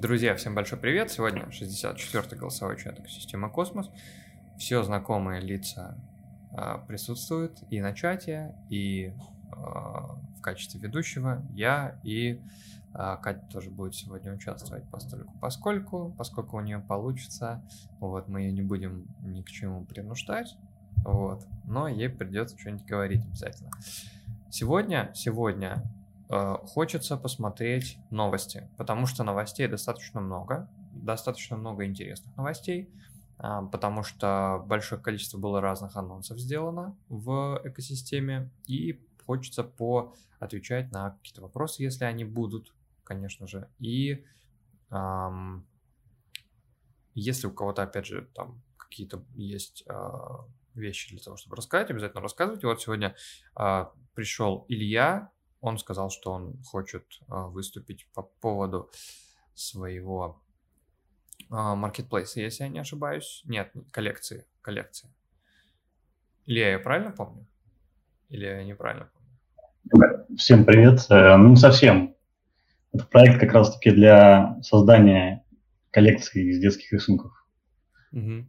Друзья, всем большой привет! Сегодня 64-й голосовой чат экосистемы Космос. Все знакомые лица э, присутствуют и на чате, и э, в качестве ведущего я и э, Катя тоже будет сегодня участвовать постольку поскольку, поскольку у нее получится. Вот, мы ее не будем ни к чему принуждать, вот, но ей придется что-нибудь говорить обязательно. Сегодня, сегодня хочется посмотреть новости, потому что новостей достаточно много, достаточно много интересных новостей, а, потому что большое количество было разных анонсов сделано в экосистеме, и хочется поотвечать на какие-то вопросы, если они будут, конечно же, и эм, если у кого-то, опять же, там какие-то есть э, вещи для того, чтобы рассказать, обязательно рассказывайте. Вот сегодня э, пришел Илья, он сказал, что он хочет а, выступить по поводу своего маркетплейса, если я не ошибаюсь. Нет, коллекции, коллекции. Или я правильно помню? Или я неправильно помню? Всем привет. Э, ну, не совсем. Это проект как раз-таки для создания коллекции из детских рисунков. Угу.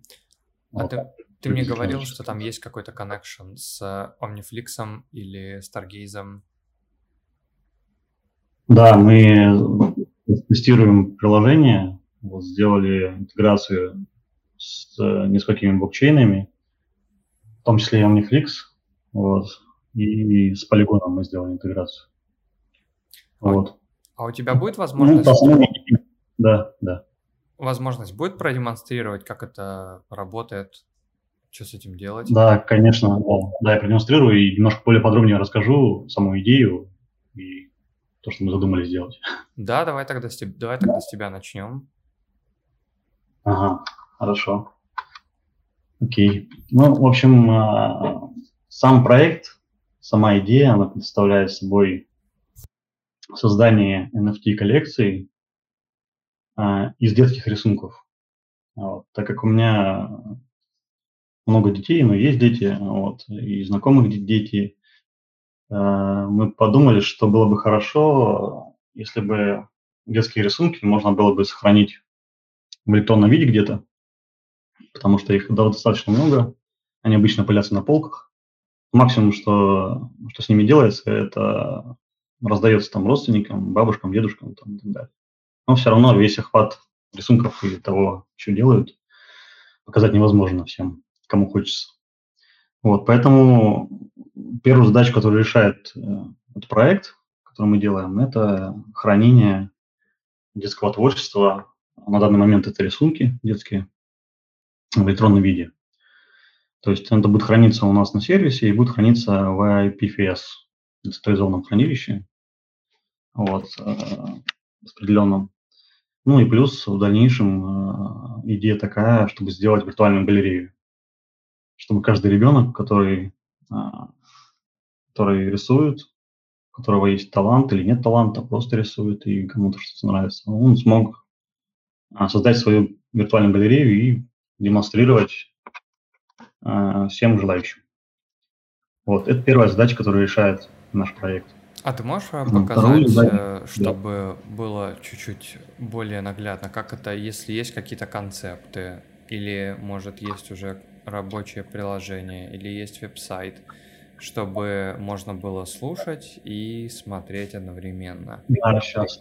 А вот. ты, ты мне говорил, что там есть какой-то коннекшн с Omniflix или Stargaze да, мы тестируем приложение, вот, сделали интеграцию с э, несколькими блокчейнами, в том числе и Omniflix, вот, и с полигоном мы сделали интеграцию. А, вот. а у тебя будет ну, возможность... Ну, да, да. Возможность будет продемонстрировать, как это работает, что с этим делать? Да, конечно, да, да я продемонстрирую и немножко более подробнее расскажу саму идею и то, что мы задумали сделать. Да, давай тогда с, давай тогда с тебя начнем. Ага, хорошо. Окей. Ну, в общем, а, сам проект, сама идея, она представляет собой создание NFT-коллекции а, из детских рисунков. Вот. Так как у меня много детей, но есть дети, вот, и знакомых дети, Э, мы подумали, что было бы хорошо, если бы детские рисунки можно было бы сохранить в электронном виде где-то, потому что их достаточно много, они обычно пылятся на полках. Максимум, что, что с ними делается, это раздается там родственникам, бабушкам, дедушкам там, и так далее. Но все равно весь охват рисунков и того, что делают, показать невозможно всем, кому хочется. Вот, поэтому первую задачу, которую решает э, этот проект, который мы делаем, это хранение детского творчества. На данный момент это рисунки детские в электронном виде. То есть это будет храниться у нас на сервисе и будет храниться в IPFS, децентрализованном хранилище, вот, э, распределенном. Ну и плюс в дальнейшем э, идея такая, чтобы сделать виртуальную галерею чтобы каждый ребенок, который, а, который рисует, у которого есть талант или нет таланта, просто рисует и кому-то что-то нравится, он смог а, создать свою виртуальную галерею и демонстрировать а, всем желающим. Вот, это первая задача, которую решает наш проект. А ты можешь показать, Вторую, чтобы да. было чуть-чуть более наглядно, как это, если есть какие-то концепты, или, может, есть уже рабочее приложение или есть веб-сайт, чтобы можно было слушать и смотреть одновременно. Да, сейчас.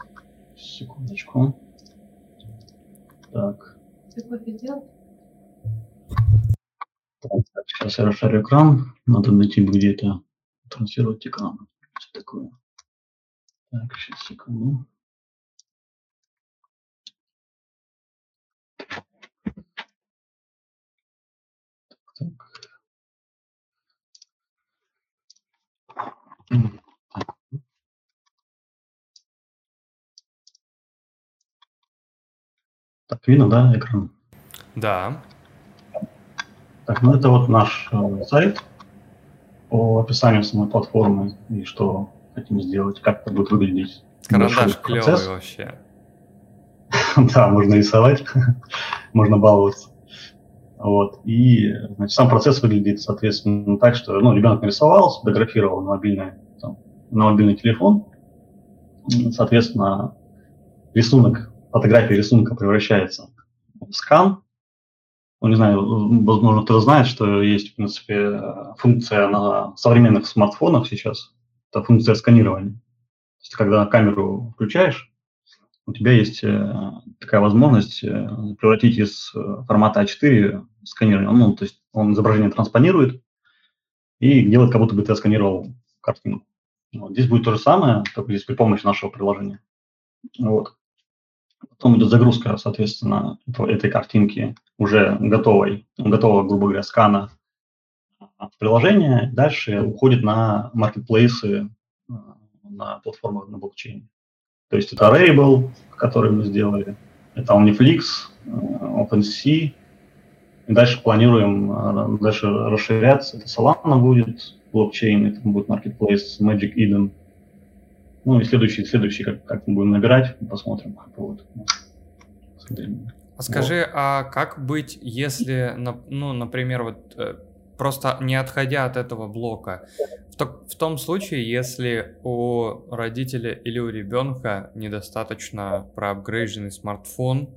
Секундочку. Так. Ты кофе делал? Так, сейчас я расшарю экран. Надо найти где-то транслировать экран. Что такое? Так, сейчас, секунду. Так, видно, да, экран? Да. Так, ну это вот наш э, сайт по описанию самой платформы и что хотим сделать, как это будет выглядеть. Карандаш клевый вообще. да, можно рисовать, можно баловаться. Вот. И значит, сам процесс выглядит, соответственно, так, что ну, ребенок нарисовал, сфотографировал на, мобильный, там, на мобильный телефон. Соответственно, рисунок фотография рисунка превращается в скан. Ну, не знаю, возможно, кто-то знает, что есть, в принципе, функция на современных смартфонах сейчас. Это функция сканирования. То есть, когда камеру включаешь, у тебя есть э, такая возможность э, превратить из э, формата А4 сканирование. Ну, то есть он изображение транспонирует и делает, как будто бы ты сканировал картинку. Вот. Здесь будет то же самое, только здесь при помощи нашего приложения. Вот. Потом идет загрузка, соответственно, этой картинки уже готовой, готового, грубо говоря, скана в приложение. Дальше уходит на маркетплейсы, на платформах на блокчейне. То есть это Rarible, который мы сделали, это Omniflix, OpenSea. И дальше планируем дальше расширяться. Это Solana будет, блокчейн, это будет Marketplace, Magic Eden. Ну и следующий, следующий, как, как мы будем набирать, посмотрим. Вот. А скажи, вот. а как быть, если, ну, например, вот э, просто не отходя от этого блока, в, то, в том случае, если у родителя или у ребенка недостаточно проапгрейженный смартфон,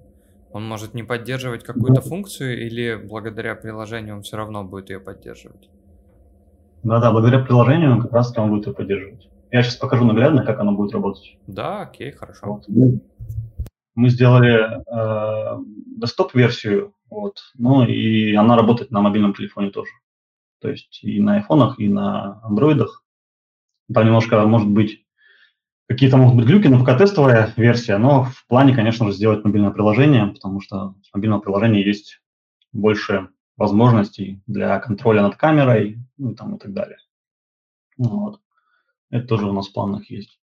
он может не поддерживать какую-то функцию или благодаря приложению он все равно будет ее поддерживать? Да-да, благодаря приложению он как раз он будет ее поддерживать. Я сейчас покажу наглядно, как оно будет работать. Да, окей, хорошо. Вот. Мы сделали э, десктоп-версию, вот, ну и она работает на мобильном телефоне тоже. То есть и на айфонах, и на андроидах. Там немножко, может быть, какие-то могут быть глюки, но пока тестовая версия, но в плане, конечно же, сделать мобильное приложение, потому что в мобильном приложении есть больше возможностей для контроля над камерой, ну и там и так далее. Вот. Это тоже у нас в планах есть.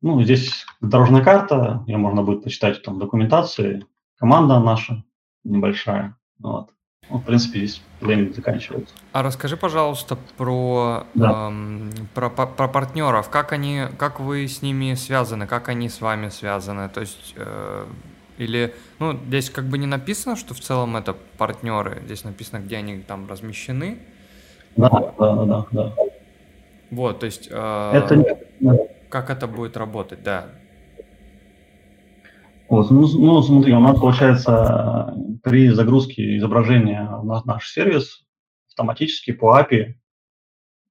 Ну, здесь дорожная карта, ее можно будет почитать там документации, команда наша небольшая. Вот. Ну, в принципе, здесь время заканчивается. А расскажи, пожалуйста, про, да. эм, про, про, партнеров. Как они, как вы с ними связаны, как они с вами связаны? То есть, э, или, ну, здесь как бы не написано, что в целом это партнеры. Здесь написано, где они там размещены. Да, да, да, да. Вот, то есть... Э, это... Как это будет работать, да. Вот, ну, ну, смотри, у нас получается при загрузке изображения в наш сервис автоматически по API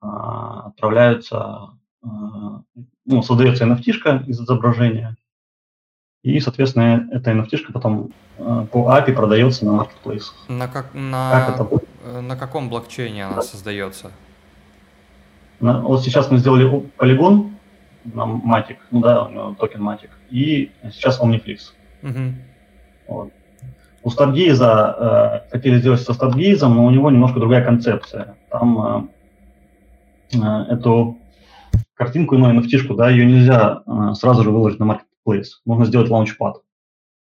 а, отправляются, а, ну, создается NFT из изображения, и, соответственно, эта NFT потом а, по API продается на marketplace. На, как, на, как это будет? на каком блокчейне она создается? Вот сейчас мы сделали полигон на Matic, ну да, у него токен Matic, и сейчас Omniflix. Угу. Вот. У Stargaze э, хотели сделать со Stargaze, но у него немножко другая концепция. Там э, э, эту картинку, ну, NFT, да, ее нельзя э, сразу же выложить на Marketplace. Нужно сделать лаунчпад.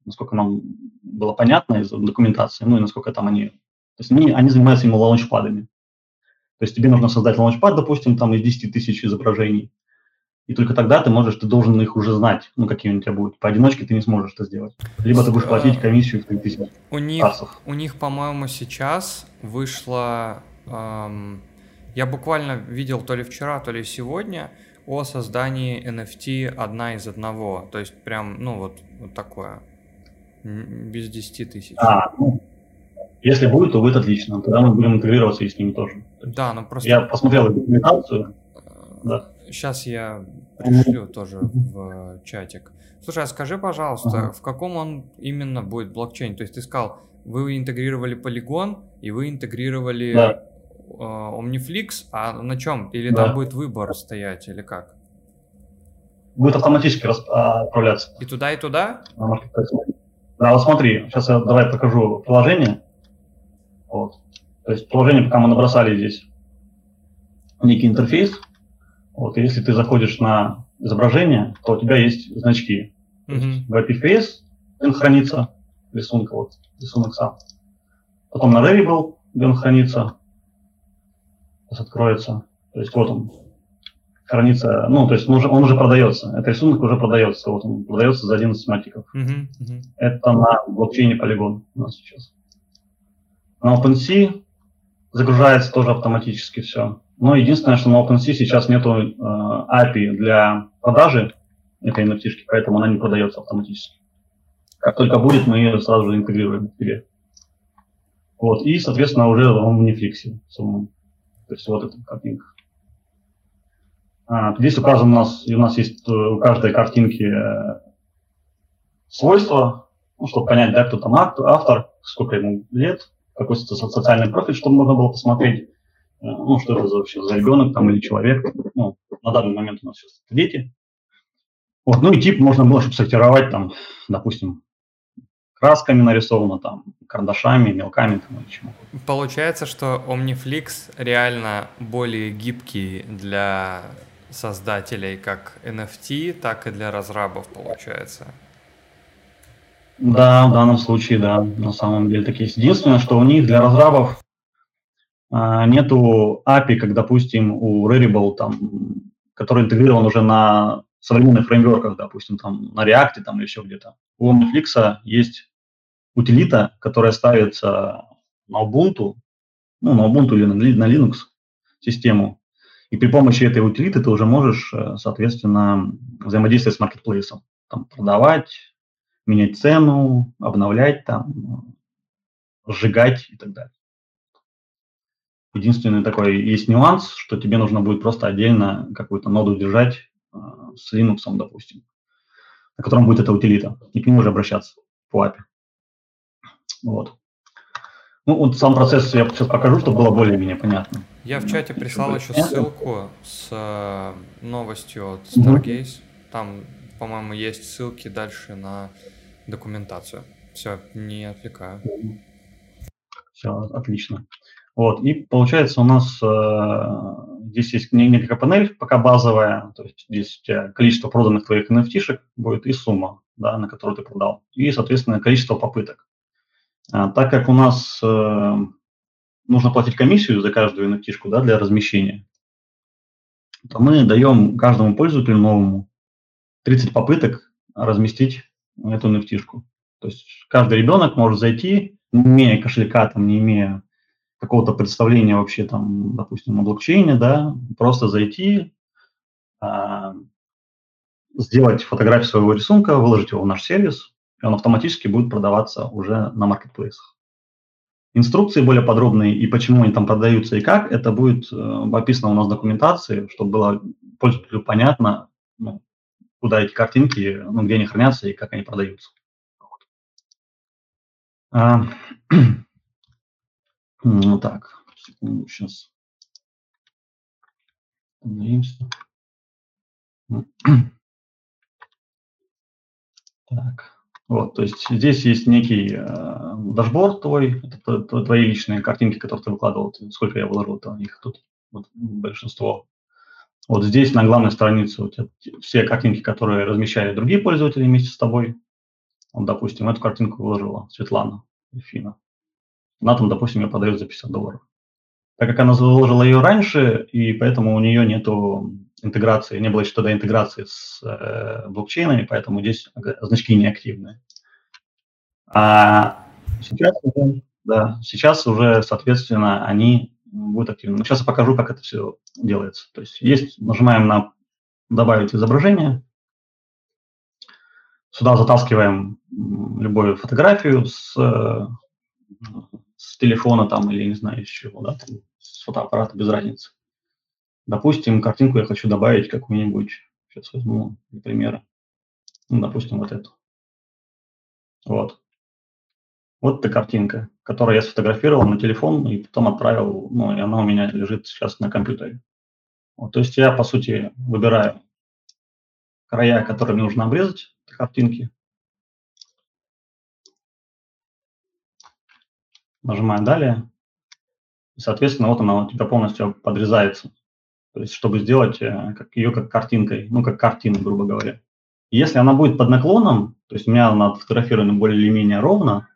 Насколько нам было понятно из документации, ну и насколько там они... То есть они, они занимаются именно лаунчпадами. То есть тебе нужно создать лаунчпад, допустим, там из 10 тысяч изображений, и только тогда ты можешь, ты должен их уже знать, ну, какие у тебя будут. Поодиночке ты не сможешь это сделать. Либо ты будешь платить комиссию в 3000 у них, парсов. У них, по-моему, сейчас вышло... Эм, я буквально видел то ли вчера, то ли сегодня о создании NFT одна из одного. То есть прям, ну, вот, вот такое. Без 10 тысяч. А, ну, если будет, то будет отлично. Тогда мы будем интегрироваться и с ним тоже. Да, ну просто... Я посмотрел документацию. Да. Сейчас я пришлю тоже в чатик. Слушай, а скажи, пожалуйста, ага. в каком он именно будет блокчейн? То есть ты сказал, вы интегрировали Polygon и вы интегрировали да. э, Omniflix, а на чем? Или да. там будет выбор стоять, или как? Будет автоматически а, отправляться. И туда, и туда? Да, вот смотри, сейчас я давай покажу приложение. Вот. То есть приложение, пока мы набросали здесь некий интерфейс, вот, и если ты заходишь на изображение, то у тебя есть значки. Mm-hmm. В API он хранится, рисунок, вот, рисунок сам. Потом на Variable, где он хранится, сейчас откроется. То есть вот он хранится, ну, то есть он уже, он уже продается. Этот рисунок уже продается. Вот он продается за 11 матиков. Mm-hmm. Mm-hmm. Это на блокчейне Polygon у нас сейчас. На OpenSea загружается тоже автоматически все. Но единственное, что на OpenSea сейчас нету э, API для продажи этой NFT, поэтому она не продается автоматически. Как только будет, мы ее сразу же интегрируем в себе. Вот, и, соответственно, уже в Omniflix. То есть вот эта картинка. А, здесь указано у нас, у нас есть у каждой картинки э, свойства, ну, чтобы понять, да, кто там автор, сколько ему лет, какой социальный профиль, чтобы можно было посмотреть, э, ну, что это за, вообще за ребенок там или человек. Ну, на данный момент у нас сейчас дети. Вот, ну и тип можно было, чтобы сортировать там, допустим, красками нарисовано, там, карандашами, мелками там, или чему. Получается, что Omniflix реально более гибкий для создателей как NFT, так и для разрабов, получается. Да, в данном случае, да, на самом деле так есть. Единственное, что у них для разрабов нету API, как, допустим, у Rarible, там, который интегрирован уже на современных фреймворках, допустим, там, на React там, или еще где-то. У Omniflix есть утилита, которая ставится на Ubuntu, ну, на Ubuntu или на Linux систему, и при помощи этой утилиты ты уже можешь, э, соответственно, взаимодействовать с маркетплейсом. Там, продавать, менять цену, обновлять, там, сжигать и так далее. Единственный такой есть нюанс, что тебе нужно будет просто отдельно какую-то ноду держать э, с Linux, допустим, на котором будет эта утилита, и к нему уже обращаться по API. Вот. Ну, вот сам процесс я сейчас покажу, чтобы было более-менее понятно. Я в чате прислал еще ссылку с э, новостью от Stargaze. Там, по-моему, есть ссылки дальше на документацию. Все, не отвлекаю. Все, отлично. Вот, и получается у нас э, здесь есть некая панель, пока базовая, то есть здесь тебя количество проданных твоих nft будет и сумма, да, на которую ты продал, и, соответственно, количество попыток. А, так как у нас э, нужно платить комиссию за каждую nft да, для размещения, то мы даем каждому пользователю новому 30 попыток разместить эту nft -шку. То есть каждый ребенок может зайти, не имея кошелька, там, не имея какого-то представления вообще, там, допустим, о блокчейне, да, просто зайти, а, сделать фотографию своего рисунка, выложить его в наш сервис, и он автоматически будет продаваться уже на маркетплейсах. Инструкции более подробные и почему они там продаются и как, это будет э, описано у нас в документации, чтобы было пользователю понятно, ну, куда эти картинки, ну, где они хранятся и как они продаются. Вот. Ну так, секунду, сейчас. Надеемся. Так. Вот, то есть здесь есть некий э, дашборд твой, это твои личные картинки, которые ты выкладывал, сколько я вложил, то их тут вот, большинство. Вот здесь на главной странице у тебя все картинки, которые размещали другие пользователи вместе с тобой. Вот, допустим, эту картинку выложила Светлана Фина. Она там, допустим, ее продает за 50 долларов. Так как она заложила ее раньше, и поэтому у нее нету интеграции, не было еще тогда интеграции с э, блокчейнами, поэтому здесь значки неактивные. А сейчас, да, сейчас уже, соответственно, они будут активны. Сейчас я покажу, как это все делается. То есть есть, нажимаем на «Добавить изображение», сюда затаскиваем любую фотографию с, с телефона там или не знаю с чего, да, там, с фотоаппарата, без разницы. Допустим, картинку я хочу добавить какую-нибудь, сейчас возьму для примера, ну, допустим, вот эту. Вот. Вот эта картинка, которую я сфотографировал на телефон и потом отправил, ну, и она у меня лежит сейчас на компьютере. Вот, то есть я, по сути, выбираю края, которые мне нужно обрезать, картинки. Нажимаю «Далее». И, соответственно, вот она у тебя полностью подрезается то есть чтобы сделать э, как, ее как картинкой, ну, как картину, грубо говоря. Если она будет под наклоном, то есть у меня она отфотографирована более или менее ровно,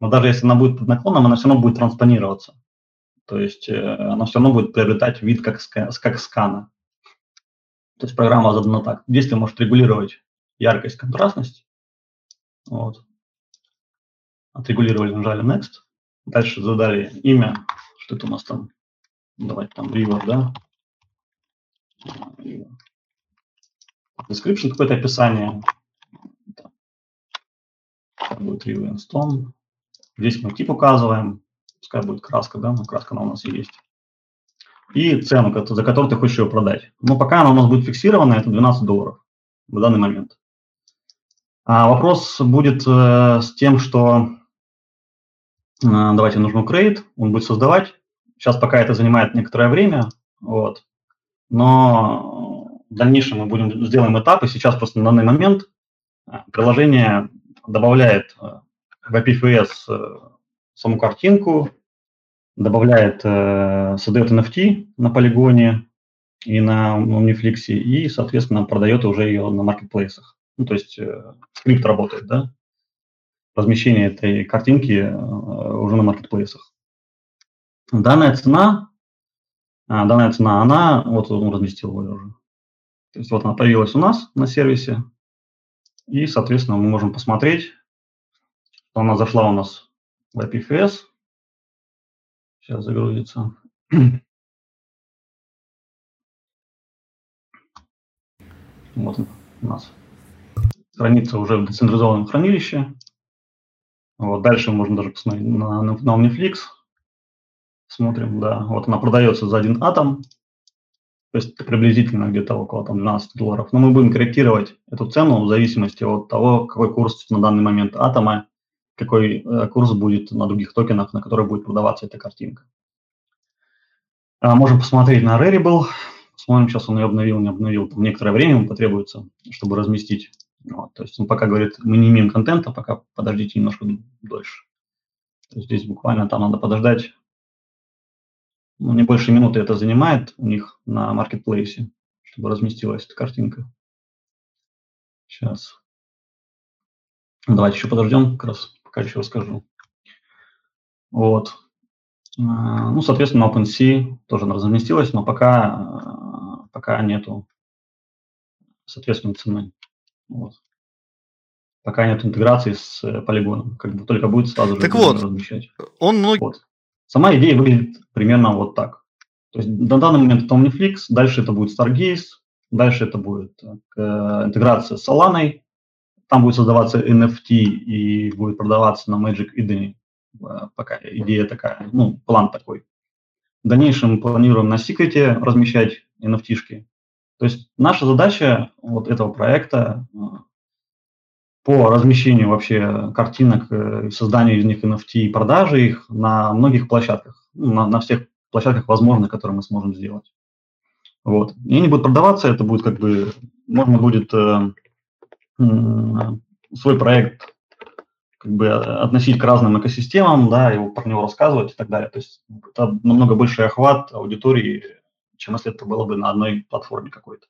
но даже если она будет под наклоном, она все равно будет транспонироваться. То есть э, она все равно будет приобретать вид как, как скана. То есть программа задана так. Здесь ты можешь регулировать яркость, контрастность. Вот. Отрегулировали, нажали Next. Дальше задали имя. Что это у нас там? Давайте там River, да? description, какое-то описание. Будет River Stone. Здесь мы тип указываем, пускай будет краска, да, ну, краска она у нас есть. И цену, за которую ты хочешь ее продать. Но пока она у нас будет фиксирована, это 12 долларов в данный момент. А вопрос будет э, с тем, что давайте нужно create, он будет создавать. Сейчас пока это занимает некоторое время, вот. Но в дальнейшем мы будем сделаем этапы. Сейчас просто на данный момент э, приложение добавляет э, в IPFS э, саму картинку, добавляет, создает NFT на полигоне и на Omniflix, и, соответственно, продает уже ее на маркетплейсах. Ну, то есть скрипт работает, да, размещение этой картинки уже на маркетплейсах. Данная цена, данная цена, она, вот он разместил ее уже. То есть вот она появилась у нас на сервисе, и, соответственно, мы можем посмотреть, что она зашла у нас в IPFS. Сейчас загрузится. Вот у нас страница уже в децентрализованном хранилище. Вот дальше можно даже посмотреть на, на, на Omniflix. Смотрим, да. Вот она продается за один атом. То есть приблизительно где-то около там, 12 долларов. Но мы будем корректировать эту цену в зависимости от того, какой курс на данный момент атома, какой э, курс будет на других токенах, на которые будет продаваться эта картинка. А, можем посмотреть на Rarible. Смотрим, сейчас он ее обновил, не обновил. Там некоторое время ему потребуется, чтобы разместить. Вот, то есть он пока говорит, мы не имеем контента, пока подождите немножко дольше. Здесь буквально там надо подождать ну, не больше минуты это занимает у них на маркетплейсе, чтобы разместилась эта картинка. Сейчас. Давайте еще подождем, как раз пока еще расскажу. Вот. А, ну, соответственно, OpenSea тоже разместилась, но пока, пока нету соответственной цены. Вот. Пока нет интеграции с полигоном. Как бы только будет сразу же так вот, размещать. Он многие. Вот. Сама идея выглядит примерно вот так. То есть на данный момент это OmniFlix, дальше это будет Stargaze, дальше это будет э, интеграция с Solana, там будет создаваться NFT и будет продаваться на Magic Eden. Э, пока идея такая, ну, план такой. В дальнейшем мы планируем на Secret размещать NFT-шки. То есть наша задача вот этого проекта э, по размещению вообще картинок, э, созданию из них NFT и продаже их на многих площадках, ну, на, на всех площадках возможных, которые мы сможем сделать. Вот. И они будут продаваться, это будет как бы, можно будет э, э, свой проект как бы относить к разным экосистемам, да, его про него рассказывать и так далее. То есть это намного больший охват аудитории, чем если это было бы на одной платформе какой-то.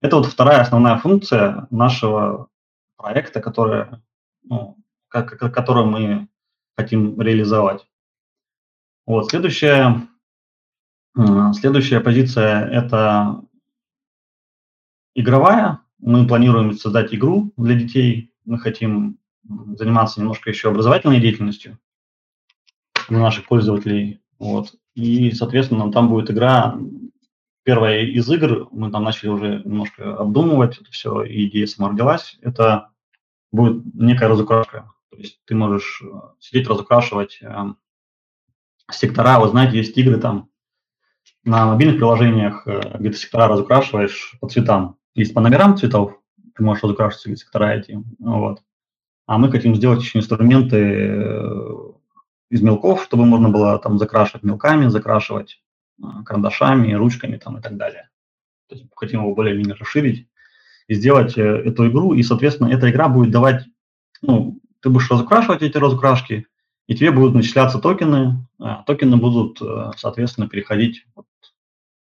Это вот вторая основная функция нашего проекта, которые, ну, как, который мы хотим реализовать. Вот, следующая, следующая позиция – это игровая. Мы планируем создать игру для детей. Мы хотим заниматься немножко еще образовательной деятельностью для наших пользователей. Вот. И, соответственно, там будет игра, первая из игр, мы там начали уже немножко обдумывать это все, и идея сама родилась. Это будет некая разукрашка. То есть ты можешь э, сидеть, разукрашивать э, сектора. Вы знаете, есть игры там на мобильных приложениях, э, где ты сектора разукрашиваешь по цветам. Есть по номерам цветов, ты можешь разукрашивать сектора эти. Вот. А мы хотим сделать еще инструменты э, из мелков, чтобы можно было там закрашивать мелками, закрашивать э, карандашами, ручками там и так далее. То есть хотим его более-менее расширить и сделать э, эту игру, и, соответственно, эта игра будет давать, ну, ты будешь разукрашивать эти разукрашки, и тебе будут начисляться токены, а токены будут, э, соответственно, переходить вот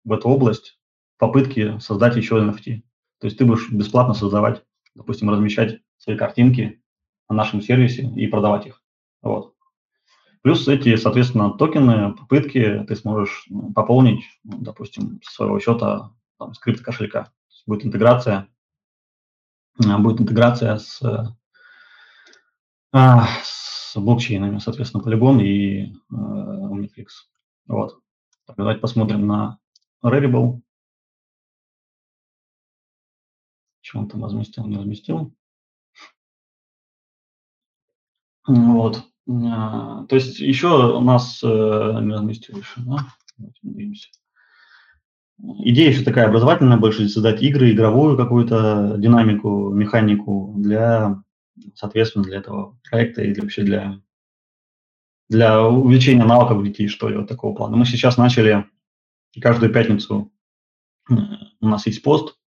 в эту область попытки создать еще NFT. То есть ты будешь бесплатно создавать, допустим, размещать свои картинки на нашем сервисе и продавать их. Вот. Плюс эти, соответственно, токены, попытки ты сможешь ну, пополнить, ну, допустим, со своего счета там, с крипто-кошелька. Будет интеграция а, будет интеграция с, а, с блокчейнами, соответственно, Polygon и э, Omniflix. Вот. Давайте посмотрим на Rarible. Что он там разместил, не разместил. Вот. А, то есть еще у нас э, не разместил еще, да? Идея еще такая образовательная, больше создать игры, игровую какую-то динамику, механику для, соответственно, для этого проекта и вообще для, для увеличения навыков детей, что ли, вот такого плана. Мы сейчас начали каждую пятницу, у нас есть пост,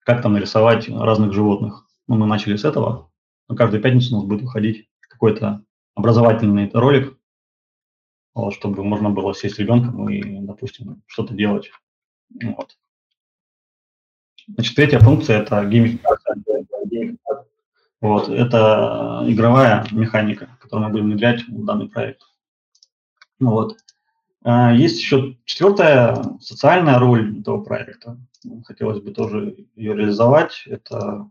как там нарисовать разных животных. Ну, мы начали с этого, но каждую пятницу у нас будет выходить какой-то образовательный ролик, вот, чтобы можно было сесть с ребенком и, допустим, что-то делать. Вот. Значит, третья функция – это геймификация. Вот, это игровая механика, которую мы будем внедрять в данный проект. Вот. А, есть еще четвертая социальная роль этого проекта. Хотелось бы тоже ее реализовать. Это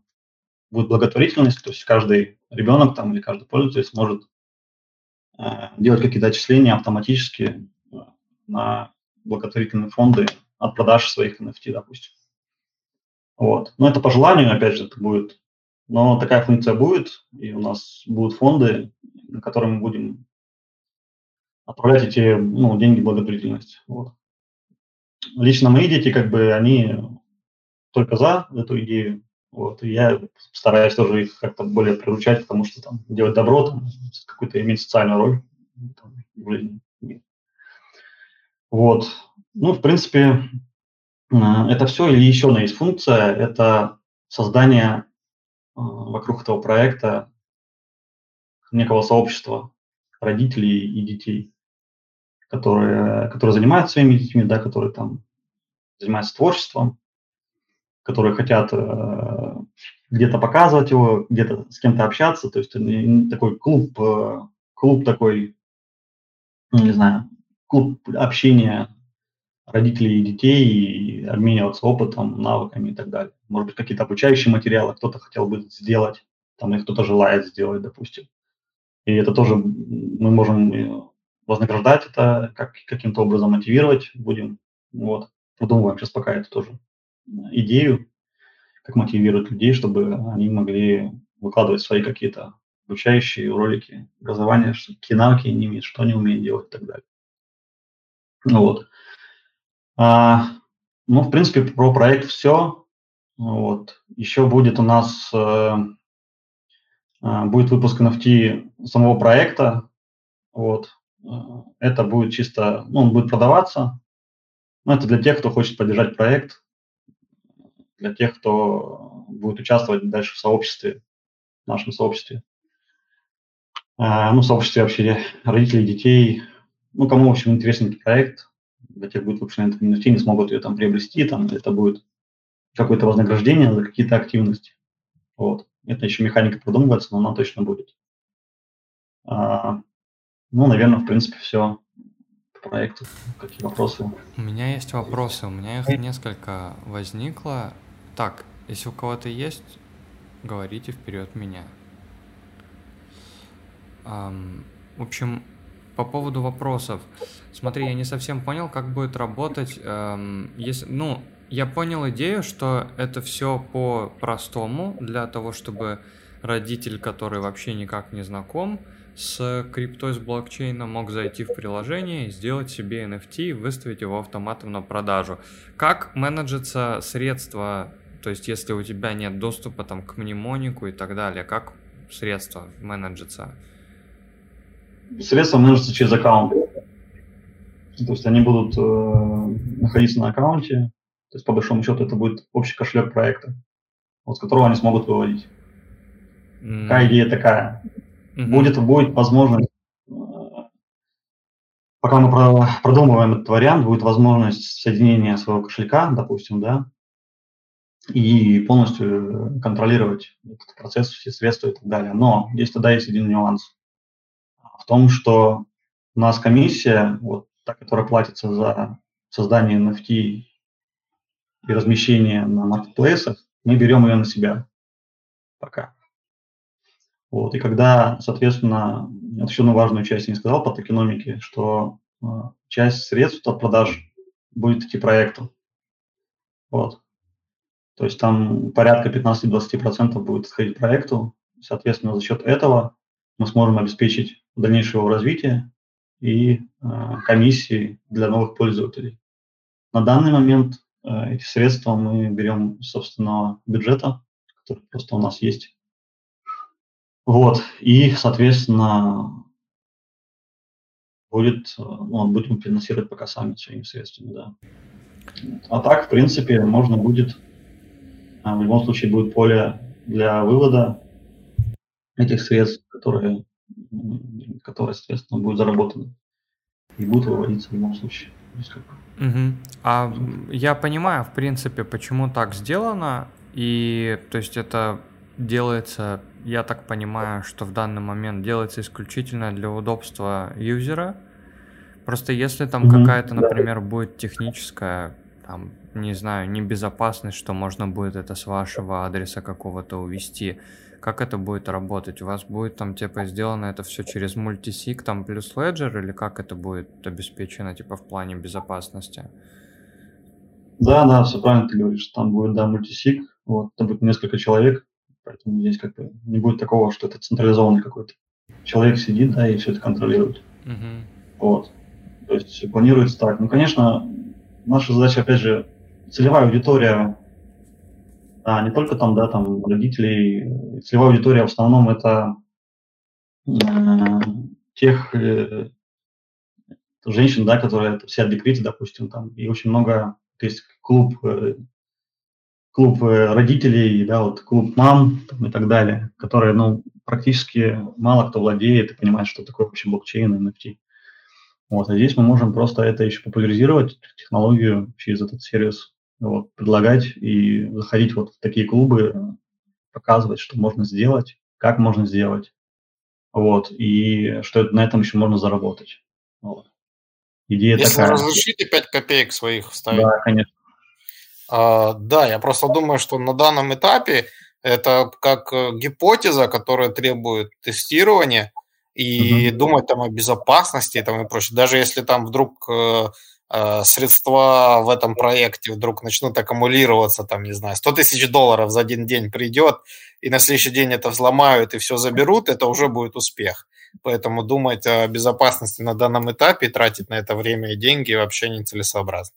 будет благотворительность, то есть каждый ребенок там или каждый пользователь сможет делать какие-то отчисления автоматически э, на благотворительные фонды от продаж своих NFT, допустим. Вот. Но это по желанию, опять же, это будет. Но такая функция будет, и у нас будут фонды, на которые мы будем отправлять эти ну, деньги благотворительности. Вот. Лично мои дети, как бы, они только за эту идею. Вот, и я стараюсь тоже их как-то более приручать, потому что там делать добро, там, какую-то иметь социальную роль там, в жизни. Вот. Ну, в принципе, это все. Или еще одна есть функция, это создание вокруг этого проекта некого сообщества родителей и детей которые, которые занимаются своими детьми, да, которые там занимаются творчеством, которые хотят э, где-то показывать его, где-то с кем-то общаться, то есть такой клуб, э, клуб такой, ну, не знаю, клуб общения родителей и детей, и обмениваться опытом, навыками и так далее. Может быть, какие-то обучающие материалы кто-то хотел бы сделать, там, и кто-то желает сделать, допустим. И это тоже мы можем э, вознаграждать это, как, каким-то образом мотивировать будем. Вот. Продумываем сейчас пока это тоже идею, как мотивировать людей, чтобы они могли выкладывать свои какие-то обучающие ролики, образование, что, какие навыки они имеют, что они умеют делать и так далее. Вот. А, ну, в принципе, про проект все. Вот. Еще будет у нас э, э, будет выпуск NFT самого проекта. Вот. Э, это будет чисто, ну, он будет продаваться. Но это для тех, кто хочет поддержать проект, для тех, кто будет участвовать дальше в сообществе, в нашем сообществе. А, ну, сообществе вообще родителей, детей. Ну, кому, в общем, интересен этот проект, для тех будет выпущена эта не смогут ее там приобрести, там это будет какое-то вознаграждение за какие-то активности. Вот. Это еще механика продумывается, но она точно будет. А, ну, наверное, в принципе, все по проекту. Какие вопросы? У меня есть вопросы, у меня их несколько возникло. Так, если у кого-то есть, говорите вперед меня. Um, в общем, по поводу вопросов. Смотри, я не совсем понял, как будет работать. Эм, если, ну, я понял идею, что это все по-простому для того, чтобы родитель, который вообще никак не знаком, с криптой, с блокчейном мог зайти в приложение, сделать себе NFT и выставить его автоматом на продажу. Как менеджится средства, то есть если у тебя нет доступа там, к мнемонику и так далее, как средства менеджится? Средства менеджатся через аккаунт. То есть они будут э, находиться на аккаунте, то есть по большому счету это будет общий кошелек проекта, вот, с которого они смогут выводить. Mm. Какая идея такая? Угу. Будет, будет возможность, э, пока мы продумываем этот вариант, будет возможность соединения своего кошелька, допустим, да, и полностью контролировать этот процесс, все средства и так далее. Но здесь тогда есть один нюанс в том, что у нас комиссия, вот та, которая платится за создание NFT и размещение на маркетплейсах, мы берем ее на себя пока. Вот, и когда, соответственно, это еще одну важную часть я не сказал по токеномике, что э, часть средств от продаж будет идти проекту. Вот. То есть там порядка 15-20% будет отходить проекту. Соответственно, за счет этого мы сможем обеспечить дальнейшее его развитие и э, комиссии для новых пользователей. На данный момент э, эти средства мы берем из собственного бюджета, который просто у нас есть. Вот. И, соответственно, будет, э, ну, будем финансировать пока сами своими средствами, да. А так, в принципе, можно будет, в любом случае будет поле для вывода этих средств, которые, которые соответственно, будут заработаны и будут выводиться в любом случае. Угу. А я понимаю, в принципе, почему так сделано, и то есть это делается, я так понимаю, что в данный момент делается исключительно для удобства юзера. Просто если там mm-hmm. какая-то, например, будет техническая, там, не знаю, небезопасность, что можно будет это с вашего адреса какого-то увести, как это будет работать? У вас будет там типа сделано это все через мультисик там плюс Ledger или как это будет обеспечено типа в плане безопасности? Да, да, все правильно ты говоришь. Там будет, да, мультисик, вот, там будет несколько человек, поэтому здесь как бы не будет такого, что это централизованный какой-то человек сидит, да, и все это контролирует. Uh-huh. Вот. То есть планируется так. Ну, конечно, наша задача, опять же, целевая аудитория а не только там, да, там родителей, целевая аудитория в основном это э, тех э, женщин, да, которые все в декрете, допустим, там, и очень много, то есть клуб, э, клуб э, родителей, да, вот клуб мам там, и так далее, которые, ну, практически мало кто владеет и понимает, что такое вообще блокчейн и NFT. Вот, а здесь мы можем просто это еще популяризировать, технологию через этот сервис вот, предлагать и заходить вот в такие клубы, показывать, что можно сделать, как можно сделать, вот, и что на этом еще можно заработать. Вот. Идея Если такая. разрешите 5 копеек своих вставить. Да, конечно. А, да, я просто думаю, что на данном этапе это как э, гипотеза, которая требует тестирования, и угу. думать там о безопасности там, и прочее. Даже если там вдруг э, Э, средства в этом проекте вдруг начнут аккумулироваться, там, не знаю, 100 тысяч долларов за один день придет, и на следующий день это взломают и все заберут, это уже будет успех. Поэтому думать о безопасности на данном этапе, тратить на это время и деньги вообще нецелесообразно.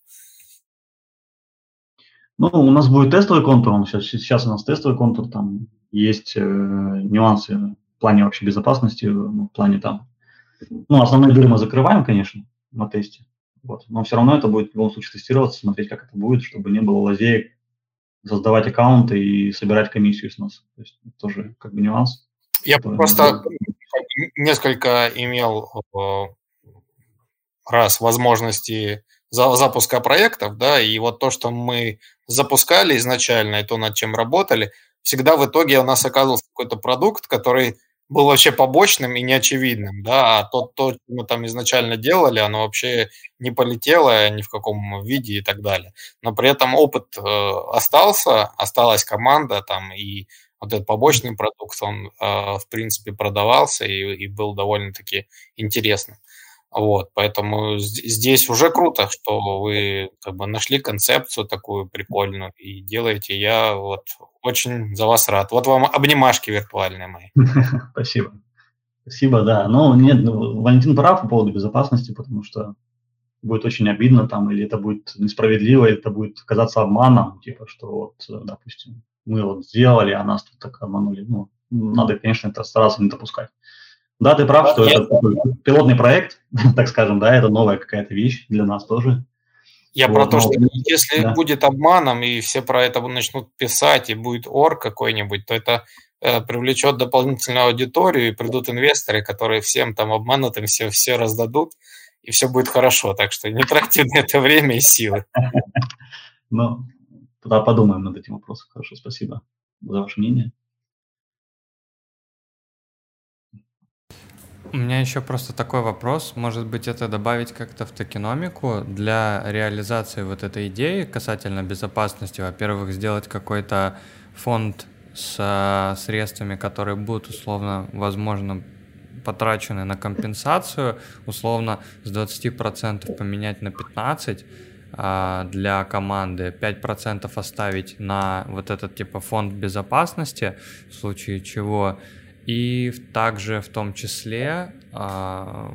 Ну, у нас будет тестовый контур, он сейчас, сейчас у нас тестовый контур, там есть э, нюансы в плане вообще безопасности, ну, в плане там, ну, основные дыры мы закрываем, конечно, на тесте, вот. Но все равно это будет в любом случае тестироваться, смотреть, как это будет, чтобы не было лазеек, создавать аккаунты и собирать комиссию с нас. То есть тоже как бы нюанс. Я просто несколько имел э, раз возможности запуска проектов, да, и вот то, что мы запускали изначально, и то, над чем работали, всегда в итоге у нас оказывался какой-то продукт, который был вообще побочным и неочевидным, да, а то, то, что мы там изначально делали, оно вообще не полетело ни в каком виде и так далее. Но при этом опыт э, остался, осталась команда там, и вот этот побочный продукт, он, э, в принципе, продавался и, и был довольно-таки интересным. Вот, поэтому здесь уже круто, что вы как бы нашли концепцию такую прикольную и делаете. Я вот очень за вас рад. Вот вам обнимашки виртуальные мои. Спасибо. Спасибо, да. Но нет, ну, Валентин прав по поводу безопасности, потому что будет очень обидно там, или это будет несправедливо, или это будет казаться обманом, типа, что вот, допустим, мы вот сделали, а нас тут так обманули. Ну, надо, конечно, это стараться не допускать. Да, ты прав, что это такой пилотный проект, так скажем, да, это новая какая-то вещь для нас тоже. Я вот, про то, что если да. будет обманом, и все про это начнут писать, и будет ор какой-нибудь, то это э, привлечет дополнительную аудиторию, и придут инвесторы, которые всем там обманутым все, все раздадут, и все будет хорошо. Так что не тратьте на это время и силы. Ну, тогда подумаем над этим вопросом. Хорошо, спасибо за ваше мнение. У меня еще просто такой вопрос. Может быть, это добавить как-то в токеномику для реализации вот этой идеи касательно безопасности? Во-первых, сделать какой-то фонд с а, средствами, которые будут условно, возможно, потрачены на компенсацию, условно с 20% поменять на 15%, а, для команды, 5% оставить на вот этот типа фонд безопасности, в случае чего, и также в том числе а,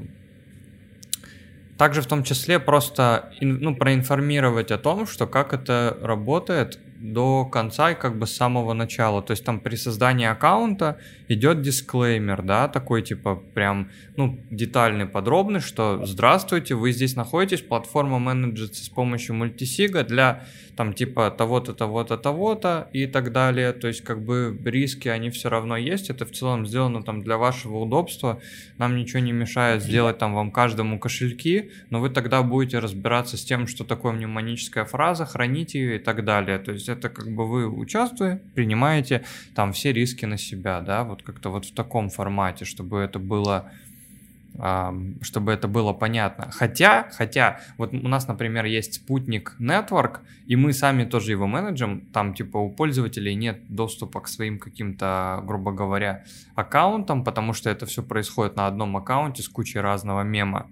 также в том числе просто ну, проинформировать о том, что как это работает до конца и как бы с самого начала. То есть там при создании аккаунта идет дисклеймер, да, такой типа прям, ну, детальный, подробный, что здравствуйте, вы здесь находитесь, платформа менеджерится с помощью мультисига для там типа того-то, того-то, того-то и так далее. То есть как бы риски, они все равно есть. Это в целом сделано там для вашего удобства. Нам ничего не мешает сделать там вам каждому кошельки, но вы тогда будете разбираться с тем, что такое мнемоническая фраза, храните ее и так далее. То есть это как бы вы участвуете, принимаете там все риски на себя, да, вот как-то вот в таком формате, чтобы это было чтобы это было понятно. Хотя, хотя, вот у нас, например, есть спутник Network, и мы сами тоже его менеджем, там типа у пользователей нет доступа к своим каким-то, грубо говоря, аккаунтам, потому что это все происходит на одном аккаунте с кучей разного мема.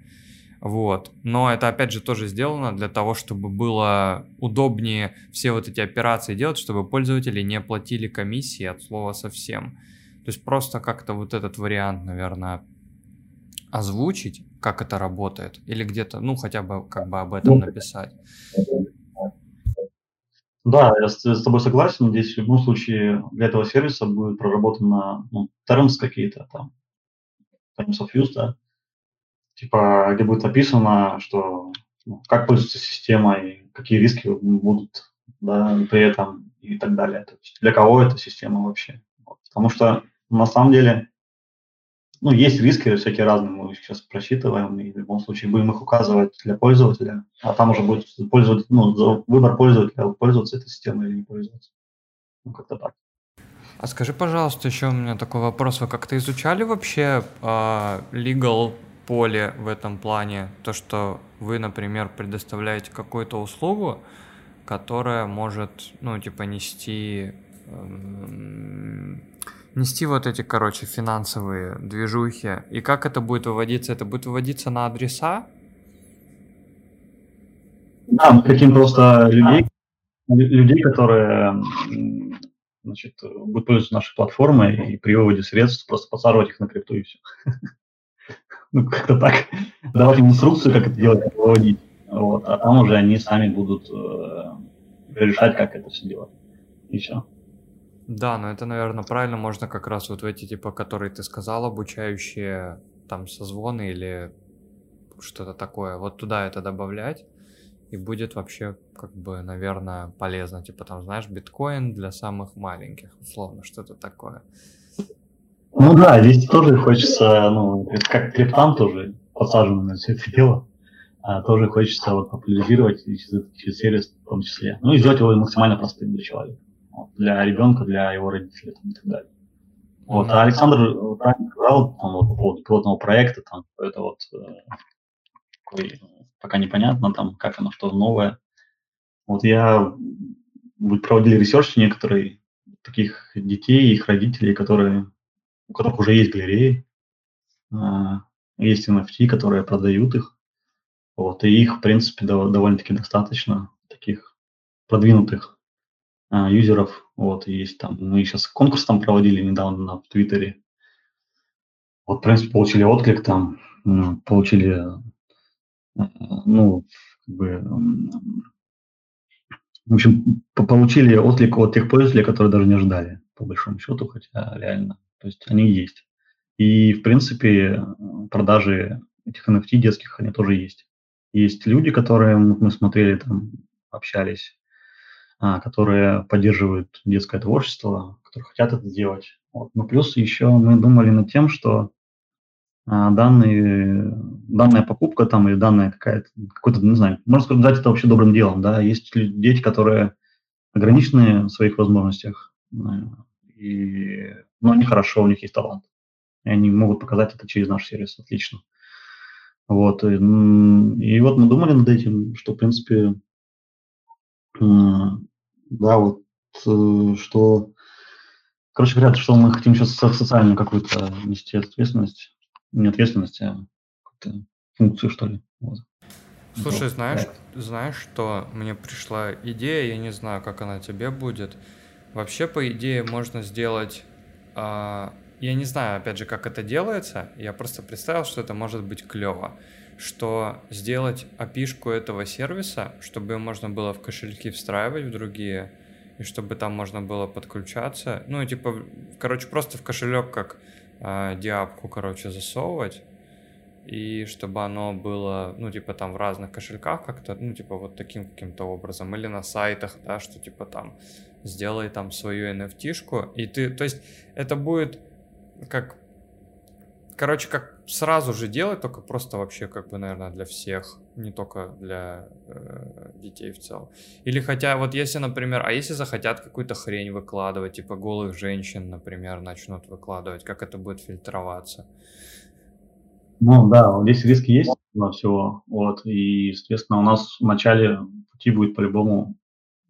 Вот. Но это, опять же, тоже сделано для того, чтобы было удобнее все вот эти операции делать, чтобы пользователи не платили комиссии от слова совсем. То есть просто как-то вот этот вариант, наверное, озвучить, как это работает, или где-то, ну, хотя бы как бы об этом ну, написать. Да, я с, с тобой согласен. Здесь в любом случае для этого сервиса будет проработано ну, terms какие-то там, terms of use, да, типа, где будет написано, что ну, как пользуется системой, какие риски будут, да, при этом и так далее. То есть для кого эта система вообще. Вот. Потому что на самом деле ну, есть риски всякие разные, мы их сейчас просчитываем, и в любом случае будем их указывать для пользователя, а там уже будет пользователь, ну, выбор пользователя, пользоваться этой системой или не пользоваться. Ну, как-то так. А скажи, пожалуйста, еще у меня такой вопрос. Вы как-то изучали вообще э, legal поле в этом плане? То, что вы, например, предоставляете какую-то услугу, которая может, ну, типа, нести э, нести вот эти, короче, финансовые движухи. И как это будет выводиться? Это будет выводиться на адреса? Да, мы хотим просто людей, людей, которые значит, будут пользоваться нашей платформой и при выводе средств просто подсаживать их на крипту и все. Ну, как-то так. Давать им инструкцию, как это делать, выводить. Вот. А там уже они сами будут э, решать, как это все делать. И все. Да, но это, наверное, правильно можно как раз вот в эти, типа, которые ты сказал, обучающие там созвоны или что-то такое, вот туда это добавлять, и будет вообще, как бы, наверное, полезно. Типа там, знаешь, биткоин для самых маленьких, условно, что-то такое. Ну да, здесь тоже хочется, ну, как криптам тоже подсажены на все это дело, а тоже хочется вот популяризировать через, через сервис в том числе. Ну и сделать его максимально простым для человека для ребенка, для его родителей там, и так далее. Вот, а Александр правильно сказал там, вот, по поводу пилотного проекта, там, это вот э, такой, пока непонятно, там, как оно, что новое. Вот я вы проводили research некоторые таких детей, их родителей, которые, у которых уже есть галереи, э, есть NFT, которые продают их. Вот, и их, в принципе, довольно-таки достаточно, таких продвинутых а, юзеров. Вот, есть там, мы сейчас конкурс там проводили недавно на, Твиттере. Вот, в принципе, получили отклик там, получили, э, ну, как бы, в общем, получили отклик от тех пользователей, которые даже не ожидали, по большому счету, хотя реально, то есть они есть. И, в принципе, продажи этих NFT детских, они тоже есть. Есть люди, которые мы смотрели, там, общались, которые поддерживают детское творчество, которые хотят это сделать. Вот. Но плюс еще мы думали над тем, что а, данные, данная покупка там или данная какая-то, какой-то, не знаю, можно сказать, это вообще добрым делом, да, есть дети, которые ограничены в своих возможностях, э, и, но они хорошо, у них есть талант, и они могут показать это через наш сервис отлично. Вот, и, и вот мы думали над этим, что, в принципе, да, вот э, что, короче говоря, что мы хотим сейчас социальную какую-то нести ответственность, не ответственность, а какую-то функцию, что ли. Вот. Слушай, знаешь, знаешь, что мне пришла идея, я не знаю, как она тебе будет. Вообще, по идее, можно сделать... А, я не знаю, опять же, как это делается. Я просто представил, что это может быть клево. Что сделать опишку этого сервиса, чтобы можно было в кошельки встраивать в другие, и чтобы там можно было подключаться. Ну, типа, короче, просто в кошелек как э, диапку, короче, засовывать и чтобы оно было, ну, типа, там в разных кошельках как-то, ну, типа, вот таким каким-то образом, или на сайтах, да, что, типа, там, сделай там свою NFT-шку, и ты, то есть, это будет как, короче, как сразу же делать, только просто вообще, как бы, наверное, для всех, не только для э, детей в целом. Или хотя, вот если, например, а если захотят какую-то хрень выкладывать, типа, голых женщин, например, начнут выкладывать, как это будет фильтроваться? Ну да, здесь риски есть на всего, вот, и, соответственно, у нас в начале пути будет по-любому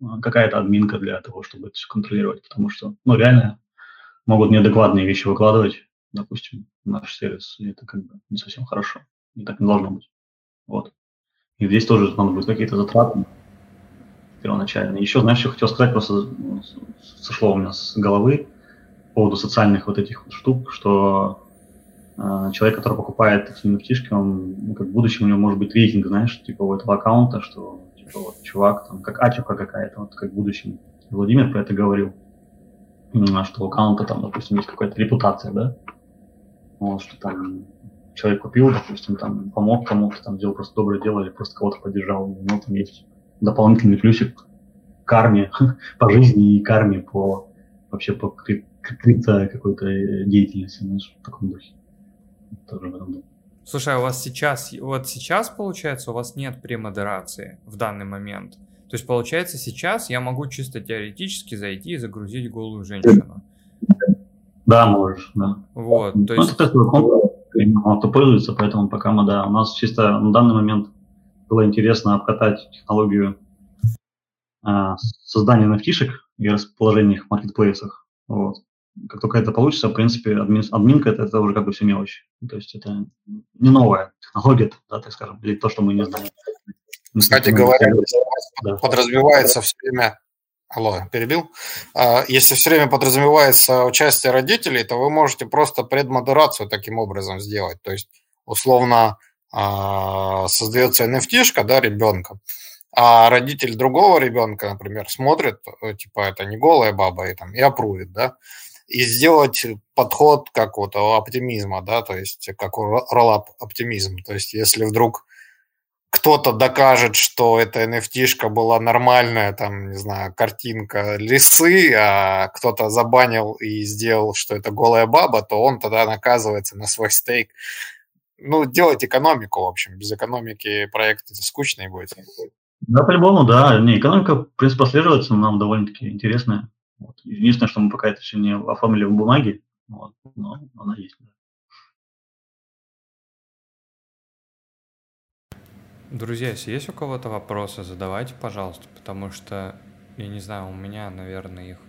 а, какая-то админка для того, чтобы это все контролировать, потому что, ну, реально могут неадекватные вещи выкладывать, допустим, наш сервис, и это как бы не совсем хорошо, и так не должно быть, вот. И здесь тоже надо будет какие-то затраты первоначально. Еще, знаешь, что хотел сказать, просто сошло у меня с головы по поводу социальных вот этих вот штук, что а, человек, который покупает эти nft он, ну, как в будущем у него может быть рейтинг, знаешь, типа у этого аккаунта, что типа вот чувак, там, как ачука какая-то, вот как в будущем. Владимир про это говорил, что у аккаунта там, допустим, есть какая-то репутация, да, вот, что там человек купил, допустим, там помог кому-то, там сделал просто доброе дело или просто кого-то поддержал, ну, там есть дополнительный плюсик карме по жизни и карме по вообще по крипто какой-то деятельности, знаешь, в таком духе тоже в этом Слушай, а у вас сейчас, вот сейчас, получается, у вас нет премодерации в данный момент? То есть, получается, сейчас я могу чисто теоретически зайти и загрузить голую женщину? Да, можешь, да. Вот, то ну, есть... Кто пользуется, поэтому пока мы, да, у нас чисто на данный момент было интересно обкатать технологию а, создания nft и расположения их в маркетплейсах. Вот как только это получится, в принципе, админ, админка это, это уже как бы все мелочь. То есть это не новая технология, да, так скажем, или то, что мы не знаем. Кстати говоря, да. подразумевается все время Алло, перебил. А, если все время подразумевается участие родителей, то вы можете просто предмодерацию таким образом сделать. То есть, условно, а, создается NFT-шка, да, ребенка, а родитель другого ребенка, например, смотрит, э, типа, это не голая баба, и, там, и опрувит, да, и сделать подход как вот оптимизма, да, то есть как роллап оптимизм. То есть если вдруг кто-то докажет, что эта nft была нормальная, там, не знаю, картинка лисы, а кто-то забанил и сделал, что это голая баба, то он тогда наказывается на свой стейк. Ну, делать экономику, в общем. Без экономики проект скучный будет. Да, по-любому, да. Не, экономика, в принципе, прослеживается нам довольно-таки интересная. Вот. Единственное, что мы пока это еще не оформили в бумаге, вот, но она есть. Друзья, если есть у кого-то вопросы, задавайте, пожалуйста, потому что, я не знаю, у меня, наверное, их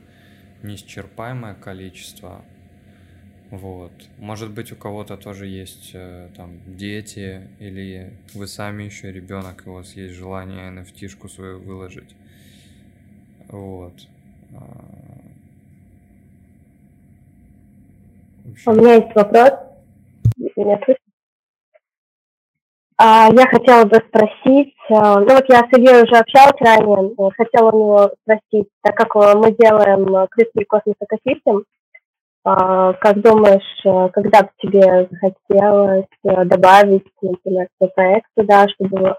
неисчерпаемое количество. Вот. Может быть, у кого-то тоже есть э, там дети, или вы сами еще ребенок, и у вас есть желание NFT-шку свою выложить. Вот. У меня есть вопрос. Меня слышно? А, я хотела бы спросить, а, ну вот я с Ильей уже общалась ранее, хотела у него спросить, так как мы делаем CRISPR Cosmos Ecosystem, как думаешь, когда бы тебе захотелось добавить, например, свой проект туда, чтобы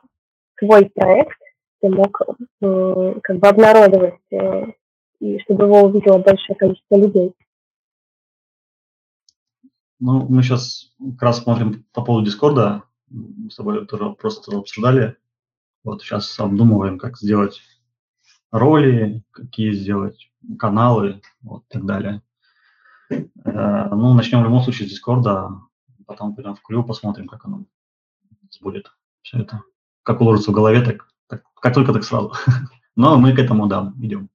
твой проект ты мог как бы обнародовать э, и чтобы его увидело большее количество людей. Ну, мы сейчас как раз смотрим по поводу Дискорда. Мы с тобой тоже просто обсуждали. Вот сейчас обдумываем, как сделать роли, какие сделать каналы, вот так далее. Э, ну, начнем в любом случае с Дискорда, потом пойдем в Крю, посмотрим, как оно будет все это. Как уложится в голове, так, так как только так сразу. Но мы к этому, да, идем.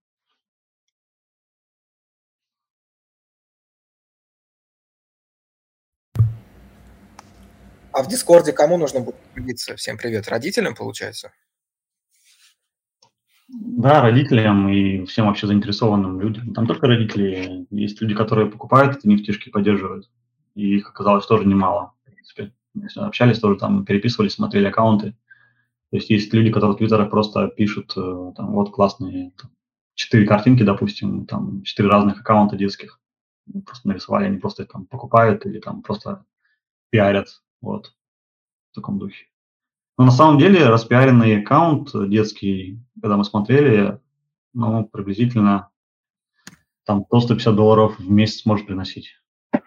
А в Дискорде кому нужно будет поделиться? Всем привет. Родителям, получается? Да, родителям и всем вообще заинтересованным людям. Там только родители. Есть люди, которые покупают эти нефтишки, поддерживают. И их оказалось тоже немало, в принципе. Общались тоже там, переписывались, смотрели аккаунты. То есть есть люди, которые в Твиттерах просто пишут, э, там, вот классные четыре картинки, допустим, там четыре разных аккаунта детских. Просто нарисовали, они просто их там покупают или там просто пиарят, вот, в таком духе. Но на самом деле распиаренный аккаунт детский, когда мы смотрели, ну, приблизительно там до 150 долларов в месяц может приносить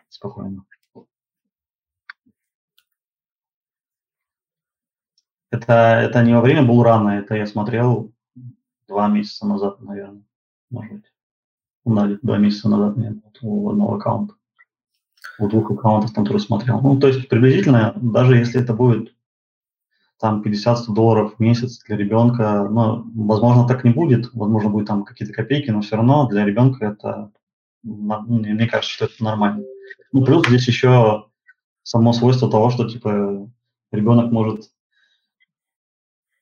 спокойно. Это, это не во время булрана, это я смотрел два месяца назад, наверное, может быть. Ну, два месяца назад, нет, у одного аккаунта. У двух аккаунтов там смотрел. Ну, то есть приблизительно, даже если это будет там 50-100 долларов в месяц для ребенка, ну, возможно, так не будет, возможно, будет там какие-то копейки, но все равно для ребенка это, мне кажется, что это нормально. Ну, плюс здесь еще само свойство того, что, типа, ребенок может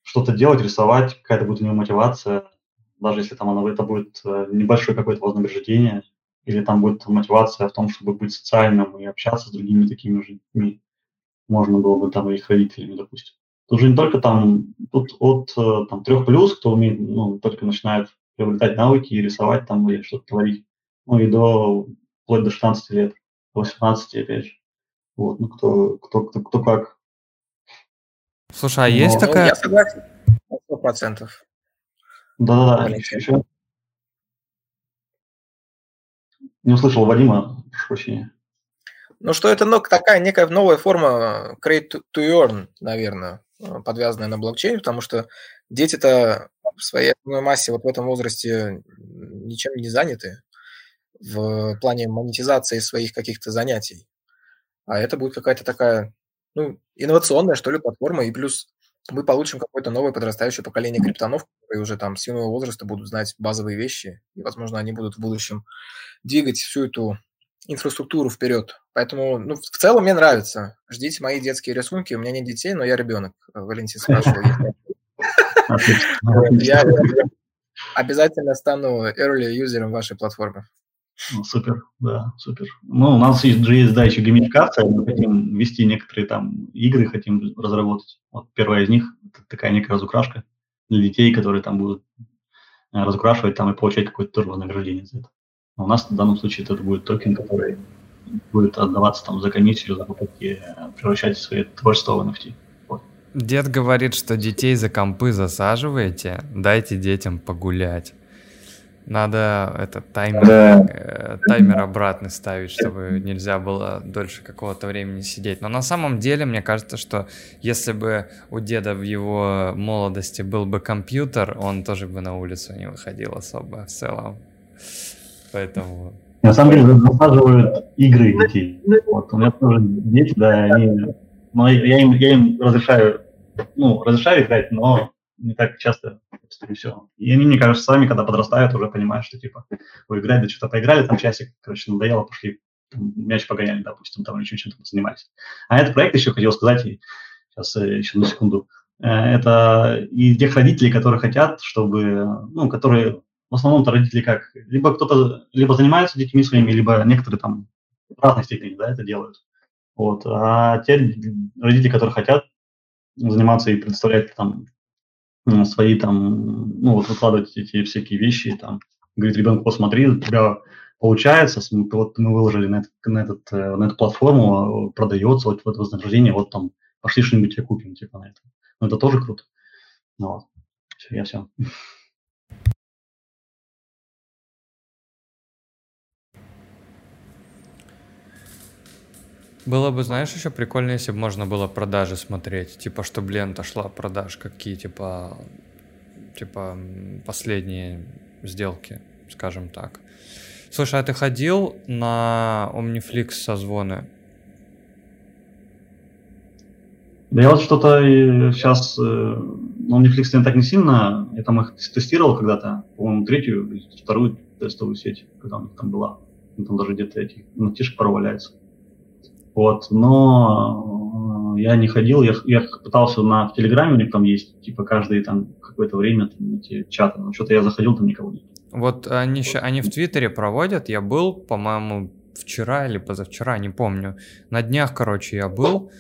что-то делать, рисовать, какая-то будет у него мотивация, даже если там оно, это будет э, небольшое какое-то вознаграждение, или там будет мотивация в том, чтобы быть социальным и общаться с другими такими же людьми. Можно было бы там их родителями, допустим. Тут же не только там, тут от э, там, трех плюс, кто умеет, ну, только начинает приобретать навыки и рисовать там или что-то творить, ну и до, вплоть до 16 лет, 18 опять же. Вот, ну кто, кто, кто, кто как. Слушай, а есть Но, такая... Я согласен, сто процентов. Да-да-да, еще. Не услышал Вадима, прошу прощения. Ну, что это ну, такая некая новая форма create to earn, наверное, подвязанная на блокчейне, потому что дети-то в своей основной массе вот в этом возрасте ничем не заняты в плане монетизации своих каких-то занятий. А это будет какая-то такая ну, инновационная, что ли, платформа, и плюс мы получим какое-то новое подрастающее поколение криптонов, которые уже там с юного возраста будут знать базовые вещи, и, возможно, они будут в будущем двигать всю эту инфраструктуру вперед. Поэтому, ну, в целом мне нравится. Ждите мои детские рисунки. У меня нет детей, но я ребенок. Валентин спрашивал. Я обязательно стану early юзером вашей платформы. Ну, супер, да, супер. Ну, у нас есть, же есть, да, еще геймификация, мы хотим ввести некоторые там игры, хотим разработать. Вот первая из них – это такая некая разукрашка для детей, которые там будут э, разукрашивать там и получать какое-то тоже вознаграждение за это. Но у нас в данном случае это будет токен, который будет отдаваться там за комиссию, за попытки э, превращать свои творчество в NFT. Дед говорит, что детей за компы засаживаете, дайте детям погулять. Надо этот таймер, да. э, таймер обратный ставить, чтобы нельзя было дольше какого-то времени сидеть. Но на самом деле, мне кажется, что если бы у деда в его молодости был бы компьютер, он тоже бы на улицу не выходил особо в целом. Поэтому... На самом деле засаживают игры детей. Вот, у меня тоже дети, да, они... Но я им, я им разрешаю, ну, разрешаю играть, но не так часто, и все. И они, мне кажется, сами, когда подрастают, уже понимают, что, типа, вы играли, да что-то поиграли, там часик, короче, надоело, пошли там, мяч погоняли, допустим, там, или еще чем-то занимались. А этот проект еще хотел сказать, и сейчас э, еще на секунду, э, это и тех родителей, которые хотят, чтобы, ну, которые, в основном-то родители как, либо кто-то, либо занимается детьми своими, либо некоторые там в разной степени, да, это делают. Вот. А те родители, которые хотят заниматься и предоставлять там свои там, ну, вот выкладывать эти всякие вещи, там, говорит ребенку, посмотри, у тебя получается, вот мы выложили на, этот, на, этот, э, на эту платформу, а, продается вот, вот вознаграждение, вот там, пошли что-нибудь тебе купим, типа, на это. Ну, это тоже круто. Ну, вот. Все, я все. Было бы, знаешь, еще прикольно, если бы можно было продажи смотреть. Типа, чтобы лента шла продаж, какие, типа, типа, последние сделки, скажем так. Слушай, а ты ходил на Omniflix созвоны? Да я вот что-то сейчас, э, на Omniflix я так не сильно, я там их тестировал когда-то, по-моему, третью, вторую тестовую сеть, когда у них там была. Там даже где-то эти натишки порваляются. Вот, но я не ходил, я, я пытался на в Телеграме, у них там есть, типа, каждое там какое-то время там, эти чаты, но что-то я заходил, там никого нет. Вот они, они в Твиттере проводят, я был, по-моему, вчера или позавчера, не помню. На днях, короче, я был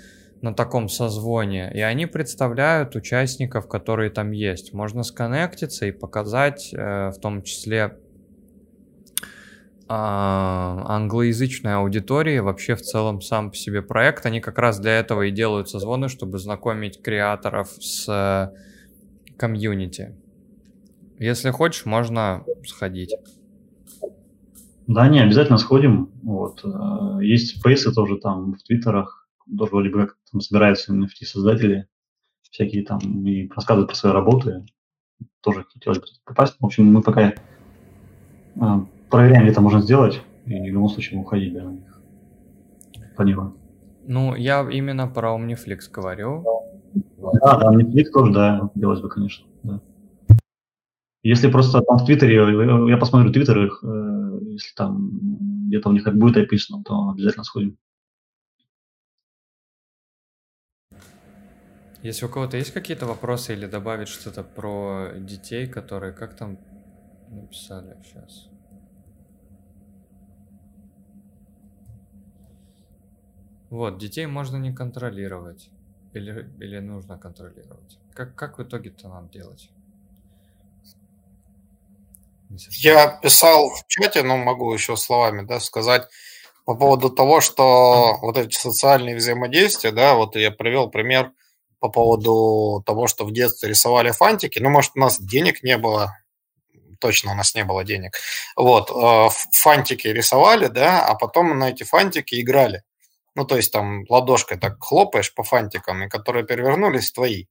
на таком созвоне, и они представляют участников, которые там есть. Можно сконнектиться и показать, э, в том числе а, англоязычной аудитории, вообще в целом сам по себе проект. Они как раз для этого и делают созвоны, чтобы знакомить креаторов с э, комьюнити. Если хочешь, можно сходить. Да, не, обязательно сходим. Вот. Э, есть спейсы тоже там в твиттерах, тоже вроде бы как там собираются NFT-создатели, всякие там и рассказывают про свои работы. Тоже хотелось бы попасть. В общем, мы пока э, проверяем, где это можно сделать, и в любом случае уходить да, на них. Планируем. Ну, я именно про Omniflix говорю. Да, да, Omniflix тоже, да, делать бы, конечно. Да. Если просто там в Твиттере, я посмотрю Твиттер их, э, если там где-то у них будет описано, то обязательно сходим. Если у кого-то есть какие-то вопросы или добавить что-то про детей, которые как там написали сейчас? Вот, детей можно не контролировать. Или, или нужно контролировать. Как, как в итоге-то нам делать? Я писал в чате, но могу еще словами да, сказать по поводу того, что вот эти социальные взаимодействия, да, вот я привел пример по поводу того, что в детстве рисовали фантики. Ну, может, у нас денег не было, точно у нас не было денег. Вот, э, фантики рисовали, да, а потом на эти фантики играли. Ну, то есть там ладошкой так хлопаешь по фантикам, и которые перевернулись твои.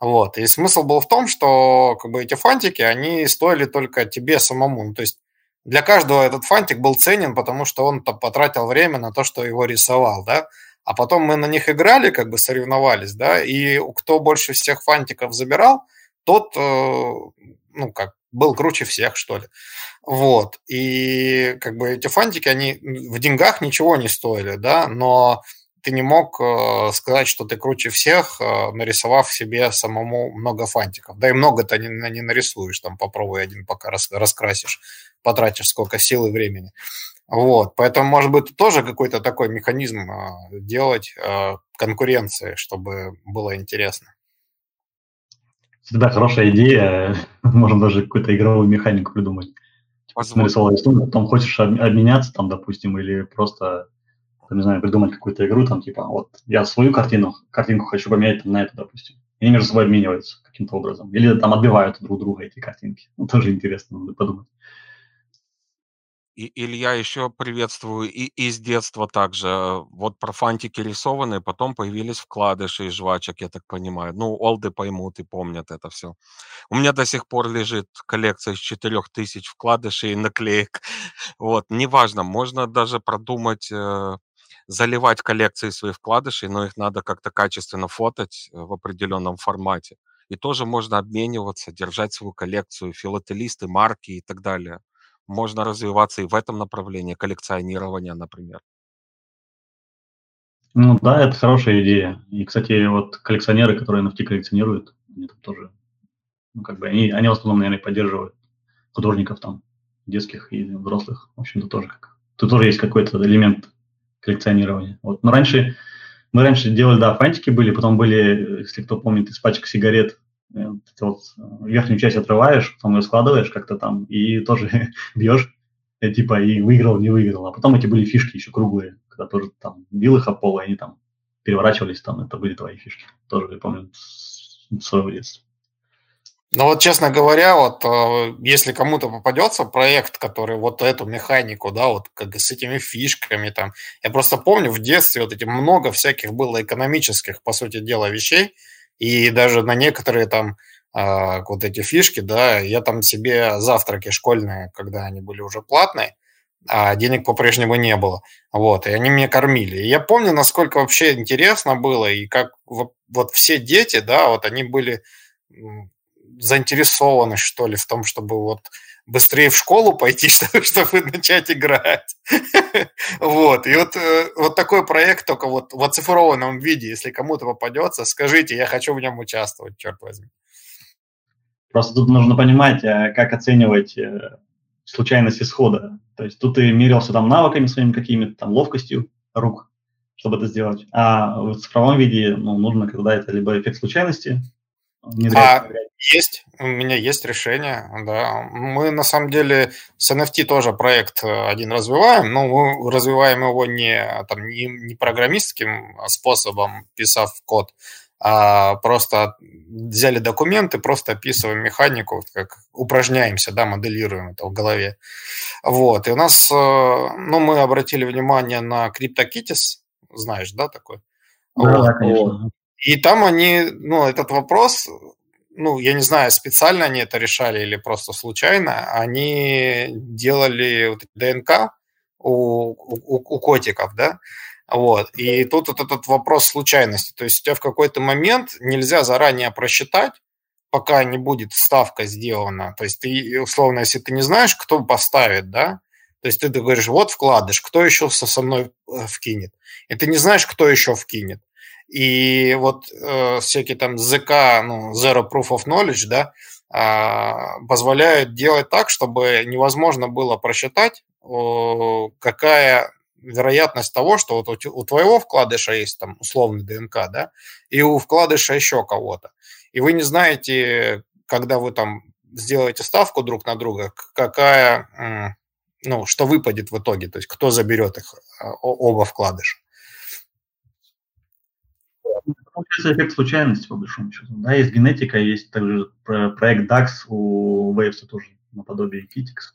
Вот. И смысл был в том, что как бы эти фантики, они стоили только тебе самому. Ну, то есть для каждого этот фантик был ценен, потому что он потратил время на то, что его рисовал, да. А потом мы на них играли, как бы соревновались, да, и кто больше всех фантиков забирал, тот, э, ну, как был круче всех, что ли. Вот. И как бы эти фантики, они в деньгах ничего не стоили, да, но ты не мог э, сказать, что ты круче всех, э, нарисовав себе самому много фантиков. Да и много-то не, не нарисуешь, там попробуй один пока рас, раскрасишь, потратишь сколько сил и времени. Вот, поэтому, может быть, тоже какой-то такой механизм э, делать конкуренции, чтобы было интересно всегда хорошая идея. Можно даже какую-то игровую механику придумать. Типа, нарисовал рисунок, потом хочешь обменяться там, допустим, или просто, не знаю, придумать какую-то игру, там, типа, вот я свою картину, картинку хочу поменять там, на эту, допустим. И они между собой обмениваются каким-то образом. Или там отбивают друг друга эти картинки. Ну, тоже интересно, надо подумать. И, Илья, еще приветствую и из детства также. Э, вот про фантики рисованные, потом появились вкладыши из жвачек, я так понимаю. Ну, олды поймут и помнят это все. У меня до сих пор лежит коллекция из 4000 вкладышей и наклеек. Вот, неважно, можно даже продумать э, заливать коллекции своих вкладышей, но их надо как-то качественно фотать э, в определенном формате. И тоже можно обмениваться, держать свою коллекцию, филателисты, марки и так далее можно развиваться и в этом направлении, коллекционирования, например. Ну да, это хорошая идея. И, кстати, вот коллекционеры, которые NFT коллекционируют, они там тоже, ну как бы, они, они в основном, наверное, поддерживают художников там, детских и взрослых. В общем-то, тоже как. Тут тоже есть какой-то элемент коллекционирования. Вот. Но раньше, мы раньше делали, да, фантики были, потом были, если кто помнит, из сигарет Э, ты вот э, верхнюю часть отрываешь, потом ее складываешь как-то там и тоже бьешь, э, типа, и выиграл, не выиграл. А потом эти были фишки еще круглые, когда тоже там бил их об пол, и они там переворачивались, там это были твои фишки. Тоже, я помню, своего детства. Ну вот, честно говоря, вот если кому-то попадется проект, который вот эту механику, да, вот как с этими фишками там, я просто помню в детстве вот эти много всяких было экономических, по сути дела, вещей, и даже на некоторые там э, вот эти фишки, да, я там себе завтраки школьные, когда они были уже платные, а денег по-прежнему не было. Вот, и они меня кормили. И я помню, насколько вообще интересно было, и как вот, вот все дети, да, вот они были заинтересованы, что ли, в том, чтобы вот быстрее в школу пойти, чтобы, чтобы начать играть. Вот, и вот, э, вот такой проект только вот в оцифрованном виде, если кому-то попадется, скажите, я хочу в нем участвовать, черт возьми. Просто тут нужно понимать, э, как оценивать э, случайность исхода. То есть тут ты мерился там навыками своими какими-то, там ловкостью рук, чтобы это сделать. А в цифровом виде ну, нужно, когда это либо эффект случайности, а, есть, у меня есть решение, да. Мы на самом деле с NFT тоже проект э, один развиваем, но мы развиваем его не, там, не, не программистским способом, писав код, а просто взяли документы, просто описываем механику, как упражняемся, да, моделируем это в голове. Вот, и у нас, э, ну, мы обратили внимание на CryptoKitties, знаешь, да, такой? Да, вот. конечно. И там они, ну, этот вопрос, ну, я не знаю, специально они это решали или просто случайно, они делали вот ДНК у, у, у котиков, да, вот. И тут вот этот вопрос случайности. То есть у тебя в какой-то момент нельзя заранее просчитать, пока не будет ставка сделана. То есть ты, условно, если ты не знаешь, кто поставит, да, то есть ты, говоришь, вот вкладыш, кто еще со мной э, вкинет. И ты не знаешь, кто еще вкинет. И вот э, всякие там ЗК, ну, Zero Proof of Knowledge, да, э, позволяют делать так, чтобы невозможно было просчитать, э, какая вероятность того, что вот у, у твоего вкладыша есть там условный ДНК, да, и у вкладыша еще кого-то. И вы не знаете, когда вы там сделаете ставку друг на друга, какая, ну, что выпадет в итоге, то есть кто заберет их, а, оба вкладыша получается эффект случайности, по большому счету. Да, есть генетика, есть также проект DAX у Waves тоже наподобие Kitix.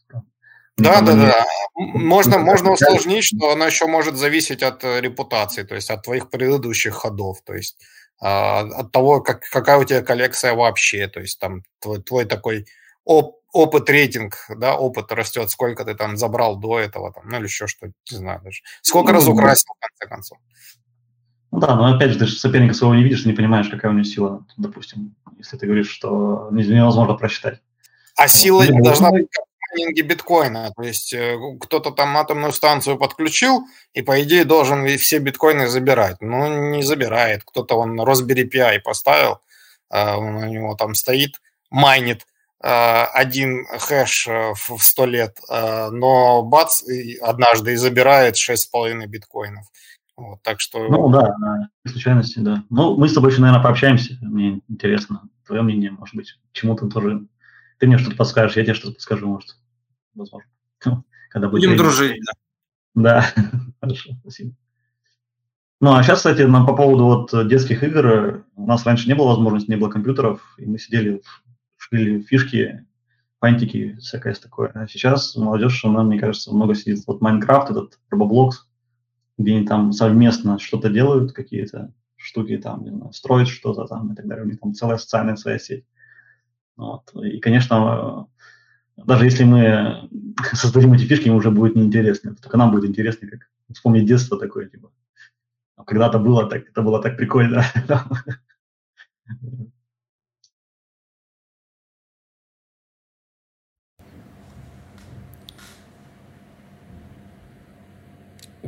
Да, да, да. Можно, можно усложнить, что оно еще может зависеть от э, репутации, то есть от твоих предыдущих ходов, то есть а, от того, как, какая у тебя коллекция вообще, то есть там твой, твой такой оп, опыт рейтинг, да, опыт растет, сколько ты там забрал до этого, там, ну или еще что, не знаю даже. Сколько ну, раз украсил, в конце концов. Ну да, но опять же, ты же соперника своего не видишь, не понимаешь, какая у него сила, допустим, если ты говоришь, что невозможно просчитать. А вот. сила не должна быть как в майнинге биткоина. То есть э, кто-то там атомную станцию подключил, и по идее должен все биткоины забирать. Но не забирает. Кто-то он Raspberry Pi поставил, э, он у него там стоит, майнит э, один хэш в 100 лет, но бац, однажды и забирает 6,5 биткоинов. Вот, так что... Ну да, случайности, да. Ну, мы с тобой еще, наверное, пообщаемся. Мне интересно твое мнение, может быть, чему ты тоже... Ты мне что-то подскажешь, я тебе что-то подскажу, может. Возможно. Когда будет Будем время. дружить, да. Да, хорошо, спасибо. Ну, а сейчас, кстати, нам по поводу вот детских игр, у нас раньше не было возможности, не было компьютеров, и мы сидели, шили фишки, фантики, всякое такое. А сейчас молодежь, она, мне кажется, много сидит. Вот Майнкрафт, этот Roblox, где они там совместно что-то делают, какие-то штуки там, не знаю, строят что-то там и так далее. У них там целая социальная своя сеть. Вот. И, конечно, даже если мы создадим эти фишки, им уже будет неинтересно. Только нам будет интересно, как вспомнить детство такое, типа. Когда-то было так, это было так прикольно.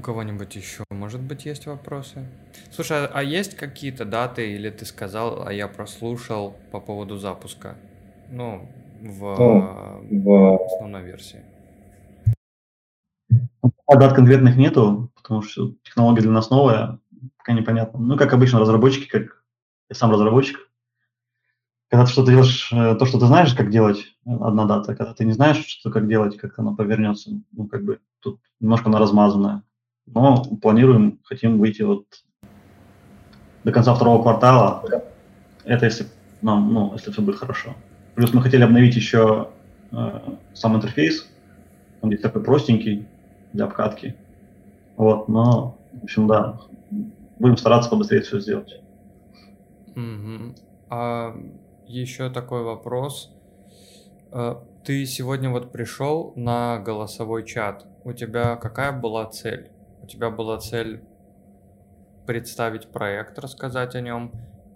кого-нибудь еще, может быть, есть вопросы? Слушай, а, а есть какие-то даты, или ты сказал, а я прослушал по поводу запуска? Ну, в, ну, в... основной версии. А дат конкретных нету, потому что технология для нас новая, пока непонятно. Ну, как обычно, разработчики, как я сам разработчик, когда ты что-то делаешь, э, то, что ты знаешь, как делать, одна дата. Когда ты не знаешь, что как делать, как оно повернется, ну, как бы тут немножко она размазанная но планируем, хотим выйти вот до конца второго квартала. Это если нам, ну, если все будет хорошо. Плюс мы хотели обновить еще э, сам интерфейс. Он здесь такой простенький для обкатки. Вот, но, в общем, да, будем стараться побыстрее все сделать. Mm-hmm. А еще такой вопрос. Э, ты сегодня вот пришел на голосовой чат. У тебя какая была цель? У тебя была цель представить проект, рассказать о нем,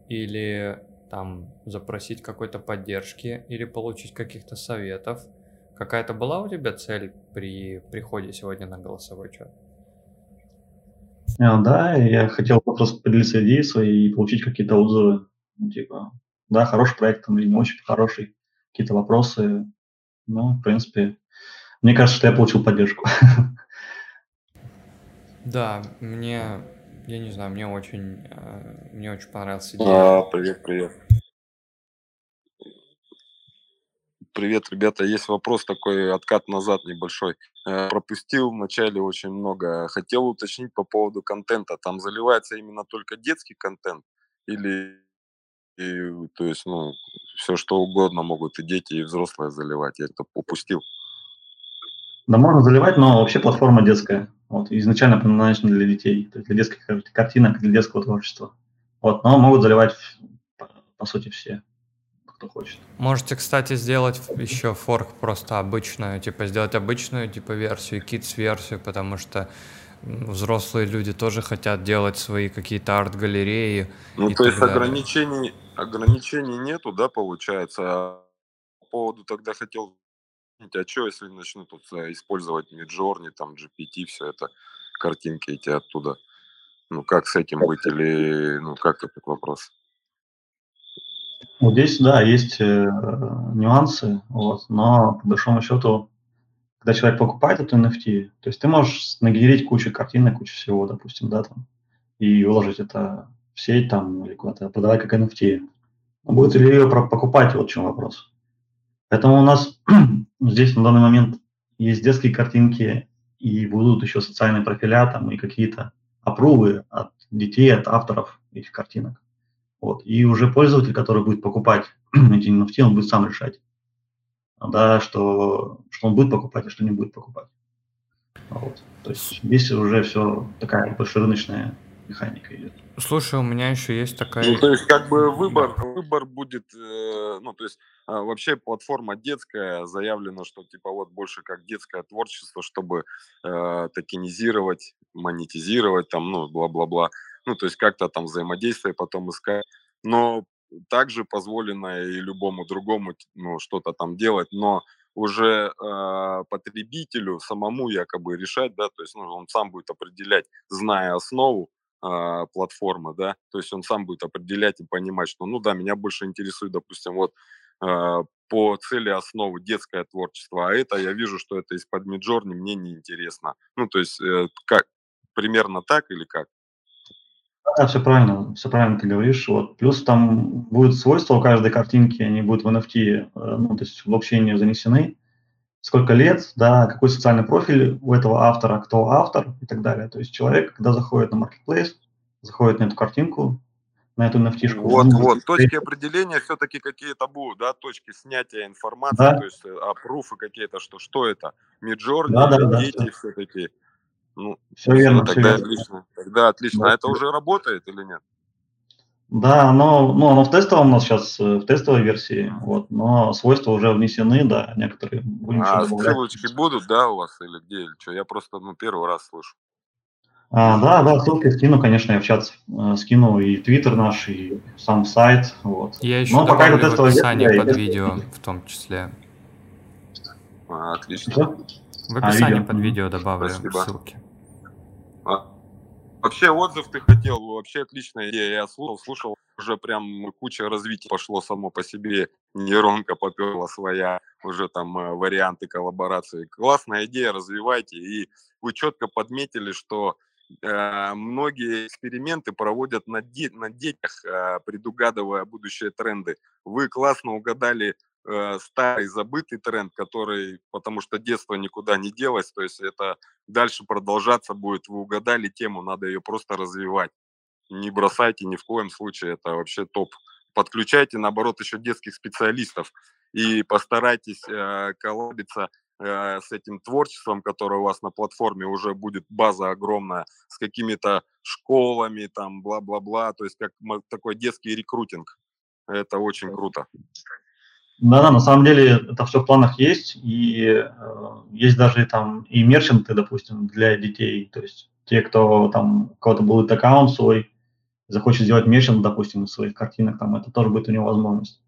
или там запросить какой-то поддержки, или получить каких-то советов. какая-то была у тебя цель при приходе сегодня на голосовой чат? А, да, я хотел просто поделиться идеей своей и получить какие-то отзывы. Ну, типа, да, хороший проект там или не очень хороший, какие-то вопросы. Ну, в принципе, мне кажется, что я получил поддержку. Да, мне, я не знаю, мне очень, э, мне очень понравилась идея. А, привет, привет. Привет, ребята. Есть вопрос такой, откат назад небольшой. Э, пропустил вначале очень много. Хотел уточнить по поводу контента. Там заливается именно только детский контент или и, то есть, ну, все что угодно могут и дети, и взрослые заливать. Я это упустил. Да, можно заливать, но вообще платформа детская. Вот, изначально предназначена для детей, то есть для детских картинок, для детского творчества. Вот, но могут заливать, по, по сути, все, кто хочет. Можете, кстати, сделать еще форк просто обычную, типа сделать обычную типа версию, kids-версию, потому что взрослые люди тоже хотят делать свои какие-то арт-галереи. Ну, то есть ограничений, ограничений нету, да, получается? А по поводу тогда хотел а что, если начнут тут э, использовать Midjourney, там GPT, все это, картинки эти оттуда? Ну, как с этим быть или, ну, как этот вопрос? Вот здесь, да, есть э, нюансы, вот, но по большому счету, когда человек покупает эту NFT, то есть ты можешь нагенерить кучу картинок, кучу всего, допустим, да, там, и выложить это в сеть там или куда-то, продавать как NFT. Будет ли ее покупать, вот в чем вопрос. Поэтому у нас здесь на данный момент есть детские картинки, и будут еще социальные профиля там и какие-то опрувы от детей, от авторов этих картинок. Вот. И уже пользователь, который будет покупать эти NFT, он будет сам решать, да, что, что он будет покупать, а что не будет покупать. Вот. То есть здесь уже все такая больше рыночная механика идет. Слушай, у меня еще есть такая... Ну, то есть, как бы выбор, выбор будет, э, ну, то есть, вообще платформа детская, заявлено, что, типа, вот больше как детское творчество, чтобы э, токенизировать, монетизировать, там, ну, бла-бла-бла, ну, то есть, как-то там взаимодействие потом искать, но также позволено и любому другому, ну, что-то там делать, но уже э, потребителю самому якобы решать, да, то есть ну, он сам будет определять, зная основу, э, платформы, да, то есть он сам будет определять и понимать, что, ну да, меня больше интересует, допустим, вот по цели основы детское творчество, а это я вижу, что это из-под Миджорни, мне неинтересно. Ну, то есть э, как, примерно так или как? Да, все правильно, все правильно ты говоришь. Вот. Плюс там будет свойства у каждой картинки, они будут в NFT, э, ну, то есть в блокчейне занесены, сколько лет, да, какой социальный профиль у этого автора, кто автор и так далее. То есть человек, когда заходит на marketplace, заходит на эту картинку, на эту nft -шку, Вот, вот, точки определения все-таки какие-то будут, да, точки снятия информации, да. то есть опруфы э, какие-то, что, что это, Midjourney, да, да, да, дети все-таки. Ну, все верно, тогда все отлично, верно. тогда отлично. Да, а это уже работает или нет? Да, но, ну, оно в тестовом у нас сейчас, э, в тестовой версии, вот, но свойства уже внесены, да, некоторые будем А ссылочки будут, да, у вас или где, или что? Я просто, ну, первый раз слышу. А, да, да, ссылки скину, конечно, я в чат э, скину и твиттер наш, и сам сайт, вот. Я еще но пока в описании версия, под видео в том числе. А, отлично. Что? В а, описании а, под видео добавлю Спасибо. ссылки. А, Вообще отзыв ты хотел, вообще отличная идея. Я слушал, слушал, уже прям куча развития пошло само по себе. Нейронка поперла своя, уже там э, варианты коллаборации. Классная идея, развивайте. И вы четко подметили, что многие эксперименты проводят на, де- на детях, э, предугадывая будущие тренды. Вы классно угадали э, старый забытый тренд, который, потому что детство никуда не делось, то есть это дальше продолжаться будет. Вы угадали тему, надо ее просто развивать. Не бросайте ни в коем случае, это вообще топ. Подключайте, наоборот, еще детских специалистов и постарайтесь э, коллабиться э, с этим творчеством, которое у вас на платформе уже будет база огромная, с какими-то школами, там, бла-бла-бла, то есть как такой детский рекрутинг. Это очень круто. Да-да, на самом деле это все в планах есть, и э, есть даже там и мерчанты, допустим, для детей, то есть те, кто там, у кого-то будет аккаунт свой, захочет сделать мерчант, допустим, из своих картинок, там это тоже будет у него возможность.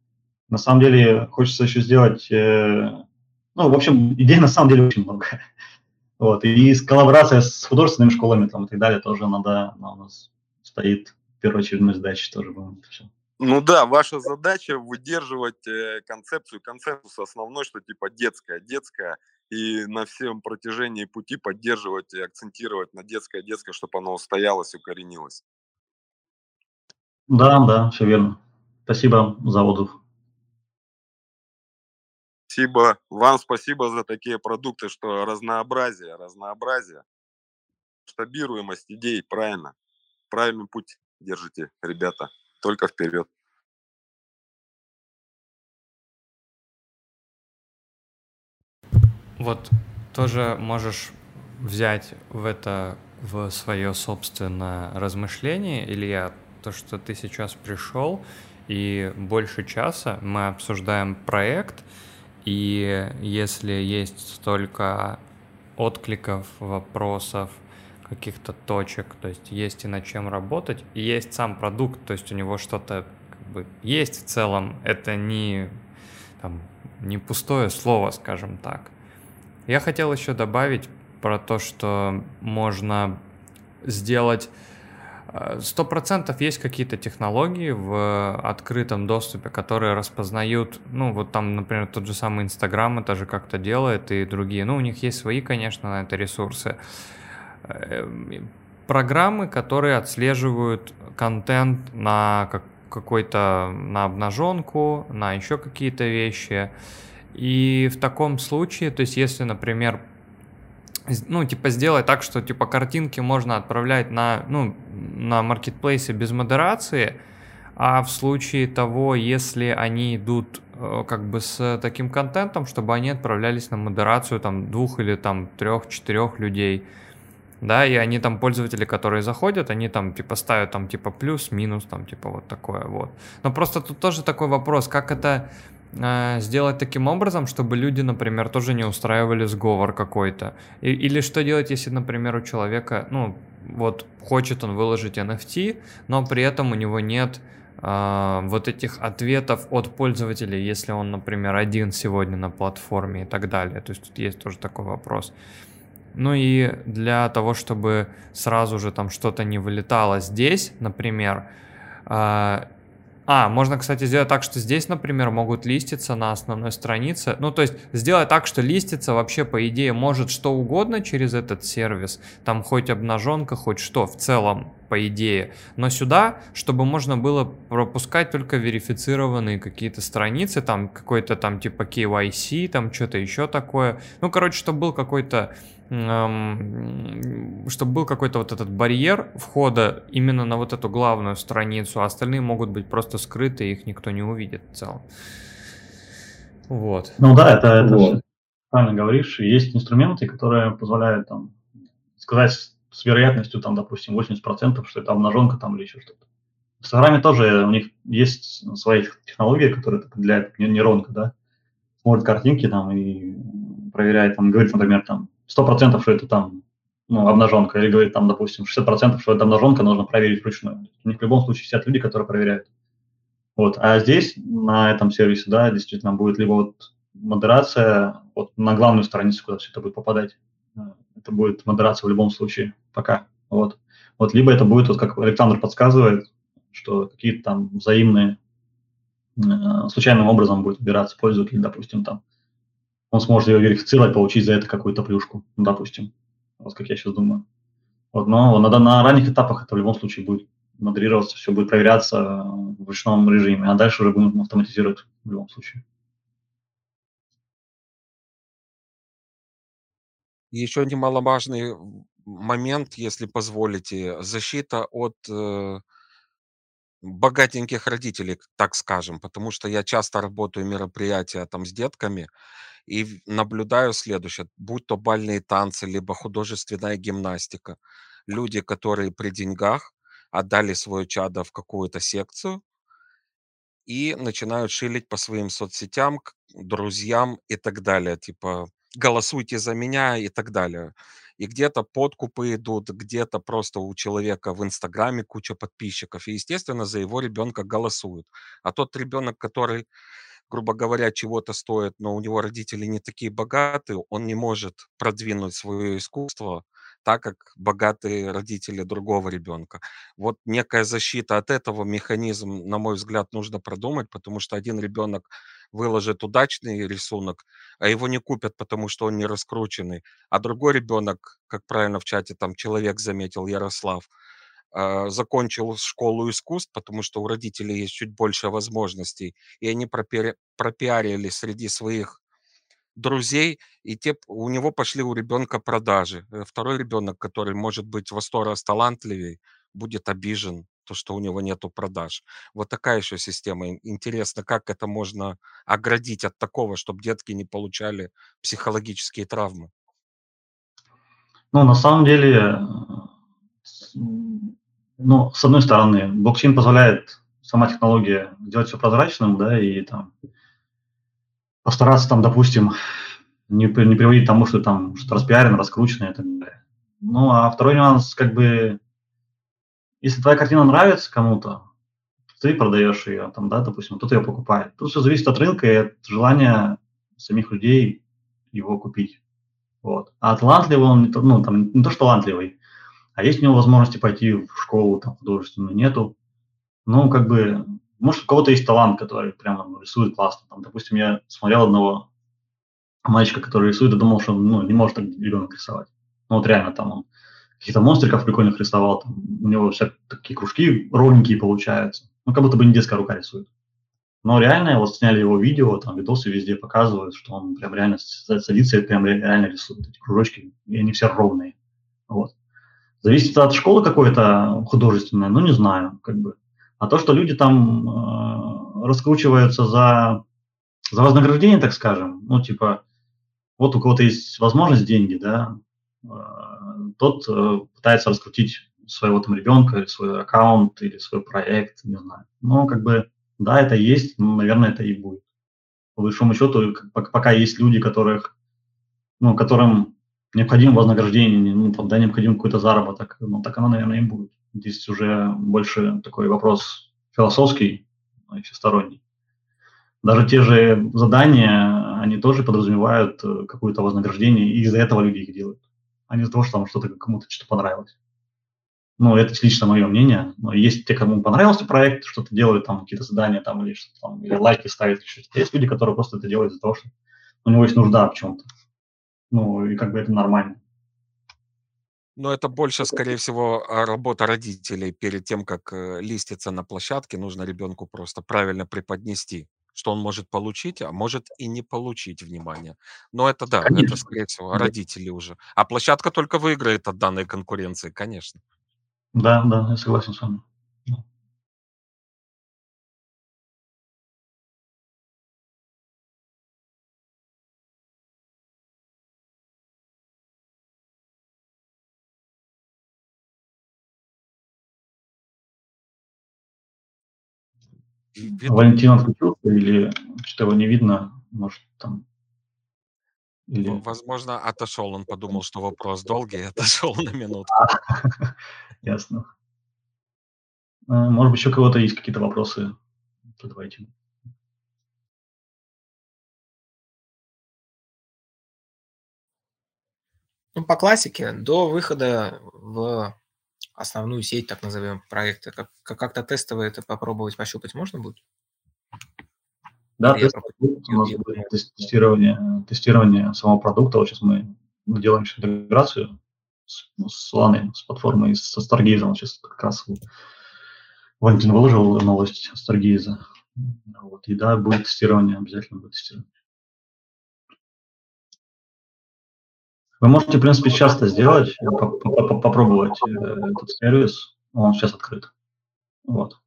На самом деле хочется еще сделать, э, ну, в общем, идей на самом деле очень много. Вот, и коллаборация с художественными школами там, и так далее тоже надо, она у нас стоит в первую очередь задача тоже будем. Ну да, ваша задача выдерживать э, концепцию, консенсус основной, что типа детская, детская, и на всем протяжении пути поддерживать и акцентировать на детское, детское, чтобы оно устоялось, укоренилось. Да, да, все верно. Спасибо за отзыв. Спасибо. Вам спасибо за такие продукты, что разнообразие, разнообразие, масштабируемость идей, правильно. Правильный путь держите, ребята. Только вперед. Вот тоже можешь взять в это в свое собственное размышление, Илья, то, что ты сейчас пришел, и больше часа мы обсуждаем проект, и если есть столько откликов, вопросов, каких-то точек, то есть есть и над чем работать, и есть сам продукт, то есть у него что-то как бы есть в целом, это не, там, не пустое слово, скажем так. Я хотел еще добавить про то, что можно сделать Сто процентов есть какие-то технологии в открытом доступе, которые распознают, ну, вот там, например, тот же самый Инстаграм это же как-то делает и другие. Ну, у них есть свои, конечно, на это ресурсы. Эм, программы, которые отслеживают контент на какой-то, на обнаженку, на еще какие-то вещи. И в таком случае, то есть если, например, ну, типа, сделать так, что, типа, картинки можно отправлять на, ну, на маркетплейсе без модерации, а в случае того, если они идут э, как бы с таким контентом, чтобы они отправлялись на модерацию там двух или там трех-четырех людей, да, и они там, пользователи, которые заходят, они там, типа, ставят там, типа, плюс, минус, там, типа, вот такое вот. Но просто тут тоже такой вопрос, как это сделать таким образом, чтобы люди, например, тоже не устраивали сговор какой-то. Или что делать, если, например, у человека, ну, вот, хочет он выложить NFT, но при этом у него нет э, вот этих ответов от пользователей, если он, например, один сегодня на платформе и так далее. То есть тут есть тоже такой вопрос. Ну и для того, чтобы сразу же там что-то не вылетало здесь, например, а, а, можно, кстати, сделать так, что здесь, например, могут листиться на основной странице. Ну, то есть сделать так, что листиться вообще, по идее, может что угодно через этот сервис. Там хоть обнаженка, хоть что в целом, по идее. Но сюда, чтобы можно было пропускать только верифицированные какие-то страницы, там какой-то там типа KYC, там что-то еще такое. Ну, короче, чтобы был какой-то чтобы был какой-то вот этот барьер входа именно на вот эту главную страницу, а остальные могут быть просто скрыты, их никто не увидит в целом. Вот. Ну да, это, это вот. правильно говоришь. Есть инструменты, которые позволяют там сказать с вероятностью, там, допустим, 80%, что это обнаженка там или еще что-то. В Инстаграме тоже у них есть свои технологии, которые определяют нейронка, да, смотрит картинки там и проверяет, там, говорит, например, там, 100% что это там ну, обнаженка, или говорит там, допустим, 60%, что это обнаженка, нужно проверить вручную. У них в любом случае сидят люди, которые проверяют. Вот. А здесь, на этом сервисе, да, действительно будет либо вот модерация вот на главную страницу, куда все это будет попадать. Это будет модерация в любом случае, пока. Вот. Вот либо это будет, вот как Александр подсказывает, что какие-то там взаимные э, случайным образом будет выбираться пользователь, допустим, там он сможет ее верифицировать, получить за это какую-то плюшку, допустим. Вот как я сейчас думаю. Вот, но на, на ранних этапах это в любом случае будет модерироваться, все будет проверяться в ручном режиме, а дальше уже будем автоматизировать в любом случае. Еще немаловажный момент, если позволите, защита от э, богатеньких родителей, так скажем, потому что я часто работаю мероприятия там с детками, и наблюдаю следующее, будь то бальные танцы, либо художественная гимнастика. Люди, которые при деньгах отдали свое чадо в какую-то секцию и начинают шилить по своим соцсетям, друзьям и так далее. Типа, голосуйте за меня и так далее. И где-то подкупы идут, где-то просто у человека в Инстаграме куча подписчиков. И, естественно, за его ребенка голосуют. А тот ребенок, который грубо говоря, чего-то стоит, но у него родители не такие богатые, он не может продвинуть свое искусство так, как богатые родители другого ребенка. Вот некая защита от этого механизм, на мой взгляд, нужно продумать, потому что один ребенок выложит удачный рисунок, а его не купят, потому что он не раскрученный, а другой ребенок, как правильно в чате там человек заметил, Ярослав, закончил школу искусств, потому что у родителей есть чуть больше возможностей, и они пропиари- пропиарили среди своих друзей, и те, у него пошли у ребенка продажи. Э, второй ребенок, который может быть во сто раз талантливее, будет обижен, то, что у него нету продаж. Вот такая еще система. Интересно, как это можно оградить от такого, чтобы детки не получали психологические травмы? Ну, на самом деле, ну, с одной стороны, блокчейн позволяет сама технология сделать все прозрачным, да, и там постараться там, допустим, не, не приводить к тому, что там что-то распиарено, раскручено и так далее. Ну, а второй нюанс, как бы, если твоя картина нравится кому-то, ты продаешь ее, там, да, допустим, кто-то ее покупает. Тут все зависит от рынка и от желания самих людей его купить. Вот. А талантливый он, ну, там, не то, что талантливый, а есть у него возможности пойти в школу там, художественную, нету. Ну, как бы, может, у кого-то есть талант, который прямо рисует классно. Там, допустим, я смотрел одного мальчика, который рисует, и думал, что ну, не может так ребенок рисовать. Ну, вот реально там он каких-то монстриков прикольных рисовал, там, у него все такие кружки ровненькие получаются. Ну, как будто бы не детская рука рисует. Но реально, вот сняли его видео, там видосы везде показывают, что он прям реально садится и прям реально рисует эти кружочки, и они все ровные. Вот. Зависит от школы какой-то художественной, ну, не знаю, как бы. А то, что люди там э, раскручиваются за, за вознаграждение, так скажем, ну, типа, вот у кого-то есть возможность деньги, да, э, тот э, пытается раскрутить своего там ребенка, или свой аккаунт, или свой проект, не знаю. Ну, как бы, да, это есть, ну, наверное, это и будет. По большому счету, пока есть люди, которых, ну, которым необходимо вознаграждение, ну, там, да, необходим какой-то заработок, ну, так оно, наверное, и будет. Здесь уже больше такой вопрос философский и всесторонний. Даже те же задания, они тоже подразумевают э, какое-то вознаграждение, и из-за этого люди их делают, а не из-за того, что там что-то кому-то что-то понравилось. Ну, это лично мое мнение. Но есть те, кому понравился проект, что-то делают, там, какие-то задания, там, или что-то там, или лайки ставят, или что-то. Есть люди, которые просто это делают из-за того, что у него есть нужда в чем-то. Ну, и как бы это нормально. Но это больше, скорее всего, а, работа родителей. Перед тем, как э, листиться на площадке, нужно ребенку просто правильно преподнести, что он может получить, а может и не получить внимание. Но это да, это, скорее всего, родители уже. А площадка только выиграет от данной конкуренции, конечно. Да, да, я согласен с вами. Валентин отключился или что его не видно, может там... Или... Возможно, отошел, он подумал, что вопрос долгий, отошел на минутку. Ясно. А, может быть, еще у кого-то есть какие-то вопросы? Давайте. Ну, по классике, до выхода в основную сеть, так назовем, проекта, как, как-то тестово это попробовать пощупать можно будет? Да, тест, у нас будет тестирование, тестирование самого продукта. Вот сейчас мы делаем еще интеграцию с, с Ланой, с платформой, со Stargaze. Сейчас как раз Валентин выложил новость Stargaze. Вот, и да, будет тестирование, обязательно будет тестирование. Вы можете, в принципе, часто сделать, попробовать э, этот сервис, он сейчас открыт. Вот.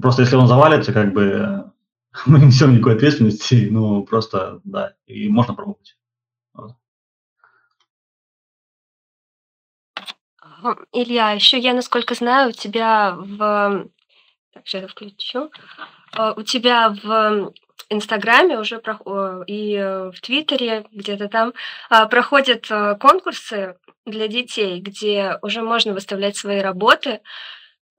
Просто если он завалится, как бы мы не несем никакой ответственности, ну, просто, да, и можно пробовать. Вот. Илья, еще я, насколько знаю, у тебя в... Так, сейчас я включу. Э, у тебя в Инстаграме уже и э, в Твиттере где-то там а, проходят э, конкурсы для детей, где уже можно выставлять свои работы.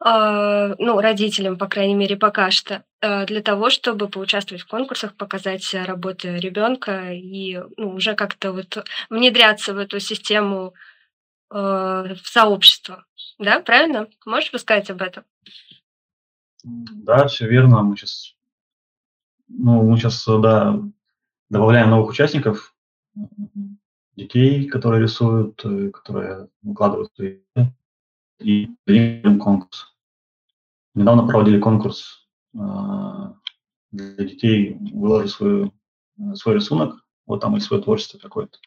э, ну, родителям, по крайней мере, пока что, э, для того, чтобы поучаствовать в конкурсах, показать работы ребенка и ну, уже как-то вот внедряться в эту систему в сообщество. Да, правильно? Можешь рассказать об этом? Да, все верно. Мы сейчас, ну, мы сейчас, да, добавляем новых участников, детей, которые рисуют, которые выкладывают свои и даем конкурс. Недавно проводили конкурс э, для детей, выложи свою, свой рисунок, вот там или свое творчество какое-то.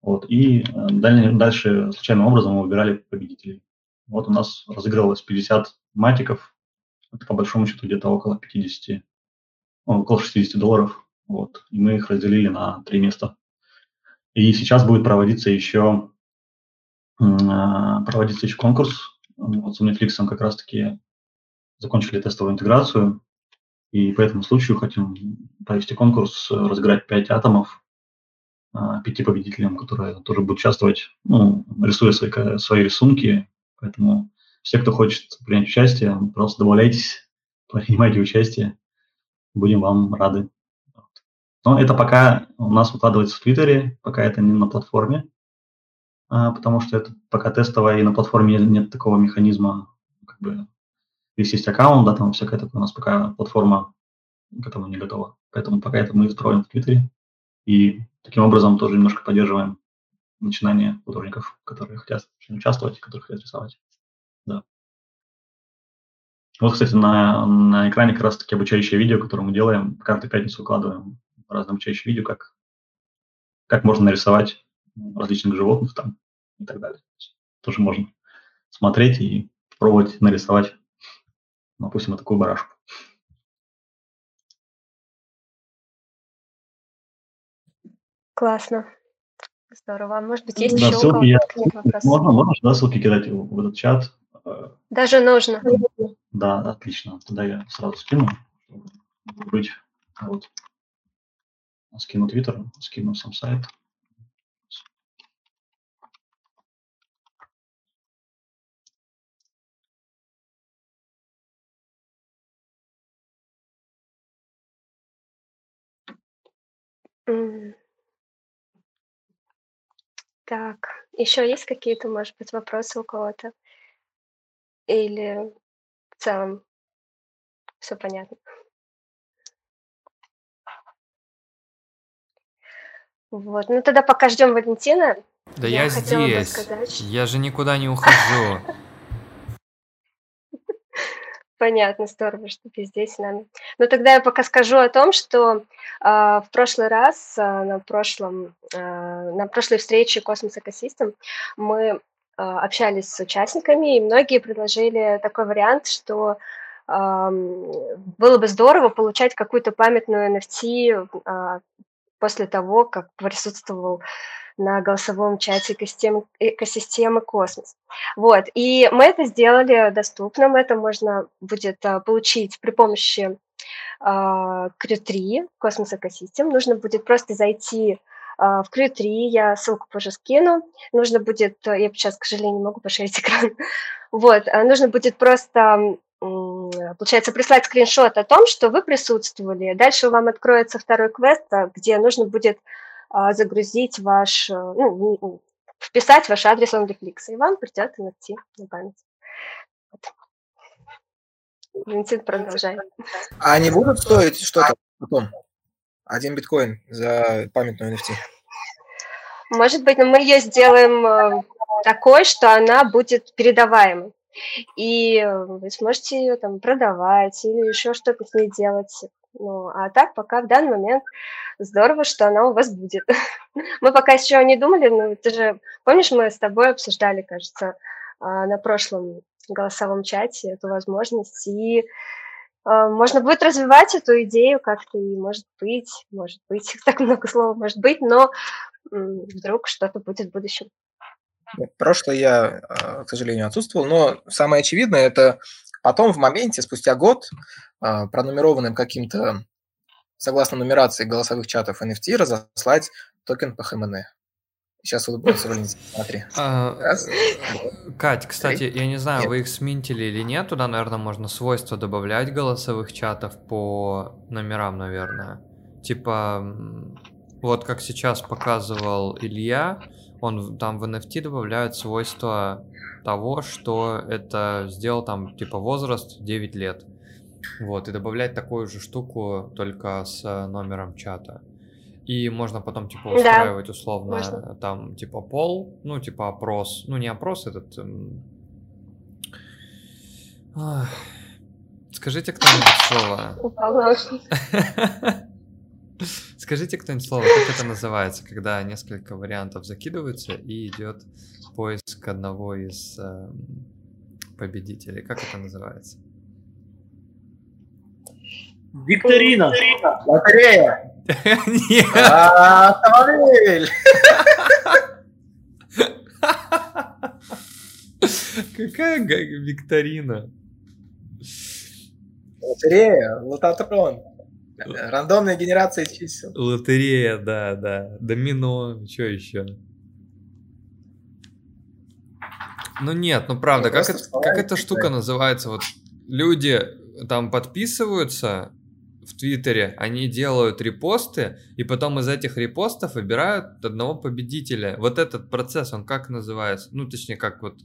Вот, и э, дальше, случайным образом мы выбирали победителей. Вот у нас разыгрывалось 50 матиков, это по большому счету где-то около 50, ну, около 60 долларов. Вот, и мы их разделили на три места. И сейчас будет проводиться еще а, проводится еще конкурс. Вот с Netflix как раз-таки закончили тестовую интеграцию, и по этому случаю хотим провести конкурс, разыграть 5 атомов пяти победителям, которые тоже будут участвовать, ну, рисуя свои, свои рисунки. Поэтому все, кто хочет принять участие, просто добавляйтесь, принимайте участие. Будем вам рады. Но это пока у нас выкладывается в Твиттере, пока это не на платформе. А, потому что это пока тестовая, и на платформе нет такого механизма, как бы, если есть аккаунт, да, там всякое такое, у нас пока платформа к этому не готова. Поэтому пока это мы строим в Твиттере, и таким образом тоже немножко поддерживаем начинания художников, которые хотят участвовать, которые хотят рисовать. Да. Вот, кстати, на, на экране как раз-таки обучающее видео, которое мы делаем, каждую пятницу выкладываем разные обучающие видео, как, как можно нарисовать различных животных там и так далее. Тоже можно смотреть и пробовать нарисовать, допустим, такую барашку. Классно. Здорово. А может быть, есть да, еще у кого-то я... вопросы? Можно, можно да, ссылки кидать в, в этот чат. Даже нужно. Да, отлично. Тогда я сразу скину, быть. Вот. Скину Твиттер, скину сам сайт. Так, еще есть какие-то, может быть, вопросы у кого-то? Или в целом все понятно? Вот, ну тогда пока ждем Валентина. Да я, я здесь. Я же никуда не ухожу. Понятно, здорово, что ты здесь с нами. Но тогда я пока скажу о том, что э, в прошлый раз, э, на, прошлом, э, на прошлой встрече Cosmos Ecosystem мы общались с участниками, и многие предложили такой вариант, что было бы здорово получать какую-то памятную NFT э, после того, как присутствовал на голосовом чате экосистемы, экосистемы Космос. Вот, и мы это сделали доступным, это можно будет а, получить при помощи а, Крю-3, Космос Экосистем. Нужно будет просто зайти а, в Крю-3, я ссылку позже скину. Нужно будет, я сейчас, к сожалению, не могу поширить экран. Вот, нужно будет просто получается, прислать скриншот о том, что вы присутствовали. Дальше вам откроется второй квест, где нужно будет а, загрузить ваш, э, ну, вписать ваш адрес OnlyFlix, и вам придет NFT на память. Вот. Валентин, продолжай. А они будут стоить что-то потом? Один биткоин за памятную NFT? Может быть, но мы ее сделаем э, такой, что она будет передаваемой. И вы сможете ее там продавать или еще что-то с ней делать. Ну, а так пока в данный момент здорово, что она у вас будет. мы пока еще не думали, но ты же, помнишь, мы с тобой обсуждали, кажется, а, на прошлом голосовом чате эту возможность, и можно будет развивать эту идею как-то, и может быть, может быть, так много слов может быть, но вдруг что-то будет в будущем. Прошлое я, а, к сожалению, отсутствовал, но самое очевидное – это потом в моменте, спустя год, а, пронумерованным каким-то, согласно нумерации голосовых чатов NFT, разослать токен по ХМН. Сейчас улыбнется Валентин, смотри. А, Раз. Кать, кстати, я не знаю, Нет. вы их сминтили или нет, туда, наверное, можно свойства добавлять голосовых чатов по номерам, наверное. Типа, вот как сейчас показывал Илья, он там в NFT добавляет свойства того, что это сделал там, типа, возраст 9 лет. Вот, и добавлять такую же штуку только с э, номером чата. И можно потом, типа, Да, устраивать условно можно. там, типа, пол, ну, типа, опрос. Ну, не опрос этот... эм, ах, Скажите кто-нибудь слово. Упал. Скажите кто-нибудь слово, как это называется, когда несколько вариантов закидываются и идет поиск одного из эм, победителей. Как это называется? Викторина. Лотерея! Нет! Автомобиль! Какая викторина? Лотерея, лототрон. Рандомная генерация чисел. Лотерея, да, да. Домино, что еще? Ну нет, ну правда, Ну, как, это- как эта штука называется? Вот люди там подписываются в Твиттере, они делают репосты, и потом из этих репостов выбирают одного победителя. Вот этот процесс, он как называется? Ну, точнее, как вот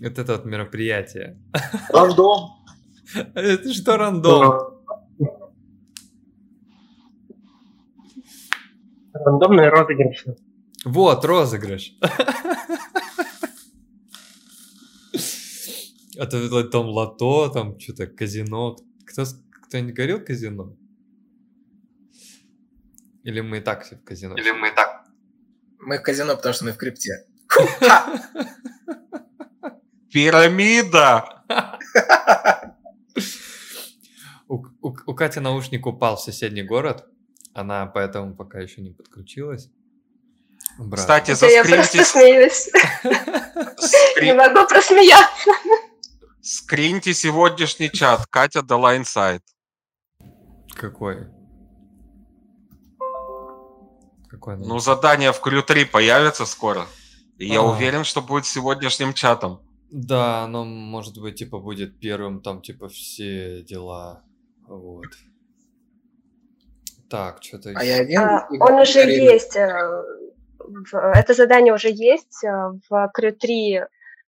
вот это вот мероприятие. Рандом. Это что рандом? Рандомный розыгрыш. Вот, розыгрыш. А то вот там лото, там что-то казино. Кто, кто-нибудь говорил казино? Или мы и так все в казино? Или мы так. Мы в казино, потому что мы в крипте. Пирамида! У, у- у Кати наушник упал в соседний город. Она поэтому пока еще не подключилась. Брат. Кстати, Да я просто заскриньте, смеюсь. скри- Не могу просмеяться. скриньте сегодняшний чат. Катя дала инсайт. Какой? Какой Ну, задание в Крю 3 появится скоро. И я А. уверен, что будет сегодняшним чатом. Да, оно, может быть, типа, будет первым, там, типа, все дела. Вот. Так, что-то... А я один? А, Он уже есть. э, Это задание уже есть э, в Crew 3 э,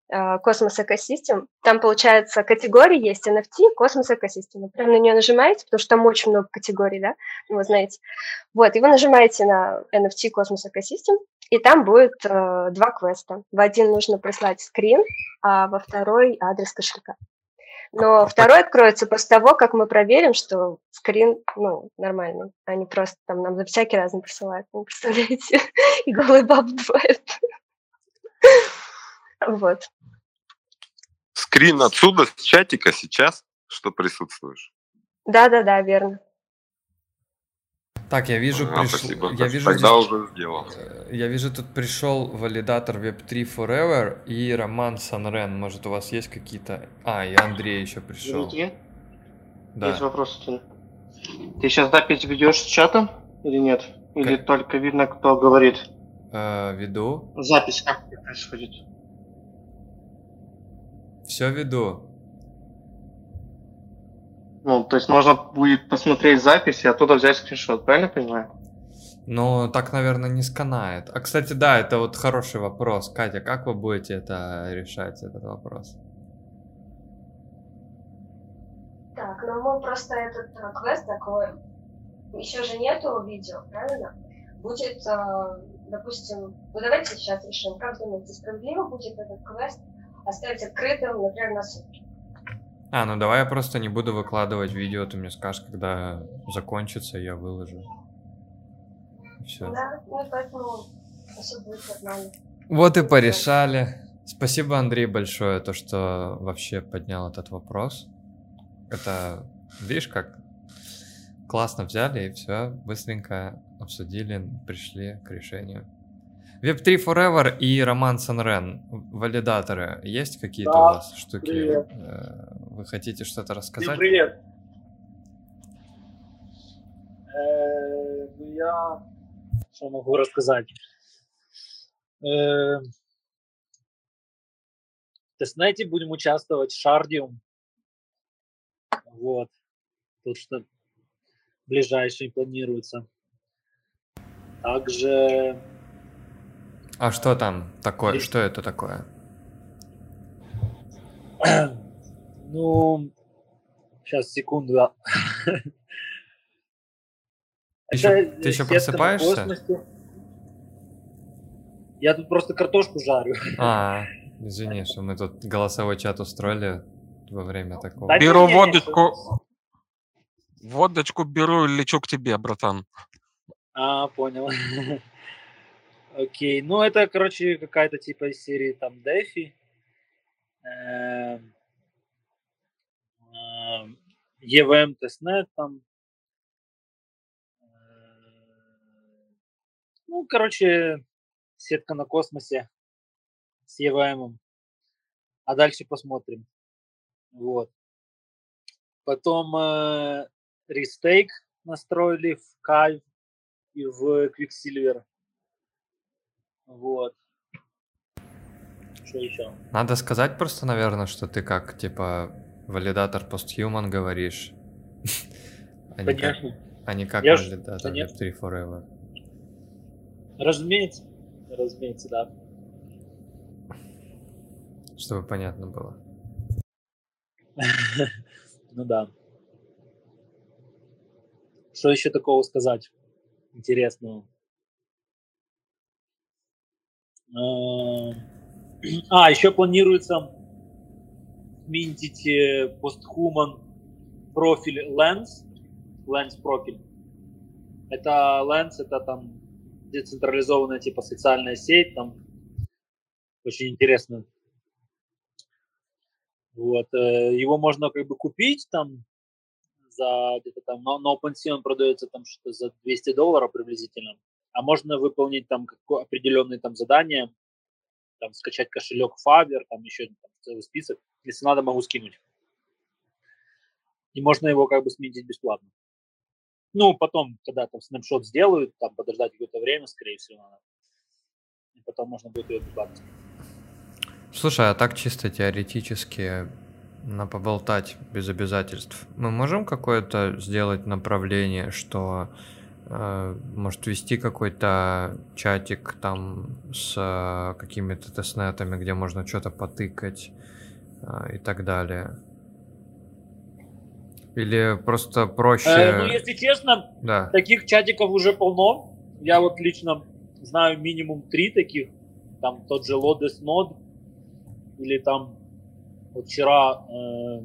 Cosmos Ecosystem. Там, получается, категории есть NFT, Cosmos Ecosystem. Вы прям на нее нажимаете, потому что там очень много категорий, да, вы знаете. Вот, и вы нажимаете на NFT Cosmos Ecosystem, и там будет э, два квеста. В один нужно прислать скрин, а во второй адрес кошелька. Но второй откроется после того, как мы проверим, что скрин, ну, нормальный, а не просто там нам за всякий раз не присылают. Вы представляете? И голый баб бывает. Вот. Скрин отсюда, с чатика сейчас, что присутствуешь. Да-да-да, верно. Так, я вижу, А, пришел... спасибо. Я вижу, Тогда здесь- уже сделал. э, Я вижу, тут пришел валидатор Web3 Forever и Роман Санрен. Может, у вас есть какие-то... А, и Андрей еще пришел. Дмитрий, Да. есть вопрос. у тебя. Ты сейчас запись ведешь с чатом или нет? Или Как? только видно, кто говорит? Э, веду. Запись как происходит? Все веду. Ну, то есть можно будет посмотреть запись и оттуда взять скриншот, правильно понимаю? Но так, наверное, не сканает. А, кстати, да, это вот хороший вопрос. Катя, как вы будете это решать, этот вопрос? Так, ну мы просто этот э, квест такой, еще же нету видео, правильно? Будет, э, допустим, ну давайте сейчас решим, как думаете, справедливо будет этот квест оставить открытым, например, на сутки? А, ну давай я просто не буду выкладывать видео, ты мне скажешь, когда закончится, я выложу. Все. Да, ну поэтому все будет нормально. Вот и порешали. Спасибо, Андрей, большое, то, что вообще поднял этот вопрос. Это, видишь, как классно взяли и все, быстренько обсудили, пришли к решению. Web3 Forever и Роман Санрен, валидаторы, есть какие-то Да, у вас штуки? привет. Э, Вы хотите что-то рассказать? привет. Э, ну, я что могу рассказать? Э, тестнете будем участвовать в Шардиум. Вот. Тут что ближайший планируется. Также... А что там такое? Что это такое? Ну, сейчас, секунду. да. Ты еще, ты еще просыпаешься? Я тут просто картошку жарю. А, извини, что мы тут голосовой чат устроили во время такого. Да Беру водочку. Водочку беру и лечу к тебе, братан. А, понял. Окей, ну это, короче, какая-то типа из серии там Дефи. Эм, эм, EVM тестнет там. Э, Ну, короче, сетка на космосе с EVM. А дальше посмотрим. Вот. Потом э, рестейк настроили в Кайв и в Quicksilver. Вот. Что еще? Надо сказать просто, наверное, что ты как, типа, валидатор постхуман говоришь. А не как, Конечно. а не как Я ж- валидатор конечно. Web3 Forever. Разумеется. Разумеется, да. Чтобы понятно было. Ну да. Что еще такого сказать интересного? Эм, А, еще планируется минтить э, постхуман профиль Lens. Lens профиль. Это Lens, это там децентрализованная типа социальная сеть, там очень интересно. Вот, э, его можно как бы купить там за где-то там, на OpenSea он продается там что-то за 200 долларов приблизительно, а можно выполнить там определенные там задания, там скачать кошелек Faber, там еще там, целый список. Если надо, могу скинуть. И можно его как бы сменить бесплатно. Ну, потом, когда там снапшот сделают, там подождать какое-то время, скорее всего, надо. И потом можно будет ее бесплатно. Слушай, а так чисто теоретически на поболтать без обязательств. Мы можем какое-то сделать направление, что может вести какой-то чатик там с э, какими-то тестнетами, где можно что-то потыкать э, и так далее. Или просто проще... Э, ну, если честно, Да. таких чатиков уже полно. Я вот лично знаю минимум три таких. Там тот же Lodes Node. Или там вот вчера э,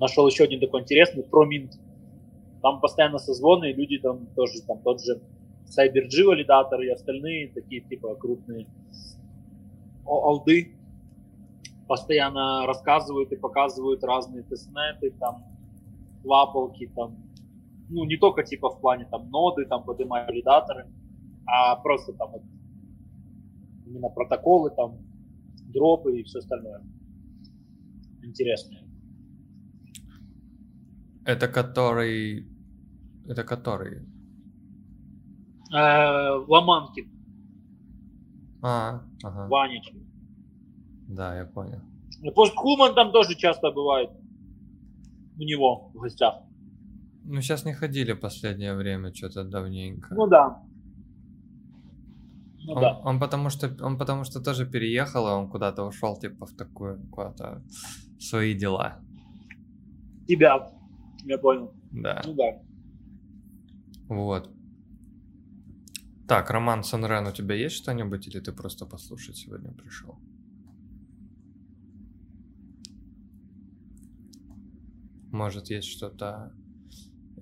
нашел еще один такой интересный, ProMint. Там постоянно созвоны, и люди там тоже, там тот же CyberG валидатор и остальные такие типа крупные алды постоянно рассказывают и показывают разные тестнеты, там, лапалки, там, ну, не только типа в плане там ноды, там, поднимать валидаторы, а просто там вот именно протоколы, там, дропы и все остальное. Интересное. Это который... Это который... Э, Ломанкин, А, ага. Ванич. Да, я понял. Посткуман там тоже часто бывает у него в гостях. Ну, сейчас не ходили последнее время, что-то давненько. Ну да. Ну он, да. он потому что он потому что тоже переехал, и он куда-то ушел, типа, в такую куда-то свои дела. Тебя. Я понял. Да. Ну да. Вот. Так, Роман Санрен, у тебя есть что-нибудь, или ты просто послушать сегодня пришел? Может, есть что-то...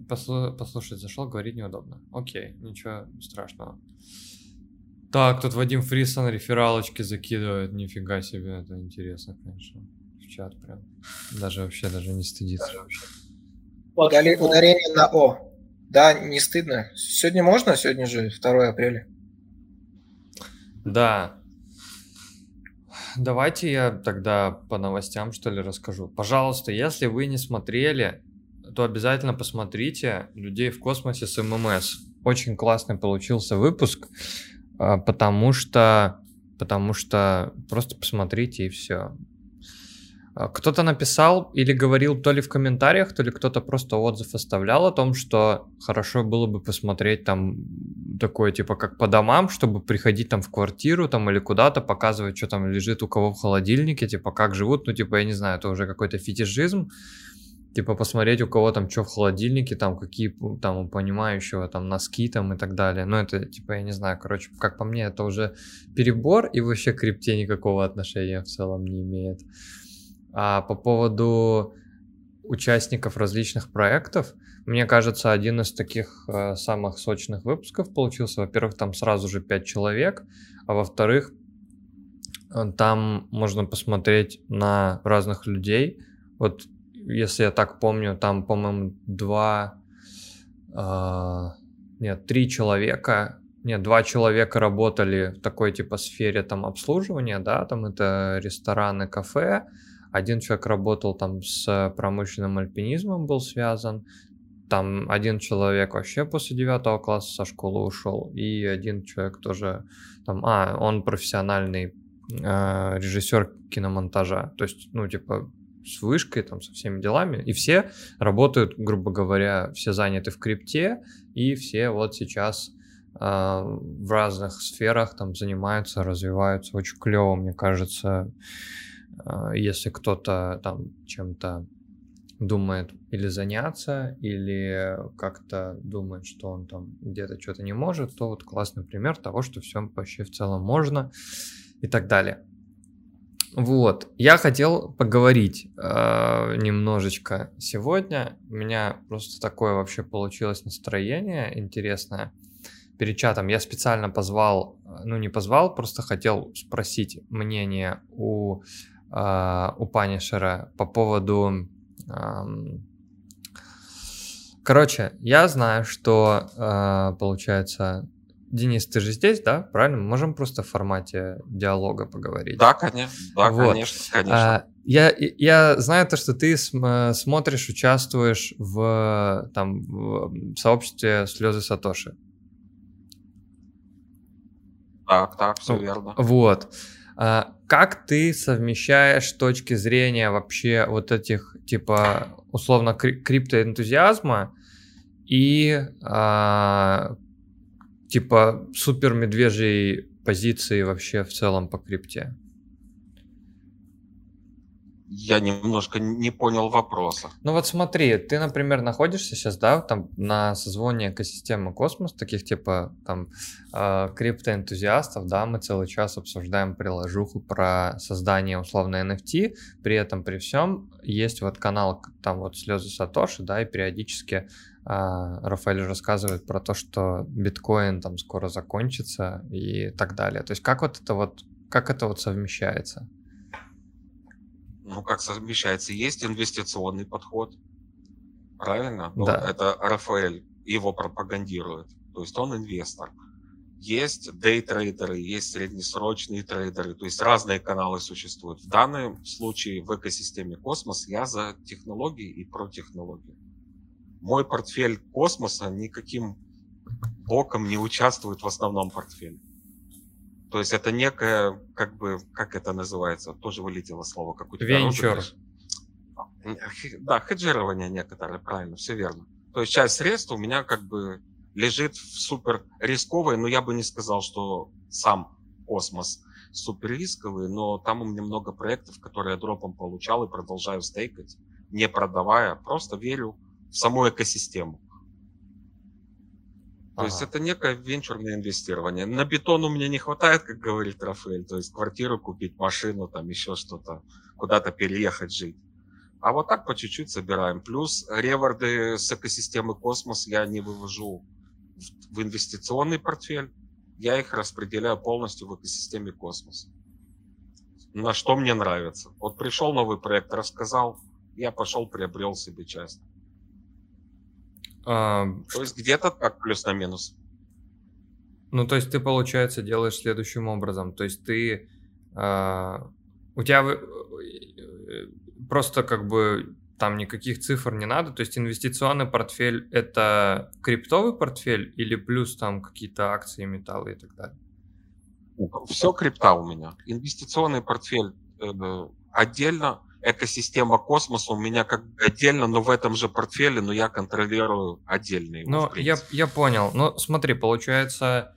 Послу- Послушать зашел, говорить неудобно. Окей, ничего страшного. Так, тут Вадим Фрисон рефералочки закидывает. Нифига себе, это интересно, конечно. В чат прям. Даже вообще даже не стыдится. Удали- Ударение на О. Да, не стыдно. Сегодня можно? Сегодня же 2 апреля. Да. Давайте я тогда по новостям, что ли, расскажу. Пожалуйста, если вы не смотрели, то обязательно посмотрите «Людей в космосе» с ММС. Очень классный получился выпуск. а, потому что, потому что просто посмотрите и все. А, кто-то написал или говорил то ли в комментариях, то ли кто-то просто отзыв оставлял о том, что хорошо было бы посмотреть там такое, типа, как по домам, чтобы приходить там в квартиру там или куда-то, показывать, что там лежит у кого в холодильнике, типа, как живут, ну, типа, я не знаю, это уже какой-то фетишизм, типа, посмотреть, у кого там что в холодильнике, там, какие там у понимающего там носки там и так далее. Ну, это, типа, я не знаю, короче, как по мне, это уже перебор и вообще к крипте никакого отношения в целом не имеет. А по поводу участников различных проектов, мне кажется, один из таких э, самых сочных выпусков получился. Во-первых, там сразу же 5 человек, а во-вторых, э, там можно посмотреть на разных людей. Вот если я так помню, там, по-моему, два, э, нет, три человека, нет, два человека работали в такой типа сфере там обслуживания, да, там это рестораны, кафе, один человек работал там с промышленным альпинизмом, был связан. Там один человек вообще после девятого класса со школы ушел. И один человек тоже там... А, он профессиональный э, режиссер киномонтажа. То есть, ну, типа, с вышкой, там, со всеми делами. И все работают, грубо говоря, все заняты в крипте, и все вот сейчас э, в разных сферах там занимаются, развиваются. Очень клево, мне кажется. А, если кто-то там чем-то думает или заняться, или как-то думает, что он там где-то что-то не может, то вот классный пример того, что все вообще в целом можно и так далее. Вот, я хотел поговорить э, немножечко сегодня. У меня просто такое вообще получилось настроение интересное перед чатом. Я специально позвал, ну не позвал, просто хотел спросить мнение у у Панишера по поводу... Короче, я знаю, что, а, получается, Денис, ты же здесь, да? Правильно? Мы можем просто в формате диалога поговорить. Да, конечно. Да, вот. конечно, конечно. А, я, я знаю то, что ты смотришь, участвуешь в, там, в сообществе «Слезы Сатоши». Так, так, все верно. Вот. А, как ты совмещаешь точки зрения вообще вот этих, типа, условно, криптоэнтузиазма и, а, типа, супер медвежьей позиции вообще в целом по крипте? Я немножко не понял вопроса. Ну вот смотри, ты, например, находишься сейчас, да, там на созвоне экосистемы Космос, таких типа там э, криптоэнтузиастов, да, мы целый час обсуждаем приложуху про создание условно NFT, при этом при всем есть вот канал там вот слезы Сатоши, да, и периодически э, Рафаэль рассказывает про то, что биткоин там скоро закончится и так далее. То есть как вот это вот, как это вот совмещается? Ну, как совмещается, есть инвестиционный подход, правильно? Ну, да. Это Рафаэль его пропагандирует, то есть он инвестор. Есть дейтрейдеры, есть среднесрочные трейдеры, то есть разные каналы существуют. В данном случае в экосистеме Космос я за технологии и про технологии. Мой портфель космоса никаким боком не участвует в основном портфеле. То есть это некое, как бы, как это называется, тоже вылетело слово, как у тебя. Венчур. Да, хеджирование некоторое, правильно, все верно. То есть часть средств у меня как бы лежит в супер рисковой, но я бы не сказал, что сам космос супер рисковый, но там у меня много проектов, которые я дропом получал и продолжаю стейкать, не продавая, просто верю в саму экосистему. То есть это некое венчурное инвестирование. На бетон у меня не хватает, как говорит Рафаэль, то есть квартиру купить, машину, там еще что-то, куда-то переехать жить. А вот так по чуть-чуть собираем. Плюс реварды с экосистемы Космос я не вывожу в инвестиционный портфель, я их распределяю полностью в экосистеме Космос. На что мне нравится. Вот пришел новый проект, рассказал, я пошел, приобрел себе часть. А, то есть где-то так плюс на минус. Ну, то есть ты, получается, делаешь следующим образом. То есть ты... Э, у тебя э, просто как бы там никаких цифр не надо. То есть инвестиционный портфель — это криптовый портфель или плюс там какие-то акции, металлы и так далее? Все крипта у меня. Инвестиционный портфель э, отдельно, экосистема космоса у меня как бы отдельно, но в этом же портфеле, но я контролирую отдельно Ну, я, я понял. Ну, смотри, получается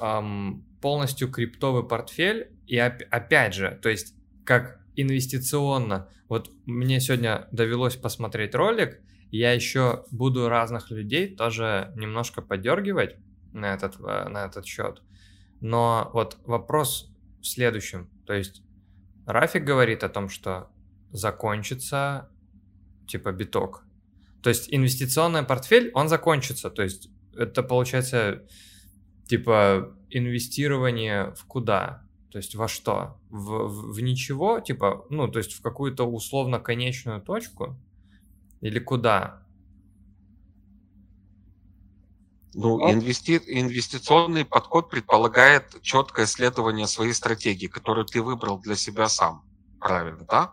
эм, полностью криптовый портфель, и оп- опять же, то есть как инвестиционно. Вот мне сегодня довелось посмотреть ролик, я еще буду разных людей тоже немножко подергивать на этот, э, на этот счет. Но вот вопрос в следующем. То есть Рафик говорит о том, что закончится типа биток. То есть инвестиционный портфель, он закончится. То есть это получается типа инвестирование в куда? То есть во что? В, в, в ничего? Типа, ну, то есть в какую-то условно конечную точку? Или куда? Ну, инвести... инвестиционный подход предполагает четкое следование своей стратегии, которую ты выбрал для себя сам. Правильно, да?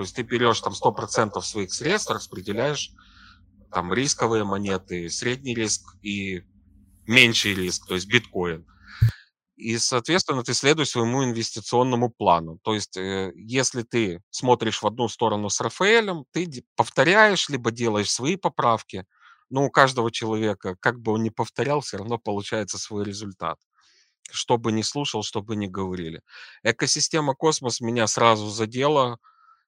То есть ты берешь там 100% своих средств, распределяешь там рисковые монеты, средний риск и меньший риск, то есть биткоин. И, соответственно, ты следуешь своему инвестиционному плану. То есть, э, если ты смотришь в одну сторону с Рафаэлем, ты повторяешь, либо делаешь свои поправки. Но у каждого человека, как бы он ни повторял, все равно получается свой результат. Что бы ни слушал, что бы ни говорили. Экосистема космос меня сразу задела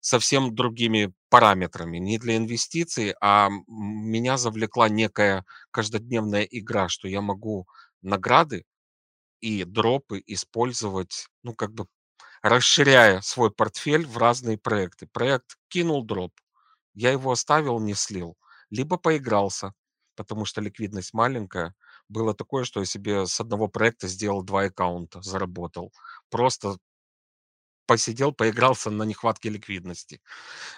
совсем другими параметрами. Не для инвестиций, а меня завлекла некая каждодневная игра, что я могу награды и дропы использовать, ну, как бы расширяя свой портфель в разные проекты. Проект кинул дроп, я его оставил, не слил, либо поигрался, потому что ликвидность маленькая. Было такое, что я себе с одного проекта сделал два аккаунта, заработал. Просто посидел, поигрался на нехватке ликвидности.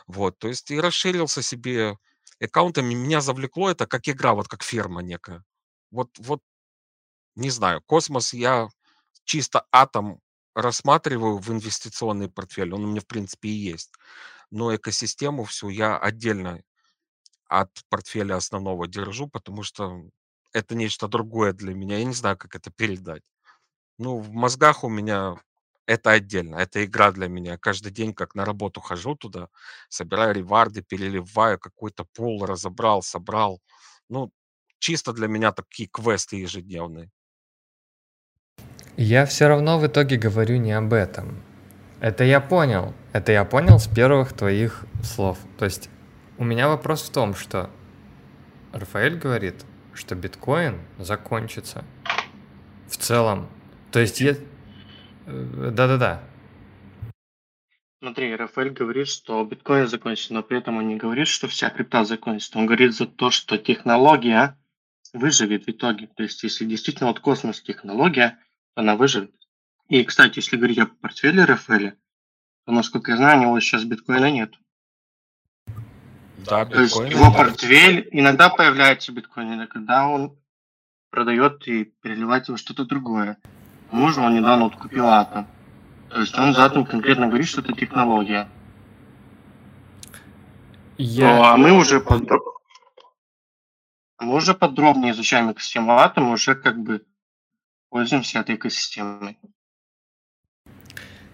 Вот, то есть и расширился себе аккаунтами. Меня завлекло это как игра, вот как ферма некая. Вот, вот не знаю, космос я чисто атом рассматриваю в инвестиционный портфель. Он у меня, в принципе, и есть. Но экосистему всю я отдельно от портфеля основного держу, потому что это нечто другое для меня. Я не знаю, как это передать. Ну, в мозгах у меня это отдельно. Это игра для меня. Каждый день, как на работу хожу туда, собираю реварды, переливаю, какой-то пол разобрал, собрал. Ну, чисто для меня такие квесты ежедневные. Я все равно в итоге говорю не об этом. Это я понял. Это я понял с первых твоих слов. То есть у меня вопрос в том, что Рафаэль говорит, что биткоин закончится. В целом. То есть я... Э, да-да-да. Смотри, Рафаэль говорит, что биткоин закончится, но при этом он не говорит, что вся крипта закончится. Он говорит за то, что технология выживет в итоге. То есть, если действительно вот космос технология, она выживет. И, кстати, если говорить о портфеле Рафаэля, то, насколько я знаю, у него сейчас биткоина нет. Да, То есть его портфель, иногда появляется биткоин, иногда он продает и переливает его что-то другое. Можно он недавно вот купил атом. То есть он за атом конкретно говорит, что это технология. Я... Ну, а мы уже подро... мы уже подробнее изучаем экосистему атома, уже как бы пользуемся этой экосистемой.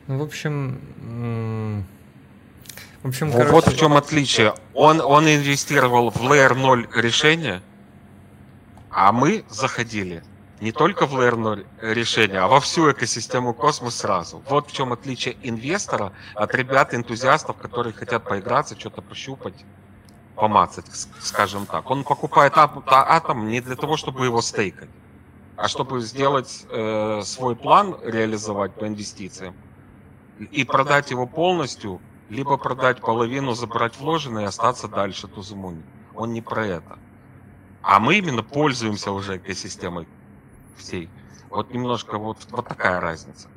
Ну, в общем, в общем, Вот, короче, вот в чем отличие. Он, он инвестировал в Layer 0 решение, а мы заходили не только в Layer 0 решение, а во всю экосистему космос сразу. Вот в чем отличие инвестора от ребят-энтузиастов, которые хотят поиграться, что-то пощупать, помацать, скажем так. Он покупает ат- та- атом не для того, чтобы его стейкать, а чтобы сделать э, свой план, реализовать по инвестициям и продать его полностью, либо продать половину, забрать вложенное и остаться дальше тузумуни. Он не про это. А мы именно пользуемся уже экосистемой всей. Вот немножко вот, вот такая разница.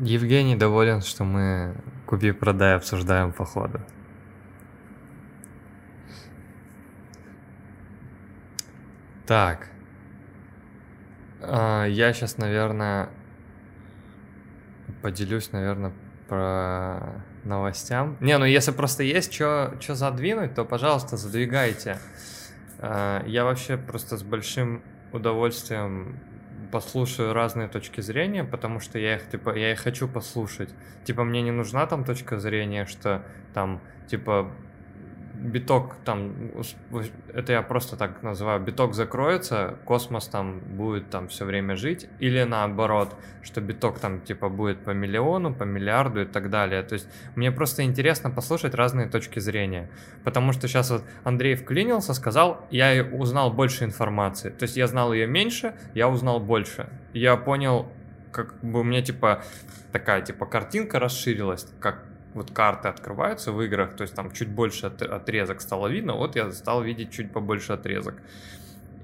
Евгений доволен, что мы купи-продай обсуждаем по ходу. Так. А, Я сейчас, наверное, поделюсь, наверное, про новостям. Не, ну если просто есть что задвинуть, то, пожалуйста, задвигайте. А, Я вообще просто с большим удовольствием послушаю разные точки зрения, потому что я их, типа, я их хочу послушать. Типа, мне не нужна там точка зрения, что там, типа, биток там, это я просто так называю, биток закроется, космос там будет там все время жить, или наоборот, что биток там типа будет по миллиону, по миллиарду и так далее. То есть мне просто интересно послушать разные точки зрения, потому что сейчас вот Андрей вклинился, сказал, я узнал больше информации, то есть я знал ее меньше, я узнал больше. Я понял, как бы у меня типа такая типа картинка расширилась, как вот карты открываются в играх, то есть там чуть больше отрезок стало видно, вот я стал видеть чуть побольше отрезок.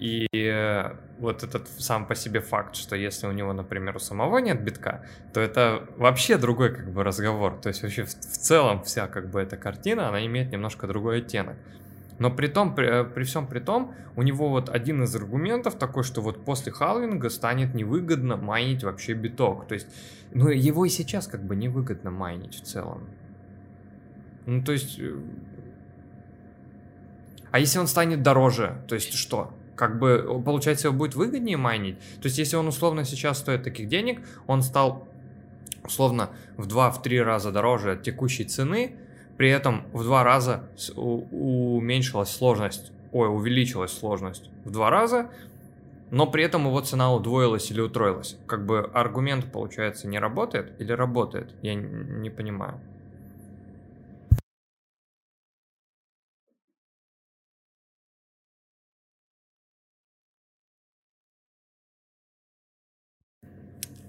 И э, вот этот сам по себе факт, что если у него, например, у самого нет битка, то это вообще другой как бы разговор. То есть вообще в, в целом вся как бы эта картина, она имеет немножко другой оттенок. Но при том, при, э, при всем при том, у него вот один из аргументов такой, что вот после халвинга станет невыгодно майнить вообще биток. То есть, ну его и сейчас как бы невыгодно майнить в целом. Ну, то есть... Э, а если он станет дороже, то есть что? Как бы, получается, его будет выгоднее майнить? То есть, если он условно сейчас стоит таких денег, он стал условно в 2-3 раза дороже от текущей цены, при этом в два раза уменьшилась сложность, ой, увеличилась сложность в два раза, но при этом его цена удвоилась или утроилась. Как бы аргумент, получается, не работает или работает? Я не понимаю.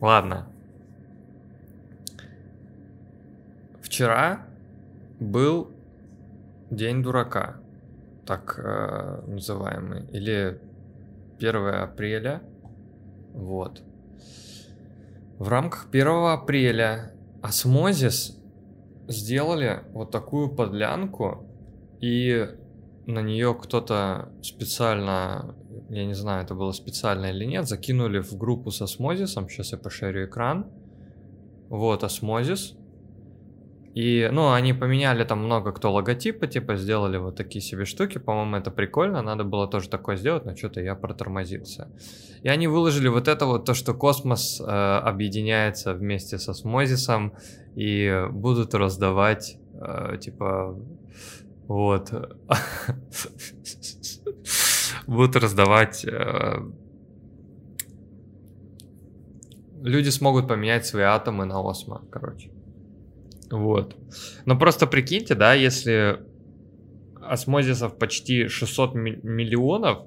Ладно. Вчера был День дурака, так э, называемый, или 1 апреля. Вот. В рамках 1 апреля Osmosis сделали вот такую подлянку, и на нее кто-то специально я не знаю, это было специально или нет, закинули в группу с осмозисом, сейчас я пошарю экран, вот Osmosis, и, ну, они поменяли там много кто логотипы, типа, сделали вот такие себе штуки, по-моему, это прикольно, надо было тоже такое сделать, но что-то я протормозился. И они выложили вот это вот, то, что космос э, объединяется вместе с осмозисом и будут раздавать, э, типа, вот, будут раздавать... Э, люди смогут поменять свои атомы на осмо, короче. Вот. Но просто прикиньте, да, если осмозисов почти 600 миллионов,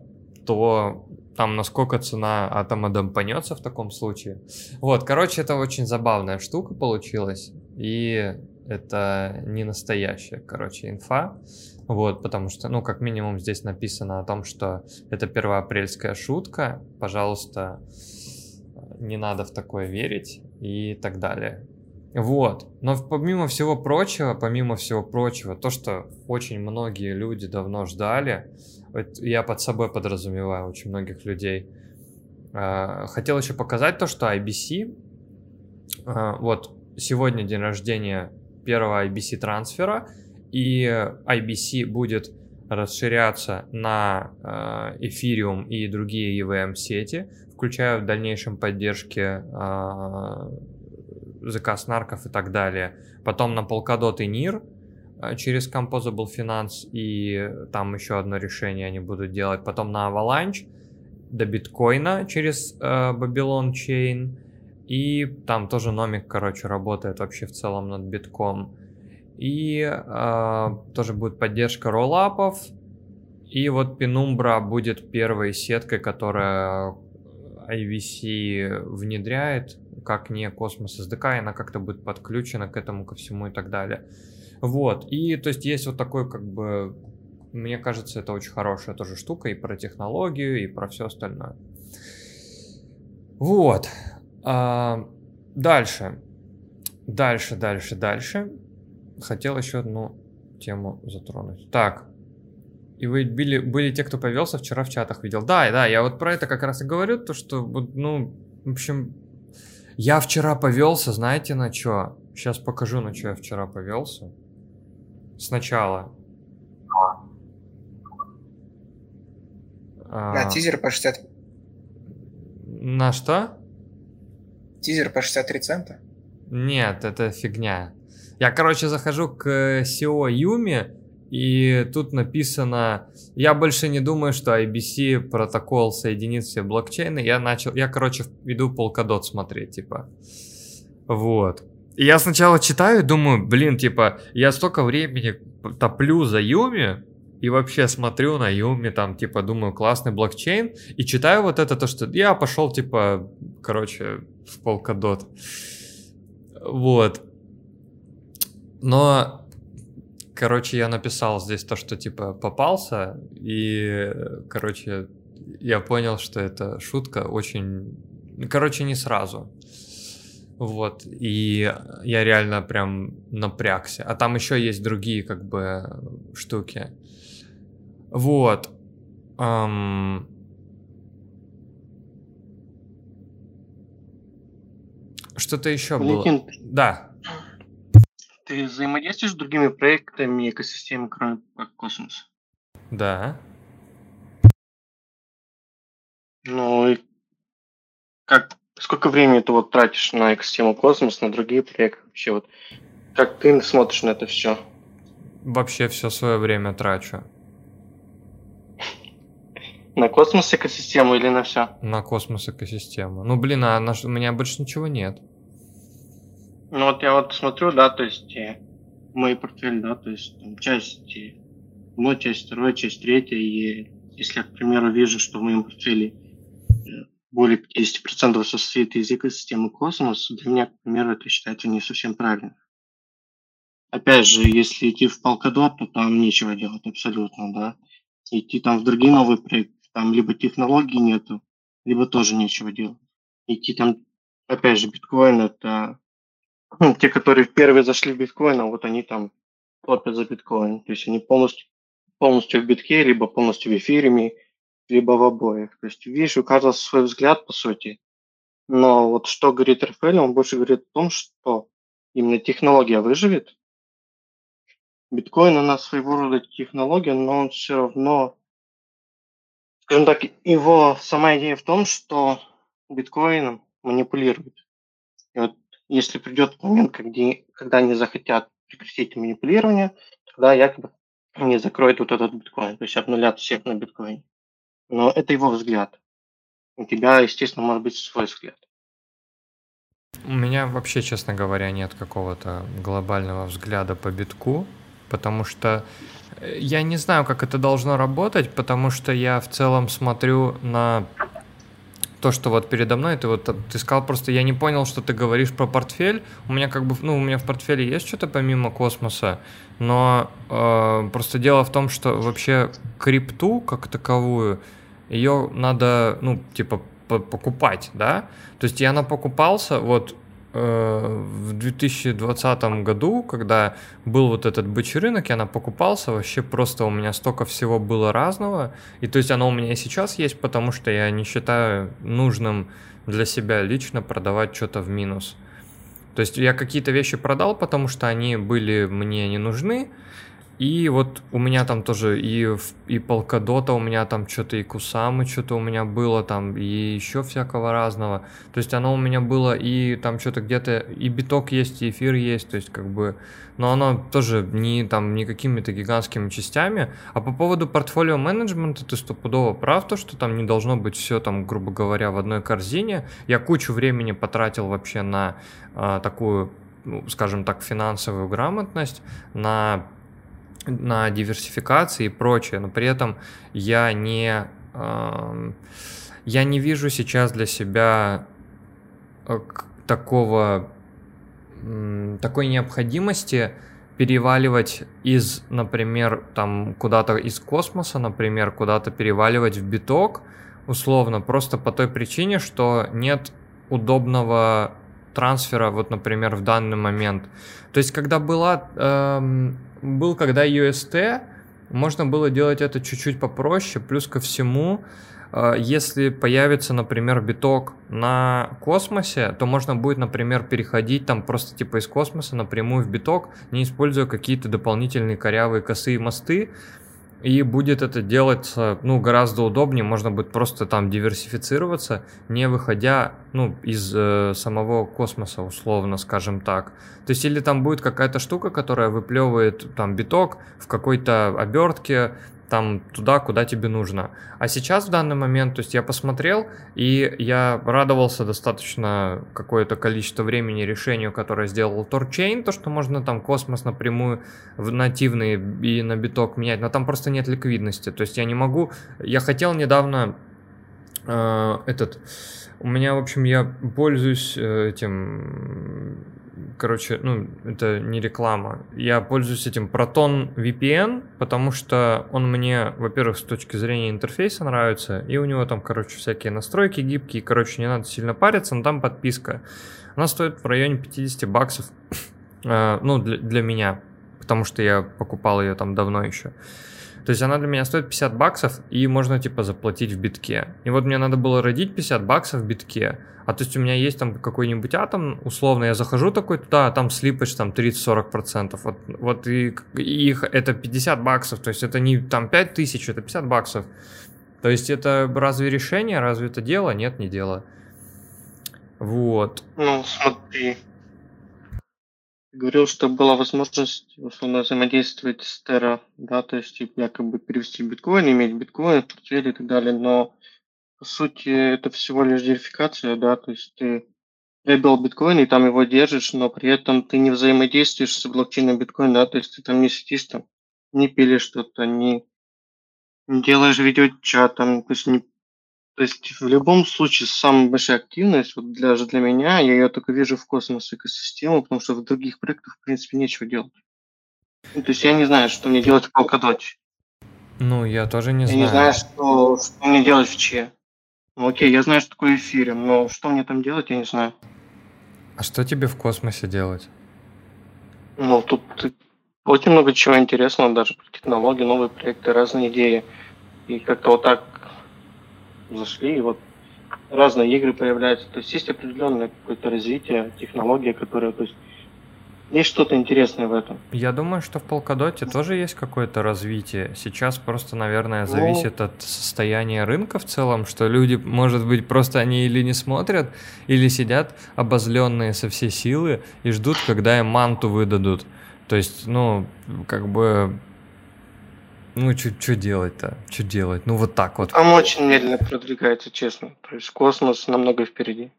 то там насколько цена атома дампанется в таком случае. Вот, короче, это очень забавная штука получилась. И это не настоящая, короче, инфа. Вот, потому что, ну, как минимум здесь написано о том, что это первоапрельская шутка. Пожалуйста, не надо в такое верить и так далее. Вот. Но помимо всего прочего, помимо всего прочего, то, что очень многие люди давно ждали, я под собой подразумеваю очень многих людей, а, хотел еще показать то, что IBC, а, вот сегодня день рождения первого IBC трансфера, и IBC будет расширяться на э, Ethereum и другие EVM сети, включая в дальнейшем поддержки э, заказ нарков и так далее. Потом на Polkadot и NIR э, через Composable Finance и там еще одно решение они будут делать. Потом на Avalanche до биткоина через э, Babylon Chain. И там тоже номик, короче, работает вообще в целом над битком. И э, тоже будет поддержка роллапов. И вот Penumbra будет первой сеткой, которая IVC внедряет, как не Cosmos SDK, она как-то будет подключена к этому, ко всему и так далее. Вот, и то есть есть вот такой как бы, мне кажется, это очень хорошая тоже штука и про технологию, и про все остальное. Вот. А, дальше. Дальше, дальше, дальше хотел еще одну тему затронуть. Так, и вы были, были те, кто повелся, вчера в чатах видел. Да, да, я вот про это как раз и говорю, то что, ну, в общем, я вчера повелся, знаете, на что? Сейчас покажу, на что я вчера повелся. Сначала. На а, тизер по 60. На что? Тизер по 63 цента? Нет, это фигня. Я, короче, захожу к SEO Юми, и тут написано, я больше не думаю, что IBC протокол соединит все блокчейны. Я начал, я, короче, иду полкадот смотреть, типа. Вот. И я сначала читаю и думаю, блин, типа, я столько времени топлю за Юми, и вообще смотрю на Юми, там, типа, думаю, классный блокчейн, и читаю вот это, то, что я пошел, типа, короче, в полкадот. Вот. Но, короче, я написал здесь то, что, типа, попался, и, короче, я понял, что это шутка очень... Короче, не сразу. Вот, и я реально прям напрягся. А там еще есть другие, как бы, штуки. Вот. Um... Что-то еще Валентин, было. Да. Ты взаимодействуешь с другими проектами экосистемы, кроме Космос? Да. Ну и как сколько времени ты вот тратишь на экосистему Космос, на другие проекты вообще вот? Как ты смотришь на это все? Вообще все свое время трачу. На космос экосистему или на все? На космос экосистему. Ну блин, а наш... у меня больше ничего нет. Ну вот я вот смотрю, да, то есть э, мой портфель, да, то есть там, часть, ну, часть вторая, часть третья, и если я, к примеру, вижу, что в моем портфеле э, более 50% состоит из экосистемы космос, для меня, к примеру, это считается не совсем правильно. Опять же, если идти в Polkadot, то там нечего делать абсолютно, да. Идти там в другие новые проекты, там либо технологий нету, либо тоже нечего делать. Идти там, опять же, биткоин это ну, те, которые первые зашли в биткоин, а вот они там топят за биткоин. То есть они полностью, полностью в битке, либо полностью в эфире, либо в обоих. То есть, видишь, у каждого свой взгляд, по сути. Но вот что говорит Рафаэль, он больше говорит о том, что именно технология выживет. Биткоин, она своего рода технология, но он все равно, скажем так, его сама идея в том, что биткоином манипулирует. И вот если придет момент, когда, когда они захотят прекратить манипулирование, тогда якобы они закроют вот этот биткоин, то есть обнулят всех на биткоине но это его взгляд. У тебя, естественно, может быть свой взгляд. У меня вообще, честно говоря, нет какого-то глобального взгляда по битку, потому что я не знаю, как это должно работать, потому что я в целом смотрю на то, что вот передо мной, ты вот ты сказал просто, я не понял, что ты говоришь про портфель. У меня как бы, ну, у меня в портфеле есть что-то помимо космоса, но э, просто дело в том, что вообще крипту как таковую ее надо, ну, типа, покупать, да. То есть я напокупался вот э, в 2020 году, когда был вот этот бычий рынок, я покупался, вообще просто у меня столько всего было разного, и то есть оно у меня и сейчас есть, потому что я не считаю нужным для себя лично продавать что-то в минус. То есть я какие-то вещи продал, потому что они были мне не нужны, и вот у меня там тоже и, и полкадота у меня там что-то, и кусамы что-то у меня было там, и еще всякого разного. То есть оно у меня было и там что-то где-то, и биток есть, и эфир есть, то есть как бы, но оно тоже не там не какими-то гигантскими частями. А по поводу портфолио менеджмента ты стопудово прав, то, что там не должно быть все там, грубо говоря, в одной корзине. Я кучу времени потратил вообще на э, такую, ну, скажем так, финансовую грамотность, на на диверсификации и прочее, но при этом я не, я не вижу сейчас для себя э, такого, такой необходимости переваливать из, например, там куда-то из космоса, например, куда-то переваливать в биток, условно, просто по той причине, что нет удобного трансфера, вот, например, в данный момент. То есть, когда была эм, был, когда UST, можно было делать это чуть-чуть попроще, плюс ко всему, э, если появится, например, биток на космосе, то можно будет, например, переходить там просто типа из космоса напрямую в биток, не используя какие-то дополнительные корявые косые мосты, и будет это делать, ну, гораздо удобнее, можно будет просто там диверсифицироваться, не выходя, ну, из э, самого космоса, условно, скажем так. То есть, или там будет какая-то штука, которая выплевывает там биток в какой-то обертке, там туда, куда тебе нужно. А сейчас в данный момент, то есть я посмотрел, и я радовался достаточно какое-то количество времени решению, которое сделал Торчейн, то, что можно там космос напрямую в нативный и на биток менять, но там просто нет ликвидности. То есть я не могу... Я хотел недавно э, этот... У меня, в общем, я пользуюсь э, этим короче, ну, это не реклама. Я пользуюсь этим Proton VPN, потому что он мне, во-первых, с точки зрения интерфейса нравится, и у него там, короче, всякие настройки гибкие, короче, не надо сильно париться, но там подписка. Она стоит в районе 50 баксов, э, ну, для, для меня, потому что я покупал ее там давно еще. То есть она для меня стоит 50 баксов, и можно типа заплатить в битке. И вот мне надо было родить 50 баксов в битке. А то есть у меня есть там какой-нибудь атом, условно, я захожу такой туда, а там слипач там 30-40%. Вот, вот и, и их это 50 баксов, то есть это не там 5 тысяч, это 50 баксов. То есть это разве решение, разве это дело? Нет, не дело. Вот. Ну, смотри, говорил, что была возможность условно взаимодействовать с Terra, да, то есть типа, якобы перевести биткоин, иметь биткоин в портфеле и так далее, но по сути это всего лишь верификация, да, то есть ты приобрел биткоин и там его держишь, но при этом ты не взаимодействуешь с блокчейном биткоин, да, то есть ты там не сидишь там, не пилишь что-то, не, не делаешь видеочат, там, то есть не то есть в любом случае самая большая активность, вот даже для меня, я ее только вижу в космос экосистему, потому что в других проектах, в принципе, нечего делать. Ну, то есть я не знаю, что мне делать в Polkadot. Ну, я тоже не я знаю. Я не знаю, что, что мне делать в Че. Ну, окей, я знаю, что такое эфирем, но что мне там делать, я не знаю. А что тебе в космосе делать? Ну, тут очень много чего интересного, даже про технологии, новые проекты, разные идеи. И как-то вот так зашли, и вот разные игры появляются. То есть есть определенное какое-то развитие, технология, которая, то есть есть что-то интересное в этом. Я думаю, что в Полкадоте тоже есть какое-то развитие. Сейчас просто, наверное, ну. зависит ну, от состояния рынка в целом, что люди, может быть, просто они или не смотрят, или сидят обозленные со всей силы и ждут, когда им манту выдадут. То есть, ну, как бы ну, что делать-то? Что делать? Ну, вот так вот. Там очень медленно продвигается, честно. То есть космос намного впереди.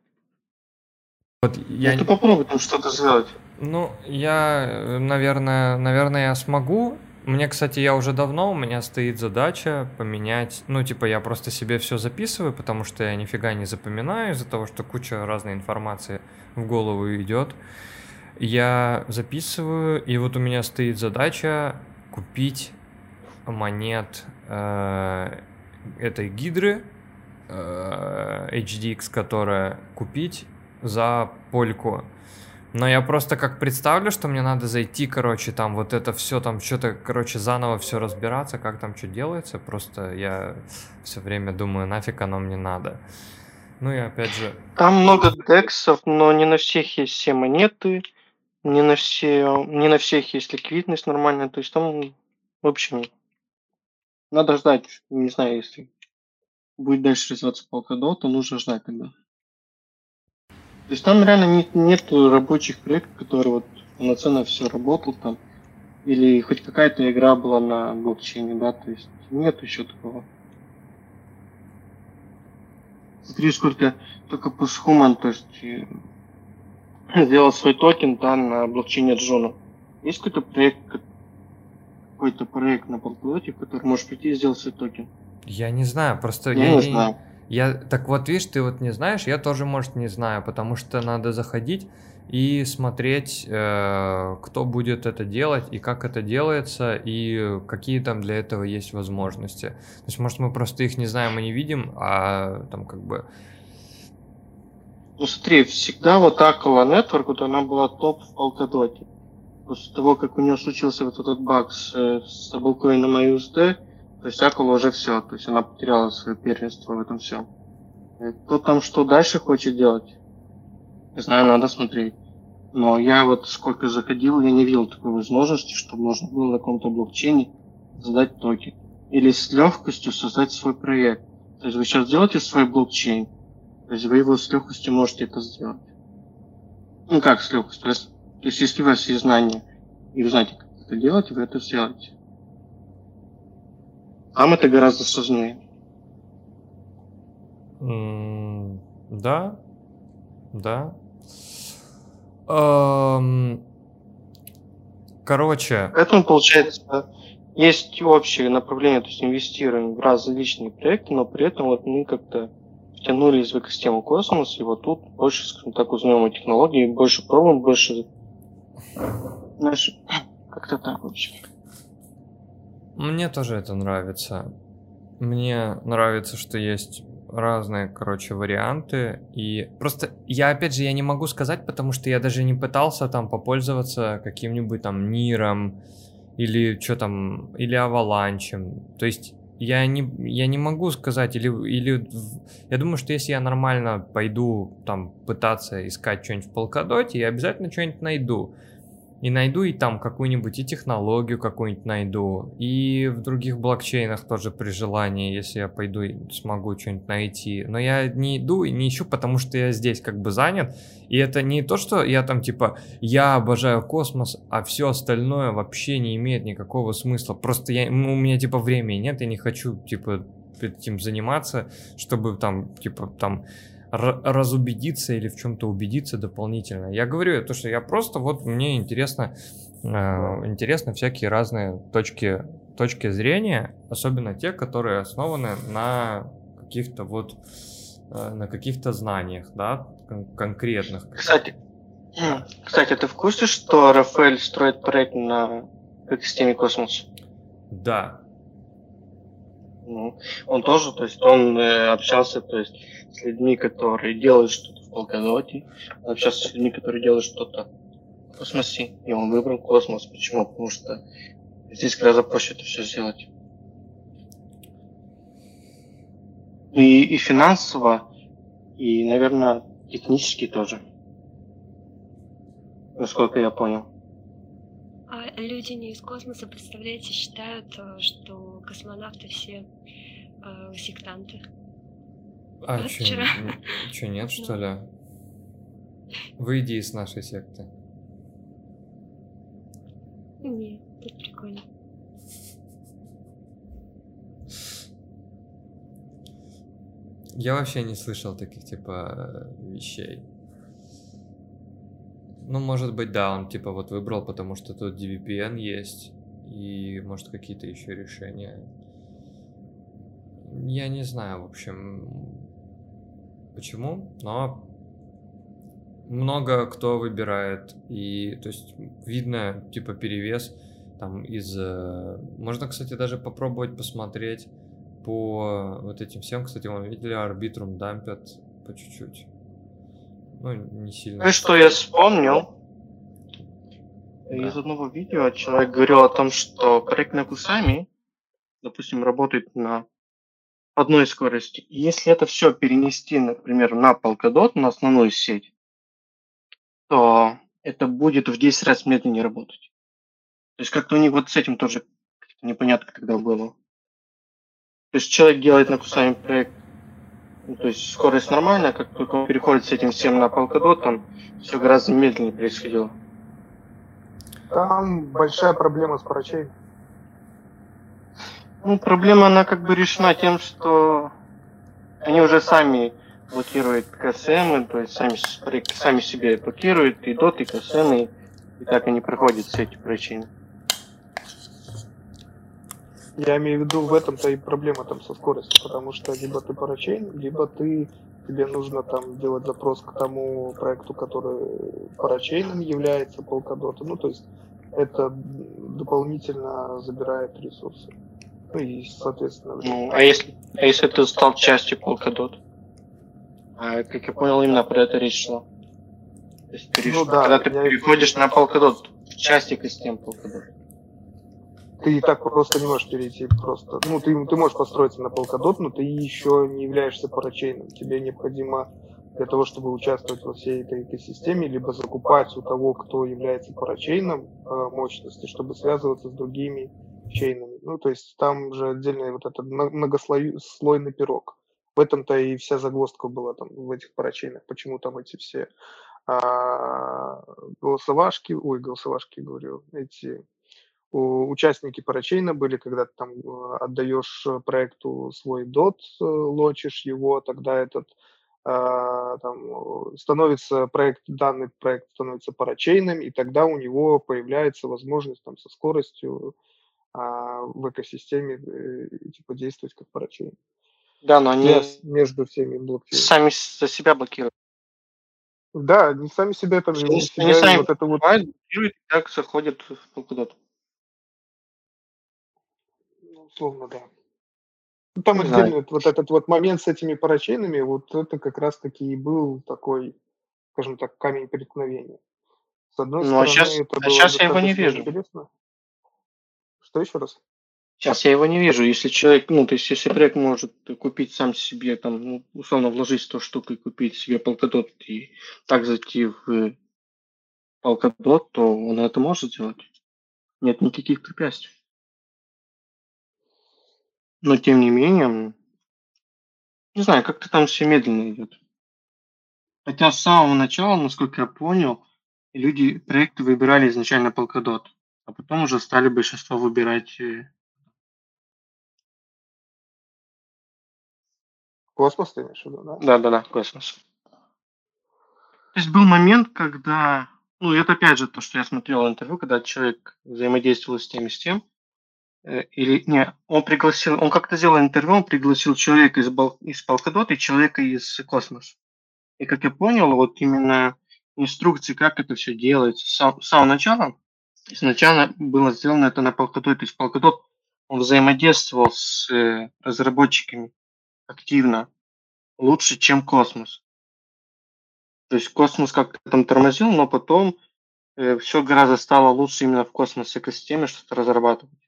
Вот я... Ну, ты попробуй там что-то сделать. Ну, я, наверное, наверное, я смогу. Мне, кстати, я уже давно, у меня стоит задача поменять, ну, типа, я просто себе все записываю, потому что я нифига не запоминаю из-за того, что куча разной информации в голову идет. Я записываю, и вот у меня стоит задача купить монет э, этой гидры э, HDX, которая купить за польку. Но я просто как представлю, что мне надо зайти, короче, там вот это все, там что-то, короче, заново все разбираться, как там что делается. Просто я все время думаю, нафиг оно мне надо. Ну и опять же... Там много дексов, но не на всех есть все монеты, не на, все, не на всех есть ликвидность нормальная. То есть там, в общем, надо ждать, не знаю, если будет дальше развиваться Polkadot, то нужно ждать тогда. То есть там реально нет, нет рабочих проектов, которые вот полноценно все работал там, или хоть какая-то игра была на блокчейне, да, то есть нет еще такого. Смотри, сколько только Pushhuman, то есть сделал свой токен, да, на блокчейне Juno. Есть какой-то проект, какой-то проект на в который можешь прийти и сделать свой токен? Я не знаю, просто я, я не знаю. Я, так вот, видишь, ты вот не знаешь, я тоже, может, не знаю, потому что надо заходить и смотреть, э, кто будет это делать и как это делается и какие там для этого есть возможности. То есть, может, мы просто их не знаем и не видим, а там как бы... Ну смотри, всегда вот Aqua Network, вот она была топ в Polkadot после того, как у него случился вот этот баг с, с стаблкоином USD, то есть Акула уже все, то есть она потеряла свое первенство в этом всем. Кто там что дальше хочет делать, не знаю, надо смотреть. Но я вот сколько заходил, я не видел такой возможности, чтобы можно было на каком-то блокчейне задать токен. или с легкостью создать свой проект. То есть вы сейчас делаете свой блокчейн, то есть вы его с легкостью можете это сделать. Ну как с легкостью? То есть если у вас есть знания, и вы знаете, как это делать, вы это сделаете. Там это гораздо сложнее. Да, да. Ам, Короче, Поэтому, получается, есть общее направление, то есть инвестируем в различные проекты, но при этом вот мы как-то втянулись в экосистему космос, и вот тут больше, скажем так, узнаем о технологии, больше пробуем, больше, знаешь, как-то так вообще. мне тоже это нравится. Мне нравится, что есть разные, короче, варианты. И просто я, опять же, я не могу сказать, потому что я даже не пытался там попользоваться каким-нибудь там Ниром или что там, или Аваланчем. То есть я не, я не могу сказать, или, или я думаю, что если я нормально пойду там пытаться искать что-нибудь в Polkadot, я обязательно что-нибудь найду. И найду и там какую-нибудь и технологию какую-нибудь найду. И в других блокчейнах тоже при желании, если я пойду смогу что-нибудь найти. Но я не иду и не ищу, потому что я здесь как бы занят. И это не то, что я там типа, я обожаю космос, а все остальное вообще не имеет никакого смысла. Просто я, у меня типа времени нет, я не хочу типа этим заниматься, чтобы там типа там разубедиться или в чем-то убедиться дополнительно. Я говорю то, что я просто вот мне интересно, э, интересно всякие разные точки, точки зрения, особенно те, которые основаны на каких-то вот э, на каких-то знаниях, да, кон- конкретных. Кстати, кстати, ты в курсе, что Рафаэль строит проект на экосистеме космос? Да, он тоже, то есть он э, общался, то есть с людьми, которые делают что-то в Полкадоте, общался с людьми, которые делают что-то в космосе, и он выбрал космос. Почему? Потому что здесь гораздо проще это все сделать. И, и финансово, и, наверное, технически тоже. Насколько я понял. А люди не из космоса, представляете, считают, э, что космонавты все э, сектанты. а Вот что, вчера. нет, что ли? Выйди из нашей секты. Не, это прикольно. Я вообще не слышал таких, типа, вещей. Ну, может быть, да, он, типа, вот выбрал, потому что тут DVPN есть, и, может, какие-то еще решения. Я не знаю, в общем, почему, но много кто выбирает, и, то есть, видно, типа, перевес там из... э, Можно, кстати, даже попробовать посмотреть по вот этим всем, кстати, вы видели, арбитрум дампят по чуть-чуть. Ну, не сильно. Знаешь, что я вспомнил? Из одного видео человек говорил о том, что проект на Кусами, допустим, работает на одной скорости. И если это все перенести, например, на Polkadot, на основную сеть, то это будет в 10 раз медленнее работать. То есть как-то у них вот с этим тоже непонятно тогда было. То есть человек делает на Кусами проект, ну, то есть скорость нормальная, как только он переходит с этим всем на Polkadot, там все гораздо медленнее происходило. Там большая проблема с парачей. Ну, проблема, она как бы решена тем, что они уже сами блокируют КСМ, то есть сами, сами себе блокируют и DOT, и КСМ, и, и так они проходят все эти причины. Я имею в виду, в этом-то и проблема там со скоростью, потому что либо ты парачейн, либо ты тебе нужно там делать запрос к тому проекту, который парачейном является, Polkadot. Ну, то есть это дополнительно забирает ресурсы. Ну и, соответственно, Ну, а если, а если ты стал частью Polkadot? А, как я понял, именно про это речь шла. То есть переш- Ну да, когда ты я- переходишь на Polkadot, в части систем Polkadot. Ты и так просто не можешь перейти просто. Ну, ты, ты можешь построиться на Polkadot, но ты еще не являешься парачейном. Тебе необходимо для того, чтобы участвовать во всей этой экосистеме, либо закупать у того, кто является парачейном, э, мощности, чтобы связываться с другими чейнами. Ну, то есть там же отдельный вот этот многослойный пирог. В этом-то и вся загвоздка была там в этих парачейнах. Почему там эти все а, голосовашки, ой, голосовашки, говорю, эти участники парачейна были, когда ты там э, отдаешь проекту свой дот, э, лочишь его, тогда этот там, становится проект, данный проект становится парачейным, и тогда у него появляется возможность там со скоростью а, в экосистеме э, типа действовать как парачейн. Да, но они между всеми блокчейнами. Сами за себя блокируют. Да, они сами себя там... Они себя, сами вот это вот... блокируют, так заходят в куда-то. Ну, условно, да. Ну, там Не отдельно знаю. вот этот вот момент с этими парачейнами, вот это как раз-таки и был такой, скажем так, камень преткновения. С одной ну, а стороны, а сейчас, это а сейчас я его не вижу. Интересно. Что еще раз? Сейчас я его не вижу. Если человек, ну, то есть, если проект может купить сам себе, там, ну, условно, вложить 100 штук и купить себе Polkadot и так зайти в Polkadot, то он это может сделать. Нет никаких препятствий. Но тем не менее, не знаю, как-то там все медленно идет. Хотя с самого начала, насколько я понял, люди проекты выбирали изначально Polkadot, а потом уже стали большинство выбирать э, Космос ты имеешь в виду, да? Да, да, да, космос. То есть был момент, когда, ну, это опять же то, что я смотрел интервью, когда человек взаимодействовал с тем и с тем, или не, он пригласил, он как-то сделал интервью, он пригласил человека из, Бал, из Polkadot и человека из Космос. И как я понял, вот именно инструкции, как это все делается, с, с самого начала, изначально было сделано это на Polkadot, то есть Polkadot, он взаимодействовал с э, разработчиками активно, лучше, чем Космос. То есть Космос как-то там тормозил, но потом э, все гораздо стало лучше именно в космос экосистеме что-то разрабатывать.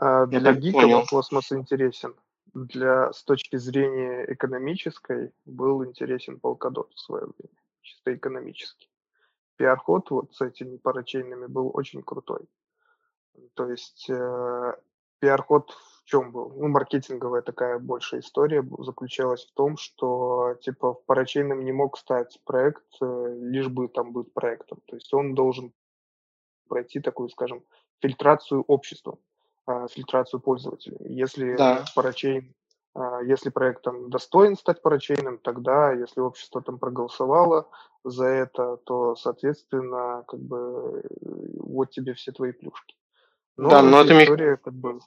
Для гиков космос интересен. Для, с точки зрения экономической был интересен Polkadot в свое время, чисто экономически. Пиар-ход вот с этими парачейнами был очень крутой. То есть э, пиар-ход в чем был? Ну, маркетинговая такая большая история заключалась в том, что типа парачейном не мог стать проект, э, лишь бы там быть проектом. То есть он должен пройти такую, скажем, фильтрацию общества а, фильтрацию пользователей. Если да. парачейн, а, если проект там достоин стать парачейном, тогда, если общество там проголосовало за это, то, соответственно, как бы вот тебе все твои плюшки. Но да, но это история как бы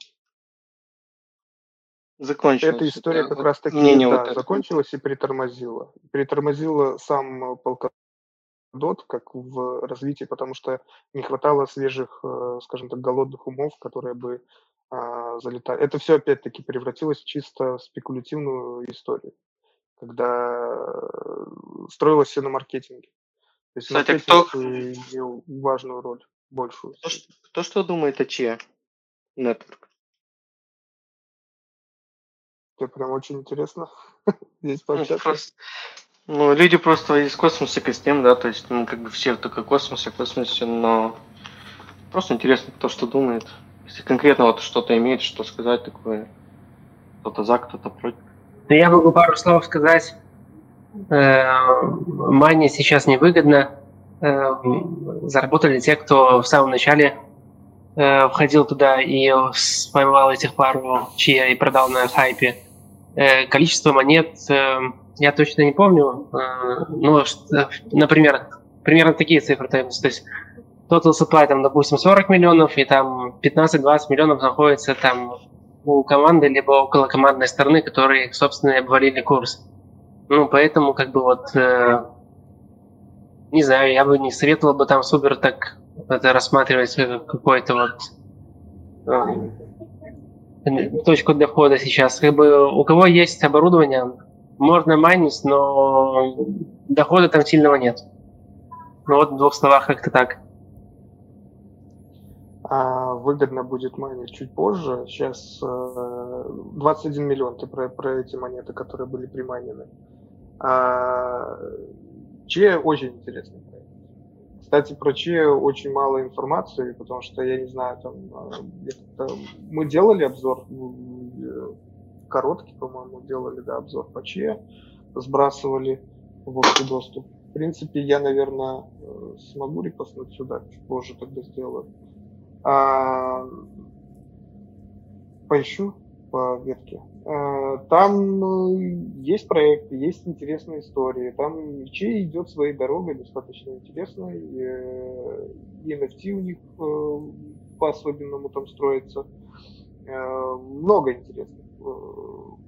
закончилась. Эта история как раз таки да, вот закончилась и притормозила. Притормозила сам полка дот как в развитии, потому что не хватало свежих, э, скажем так, голодных умов, которые бы а, залетали. Это все опять-таки превратилось в чисто спекулятивную историю, когда э, строилось все на маркетинге. То есть Кстати, маркетинг кто... имел важную роль, большую. Кто, кто что думает о ЧЕ Network? Это прям очень интересно здесь ну, пообщаться. Просто, ну, люди просто из космоса к тем, да, то есть, ну, как бы все только космосе, космосе, но просто интересно, кто что думает. Если конкретно вот что-то имеет, что сказать такое, кто-то за, кто-то против. Ну, я могу пару слов сказать. Э, Мане сейчас невыгодно. Э, заработали те, кто в самом начале э, входил туда и поймал этих пару чья и продал на хайпе. Количество монет я точно не помню, э, но, например, примерно такие цифры. То есть total supply, там, допустим, 40 миллионов, и там 15-20 миллионов находится там у команды, либо около командной стороны, которые, собственно, обвалили курс. Ну, поэтому, как бы вот, э, не знаю, я бы не советовал бы там супер так это рассматривать какой-то вот э, точку для входа сейчас. Как бы у кого есть оборудование, можно майнить, но дохода там сильного нет. Ну вот в двух словах как-то так. А выгодно будет майнить чуть позже. Сейчас э, 21 миллион, ты про, про эти монеты, которые были примайнены. А, Че очень интересный проект. Кстати, про Че очень мало информации, потому что, я не знаю, там, а, мы делали обзор, короткий, по-моему, делали, да, обзор по Че, сбрасывали в общий доступ. В принципе, я, наверное, э, смогу репостнуть сюда, чуть позже тогда сделаю. А, поищу по ветке. А, там э, есть проекты, есть интересные истории. Там Че идет своей дорогой, достаточно интересной. И NFT у них по-особенному там строится. Много интересных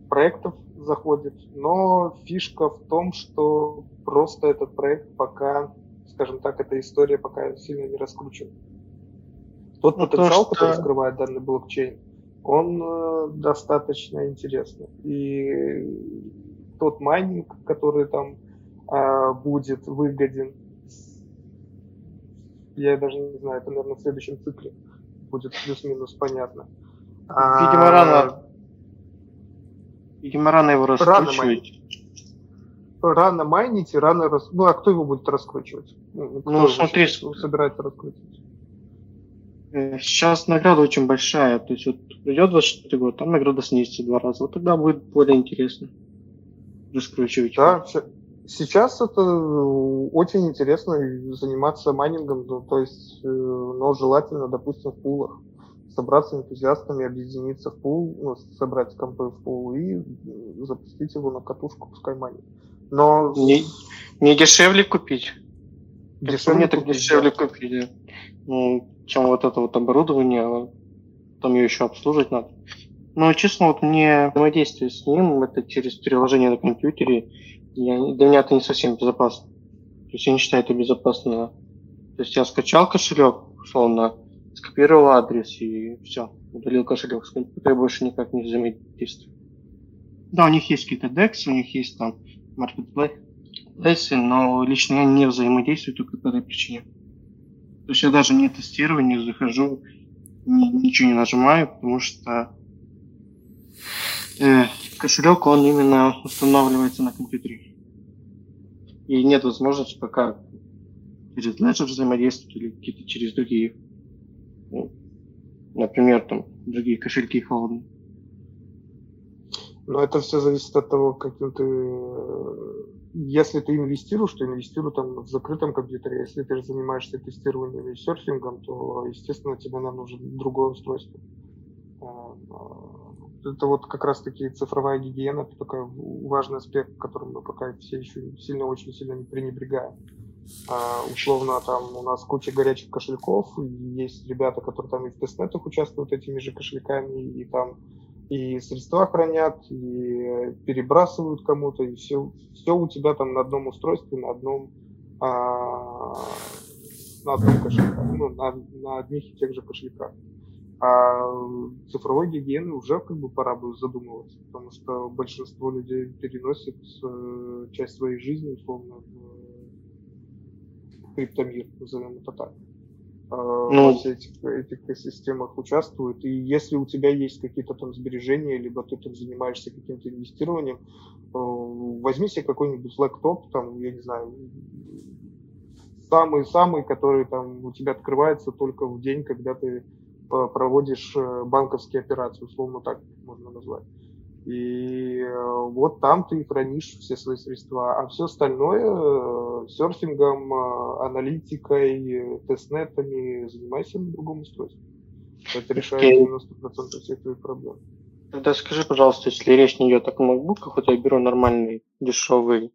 проектов заходит, но фишка в том, что просто этот проект пока, скажем так, эта история пока сильно не раскручен. Тот ну, потенциал, что... который скрывает данный блокчейн, он э, достаточно интересный. И тот майнинг, который там э, будет выгоден, я даже не знаю, это, наверное, в следующем цикле будет плюс-минус понятно. Видимо, а, рано Видимо, рано его раскручивать. Рано майнить и рано рас... Ну, а кто его будет раскручивать? Ну, ну смотри, собирается раскручивать. Э, сейчас награда очень большая. То есть вот придет 24 год, там награда снизится два раза. Вот тогда будет более интересно раскручивать. Да, сейчас это очень интересно заниматься майнингом, ну, то есть, э, но желательно, допустим, в пулах собраться энтузиастами, объединиться в пул, ну, собрать компы в пул и запустить его на катушку, пускай манит. Но... Не, не дешевле купить? Дешевле мне так дешевле да. купить, ну, чем вот это вот оборудование, а там ее еще обслуживать надо. Но, честно, вот мне взаимодействие с ним, это через приложение на компьютере, я, для меня это не совсем безопасно. То есть я не считаю это безопасно. То есть я скачал кошелек, условно, скопировал адрес и все, удалил кошелек, с компьютером больше никак не взаимодействую. Да, у них есть какие-то DEX, у них есть там marketplace, но лично я не взаимодействую только по этой причине. То есть я даже не тестирую, не захожу, ни, ничего не нажимаю, потому что э, кошелек, он именно устанавливается на компьютере. И нет возможности пока через Ledger взаимодействовать или какие-то через другие например, там другие кошельки холодные. Но это все зависит от того, каким ты... Если ты инвестируешь, то инвестируй там в закрытом компьютере. Если ты занимаешься тестированием и серфингом, то, естественно, тебе нам нужно другое устройство. А, а, это вот как раз-таки цифровая гигиена, это такой важный аспект, которым мы пока все еще сильно, очень сильно не пренебрегаем. А, условно, там у нас куча горячих кошельков, есть ребята, которые там и в тестнетах участвуют этими же кошельками, и там и средства хранят, и перебрасывают кому-то, и все, все у тебя там на одном устройстве, на одном, а, на одном кошельке, ну, на, на одних и тех же кошельках. А цифровой гигиены уже как бы пора бы задумываться, потому что большинство людей переносит э, часть своей жизни, условно, в криптомир, назовем это так, а, ну, во всех этих, этих экосистемах участвуют. И если у тебя есть какие-то там сбережения, либо ты там занимаешься каким-то инвестированием, а, возьми себе какой-нибудь лэптоп, там, я не знаю, самый-самый, который там у тебя открывается только в день, когда ты а, проводишь э, банковские операции, условно так можно назвать. И э, вот там ты хранишь все свои средства. А все остальное э, серфингом, э, аналитикой, тестнетами занимайся на другом устройстве. Это решает okay. 90% всех твоих проблем. Тогда скажи, пожалуйста, если речь не идет о макбуках, вот я беру нормальный, дешевый,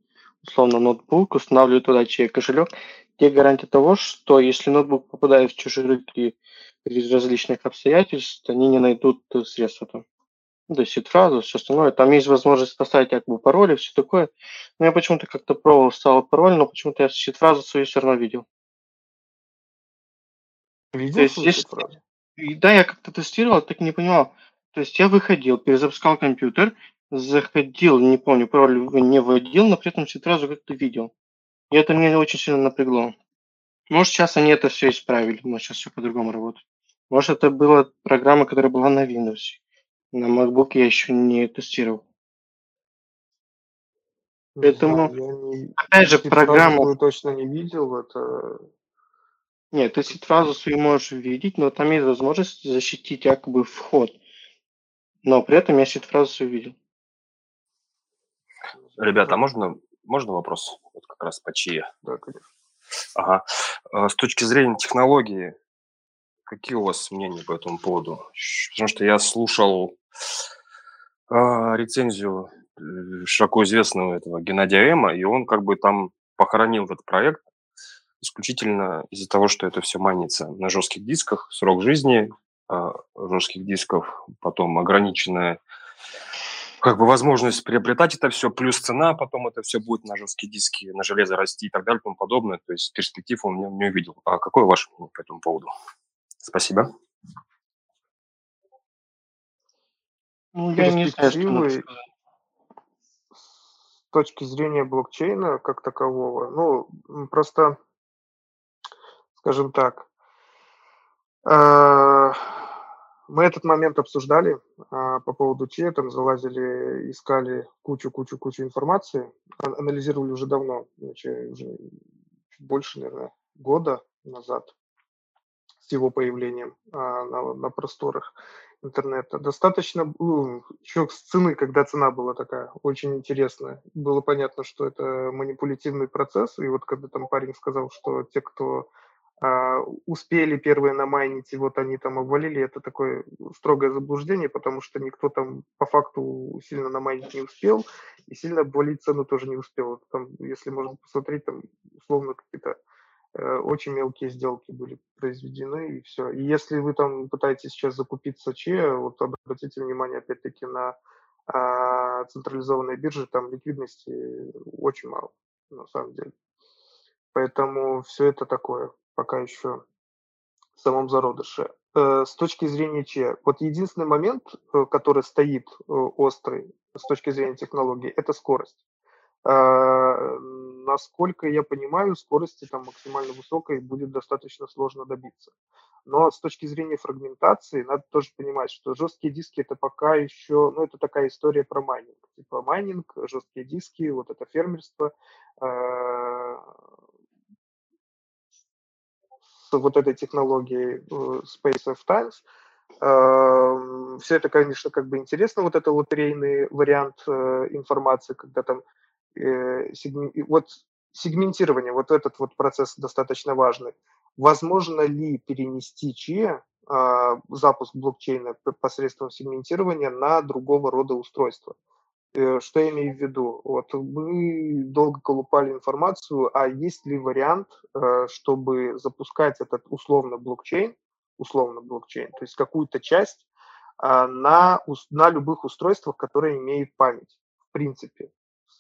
условно, ноутбук, устанавливаю туда чей кошелек, где гарантия того, что если ноутбук попадает в чужие руки из различных обстоятельств, они не найдут средства там? Да, сид-фразу, все остальное. Там есть возможность поставить как бы пароль и все такое. Но я почему-то как-то пробовал, ставил пароль, но почему-то я сид-фразу свою все равно видел. Видел То есть, если... Да, я как-то тестировал, так не понимал. То есть я выходил, перезапускал компьютер, заходил, не помню, пароль не вводил, но при этом сид-фразу как-то видел. И это меня очень сильно напрягло. Может, сейчас они это все исправили, может, сейчас все по-другому работает. Может, это была программа, которая была на Windows. На MacBook я еще не тестировал. Поэтому, не, опять же, программа... точно не видел. Это Нет, ты фразу свою можешь видеть, но там есть возможность защитить якобы вход. Но при этом я фразу свою видел. Ребята, а можно, можно вопрос? Вот как раз по ЧИЕ. Да, конечно. Ага. А с точки зрения технологии, какие у вас мнения по этому поводу? Потому что я слушал а, рецензию э, широко известного этого Геннадия Эма, и он как бы там похоронил этот проект исключительно из-за того, что это все манится на жестких дисках, срок жизни а, жестких дисков, потом ограниченная как бы возможность приобретать это все, плюс цена, потом это все будет на жесткие диски, на железо расти и так далее и тому подобное. То есть перспектив он не, не увидел. А какое ваше мнение по этому поводу? Спасибо. Ну, я не знаю, что С точки зрения блокчейна как такового, ну, просто, скажем так, э, мы этот момент обсуждали а, по поводу ЧЕ, там залазили, искали кучу-кучу-кучу информации, анализировали уже давно, значит, уже больше, наверное, года назад его появлением а, на, на просторах интернета. Достаточно, ну, еще с цены, когда цена была такая очень интересная, было понятно, что это манипулятивный процесс, и вот когда там парень сказал, что те, кто а, успели первые намайнить, и вот они там обвалили, это такое строгое заблуждение, потому что никто там по факту сильно намайнить не успел, и сильно обвалить цену тоже не успел. Там, если можно посмотреть, там условно какие-то очень мелкие сделки были произведены, и все. И если вы там пытаетесь сейчас закупиться ЧЕ, вот обратите внимание опять-таки на а, централизованные биржи, там ликвидности очень мало, на самом деле. Поэтому все это такое пока еще в самом зародыше. Э, с точки зрения Chia, вот единственный момент, э, который стоит э, острый с точки зрения технологии, это скорость. Насколько я понимаю, скорости там максимально высокой будет достаточно сложно добиться. Но с точки зрения фрагментации, надо тоже понимать, что жесткие диски это пока еще, ну это такая история про майнинг. Типа майнинг, жесткие диски, вот это фермерство, вот этой технологией э, Space of Times. Эм, Все это, конечно, как бы интересно, вот это лотерейный вариант э, информации, когда там э, вот сегментирование, вот этот вот процесс достаточно важный. Возможно ли перенести ЧИ, запуск блокчейна посредством сегментирования на другого рода устройства? Э, что я имею в виду? Вот мы долго колупали информацию, а есть ли вариант, э, чтобы запускать этот условно блокчейн, условно блокчейн, то есть какую-то часть а, на, на любых устройствах, которые имеют память, в принципе,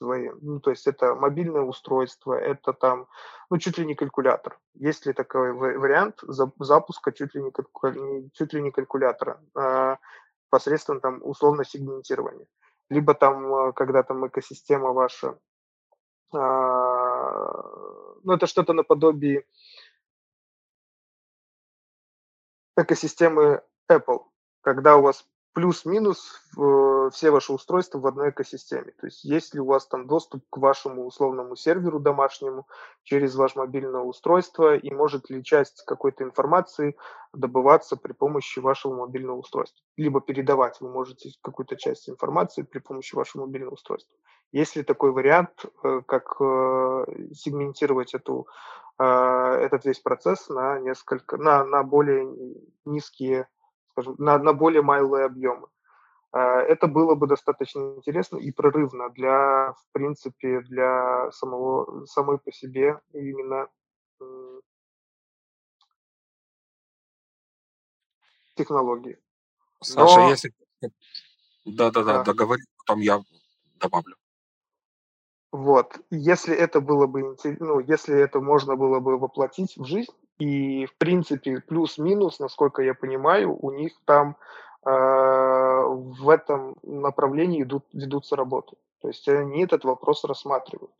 свои. Ну, то есть это мобильное устройство, это там, ну, чуть ли не калькулятор. Есть ли такой вариант запуска чуть ли не, чуть ли не калькулятора а, посредством там условно сегментирования? либо там, э, когда там экосистема ваша, а, ну, это что-то наподобие экосистемы Apple, когда у вас плюс-минус э, все ваши устройства в одной экосистеме. То есть есть ли у вас там доступ к вашему условному серверу домашнему через ваше мобильное устройство, и может ли часть какой-то информации добываться при помощи вашего мобильного устройства. Либо передавать вы можете какую-то часть информации при помощи вашего мобильного устройства. Есть ли такой вариант, э, как э, сегментировать эту, этот весь процесс на несколько, на, на более низкие скажем, на, на более малые объемы. А, это было бы достаточно интересно и прорывно для, в принципе, для самого, самой по себе именно технологии. Саша, Но... если... Да-да-да, да. договори, потом я добавлю. Вот. Если это было бы интересно, ну, если это можно было бы воплотить в жизнь, и, в принципе, плюс-минус, насколько я понимаю, у них там э, в этом направлении идут, ведутся работы. То есть они этот вопрос рассматривают.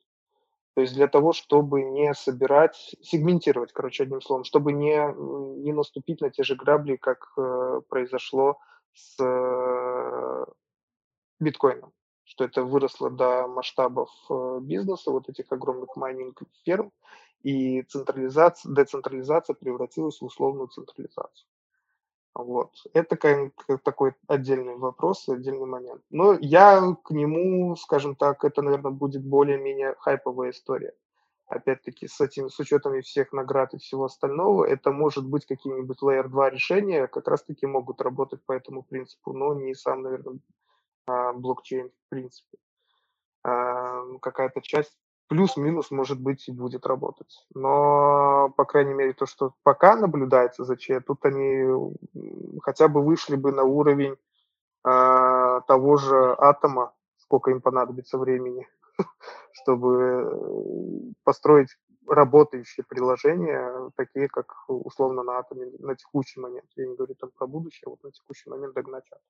То есть для того, чтобы не собирать, сегментировать, короче, одним словом, чтобы не, не наступить на те же грабли, как э, произошло с э, биткоином что это выросло до масштабов э, бизнеса, вот этих огромных майнинг-ферм, и централизация, децентрализация превратилась в условную централизацию. Вот. Это такой отдельный вопрос, отдельный момент. Но я к нему, скажем так, это, наверное, будет более-менее хайповая история. Опять-таки, с этим, с учетом всех наград и всего остального, это может быть какие-нибудь Layer 2 решения, как раз-таки могут работать по этому принципу, но не сам, наверное, а, блокчейн в принципе. А, какая-то часть плюс-минус, может быть, и будет работать. Но, по крайней мере, то, что пока наблюдается за ЧЕ, тут они хотя бы вышли бы на уровень э, того же атома, сколько им понадобится времени, чтобы построить работающие приложения, такие как условно на атоме на текущий момент. Я не говорю там про будущее, а вот на текущий момент догнать атом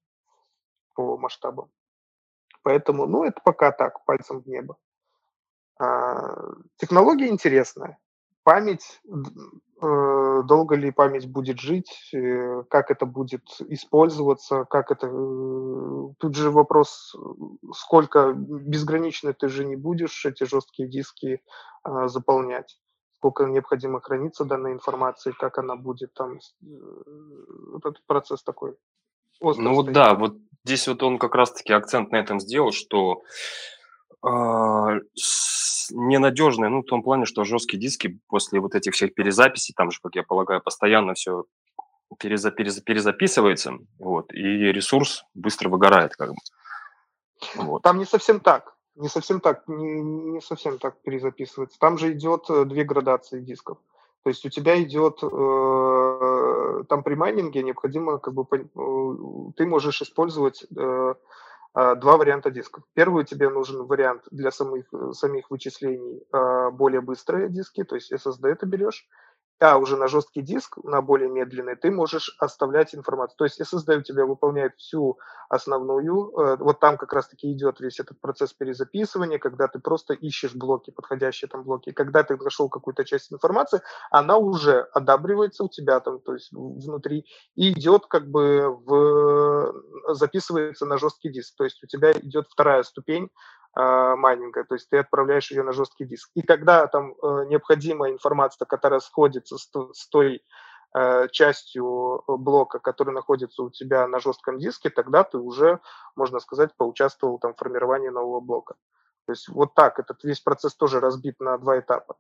по масштабам. Поэтому, ну, это пока так, пальцем в небо. А, технология интересная. Память, э, долго ли память будет жить, э, как это будет использоваться, как это... Э, тут же вопрос, сколько безгранично ты же не будешь эти жесткие диски а, заполнять сколько необходимо храниться данной информации, как она будет там, вот этот процесс такой. Ну вот да, вот здесь вот он как раз-таки акцент на этом сделал, что э, ненадежные, ну, в том плане, что жесткие диски после вот этих всех перезаписей, там же, как я полагаю, постоянно все переза, переза, перезаписывается, вот, и ресурс быстро выгорает, как бы. Вот. Там не совсем так. Не совсем так, не, не совсем так перезаписывается. Там же идет э, две градации дисков. То есть у тебя идет, э, там при майнинге необходимо, как бы, э, ты можешь использовать э, а, два варианта дисков. Первый тебе нужен вариант для самих, самих вычислений а, более быстрые диски, то есть SSD ты берешь, а уже на жесткий диск, на более медленный, ты можешь оставлять информацию. То есть SSD у тебя выполняет всю основную, э, вот там как раз-таки идет весь этот процесс перезаписывания, когда ты просто ищешь блоки, подходящие там блоки. И когда ты нашел какую-то часть информации, она уже одабривается у тебя там, то есть внутри, и идет как бы в, записывается на жесткий диск. То есть у тебя идет вторая ступень майнинга, то есть ты отправляешь ее на жесткий диск. И когда там э, необходимая информация, которая сходится с, той э, частью блока, который находится у тебя на жестком диске, тогда ты уже, можно сказать, поучаствовал там, в формировании нового блока. То есть вот так этот весь процесс тоже разбит на два этапа.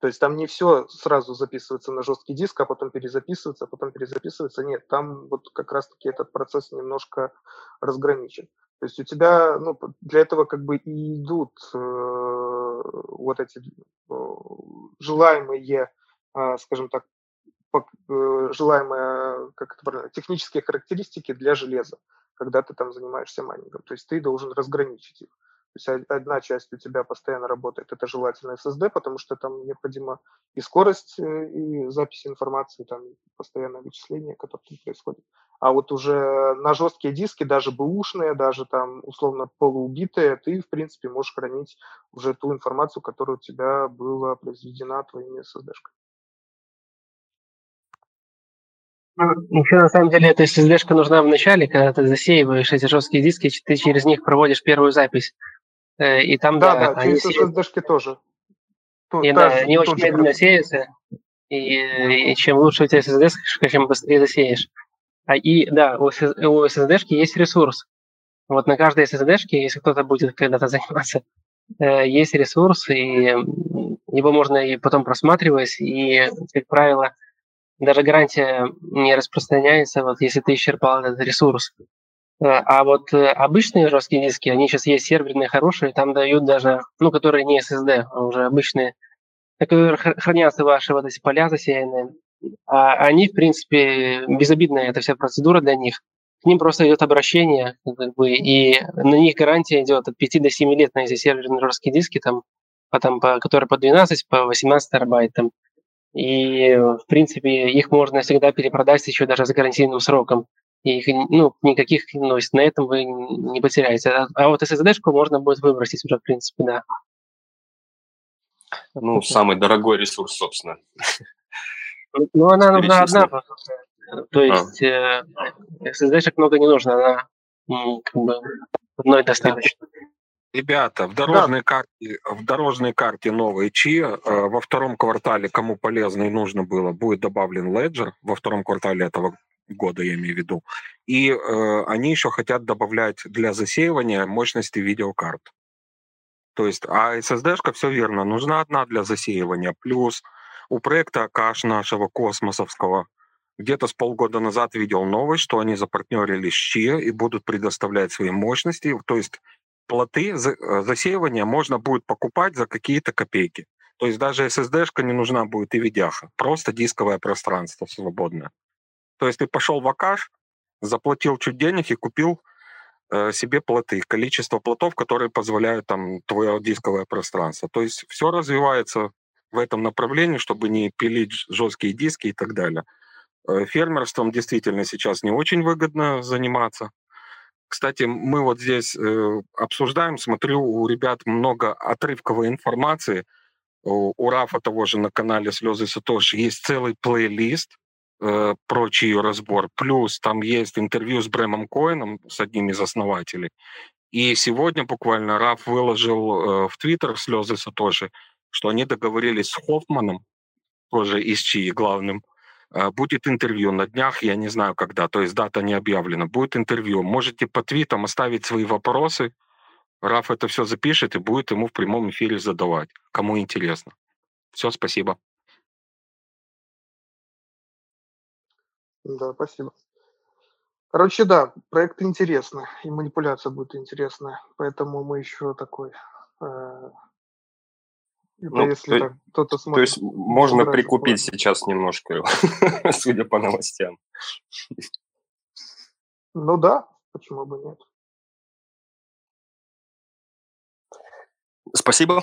То есть там не все сразу записывается на жесткий диск, а потом перезаписывается, а потом перезаписывается. Нет, там вот как раз-таки этот процесс немножко разграничен. То есть у тебя, ну, для этого как бы и идут э, вот эти э, желаемые, э, скажем так, э, желаемые, как это правильно, технические характеристики для железа, когда ты там занимаешься майнингом. То есть ты должен разграничить их. Есть одна часть у тебя постоянно работает, это желательно SSD, потому что там необходимо и скорость, э, и запись информации, там постоянное вычисление, которое там происходит. А вот уже на жесткие диски, даже бэушные, даже там условно полуубитые, ты, в принципе, можешь хранить уже ту информацию, которая у тебя была произведена твоими SSD-шками. Ну, еще на самом деле эта SSD-шка нужна в начале, когда ты засеиваешь эти жесткие диски, ты через них проводишь первую запись. Э, и там, да, да, да через SSD-шки тоже. Тут, и, да, они очень медленно сеются, и, и чем лучше у тебя SSD, чем быстрее засеешь. А и да, у, у SSD есть ресурс. Вот на каждой SSD, если кто-то будет когда-то заниматься, э, есть ресурс, и его можно и потом просматривать, и, как правило, даже гарантия не распространяется, вот если ты исчерпал этот ресурс. Э, а вот э, обычные жесткие диски, они сейчас есть серверные, хорошие, там дают даже, ну, которые не SSD, а уже обычные, которые хранятся ваши вот эти поля засеянные, а они, в принципе, безобидная эта вся процедура для них. К ним просто идет обращение, как бы, и на них гарантия идет от 5 до 7 лет на эти серверные жесткие диски, там, по, там, по, которые по 12, по 18 терабайт. Там. И, в принципе, их можно всегда перепродать еще даже с гарантийным сроком. И их, ну, никаких, ну, на этом вы не потеряете. А, а вот SSD-шку можно будет выбросить уже, в принципе, да. Ну, самый дорогой ресурс, собственно. Ну, она нужна одна. То а. есть а. SSD-шек много не нужно, она как бы одной достаточно. Ребята, в дорожной, карте, в дорожной карте новой ЧИ э, во втором квартале, кому полезно и нужно было, будет добавлен Ledger во втором квартале этого года, я имею в виду. И э, они еще хотят добавлять для засеивания мощности видеокарт. То есть, а SSD-шка, все верно, нужна одна для засеивания. Плюс у проекта Акаш нашего космосовского где-то с полгода назад видел новость, что они запартнерились с и будут предоставлять свои мощности. То есть плоты э, засеивания можно будет покупать за какие-то копейки. То есть даже SSD-шка не нужна будет и видяха. Просто дисковое пространство свободное. То есть ты пошел в Акаш, заплатил чуть денег и купил э, себе плоты. Количество плотов, которые позволяют там твое дисковое пространство. То есть все развивается в этом направлении, чтобы не пилить жесткие диски и так далее. Э, фермерством действительно сейчас не очень выгодно заниматься. Кстати, мы вот здесь э, обсуждаем, смотрю, у ребят много отрывковой информации. У, у Рафа того же на канале «Слезы Сатоши» есть целый плейлист э, про чью разбор. Плюс там есть интервью с Брэмом Коином, с одним из основателей. И сегодня буквально Раф выложил э, в Твиттер «Слезы Сатоши», что они договорились с Хоффманом, тоже из ЧИ главным, а, будет интервью на днях, я не знаю когда, то есть дата не объявлена. Будет интервью. Можете по твитам оставить свои вопросы. Раф это все запишет и будет ему в прямом эфире задавать, кому интересно. Все, спасибо. Да, спасибо. Короче, да, проект интересный, и манипуляция будет интересная, поэтому мы еще такой э, ну, если то, кто-то смотрит. То есть можно прикупить смотрит. сейчас немножко, судя по новостям. Ну да, почему бы нет. Спасибо.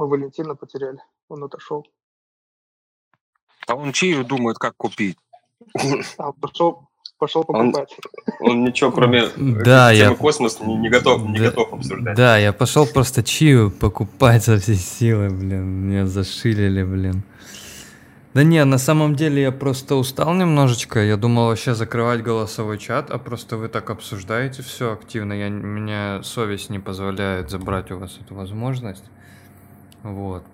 Мы Валентина потеряли, он отошел. А он чью думает, как купить? А, пошел, пошел покупать. Он, он ничего, кроме да, темы я... космос, не, не, готов, не да, готов обсуждать. Да, я пошел просто чию покупать со всей силы, блин. Меня зашилили, блин. Да не, на самом деле я просто устал немножечко. Я думал вообще закрывать голосовой чат, а просто вы так обсуждаете все активно. Я, меня совесть не позволяет забрать у вас эту возможность. Вот.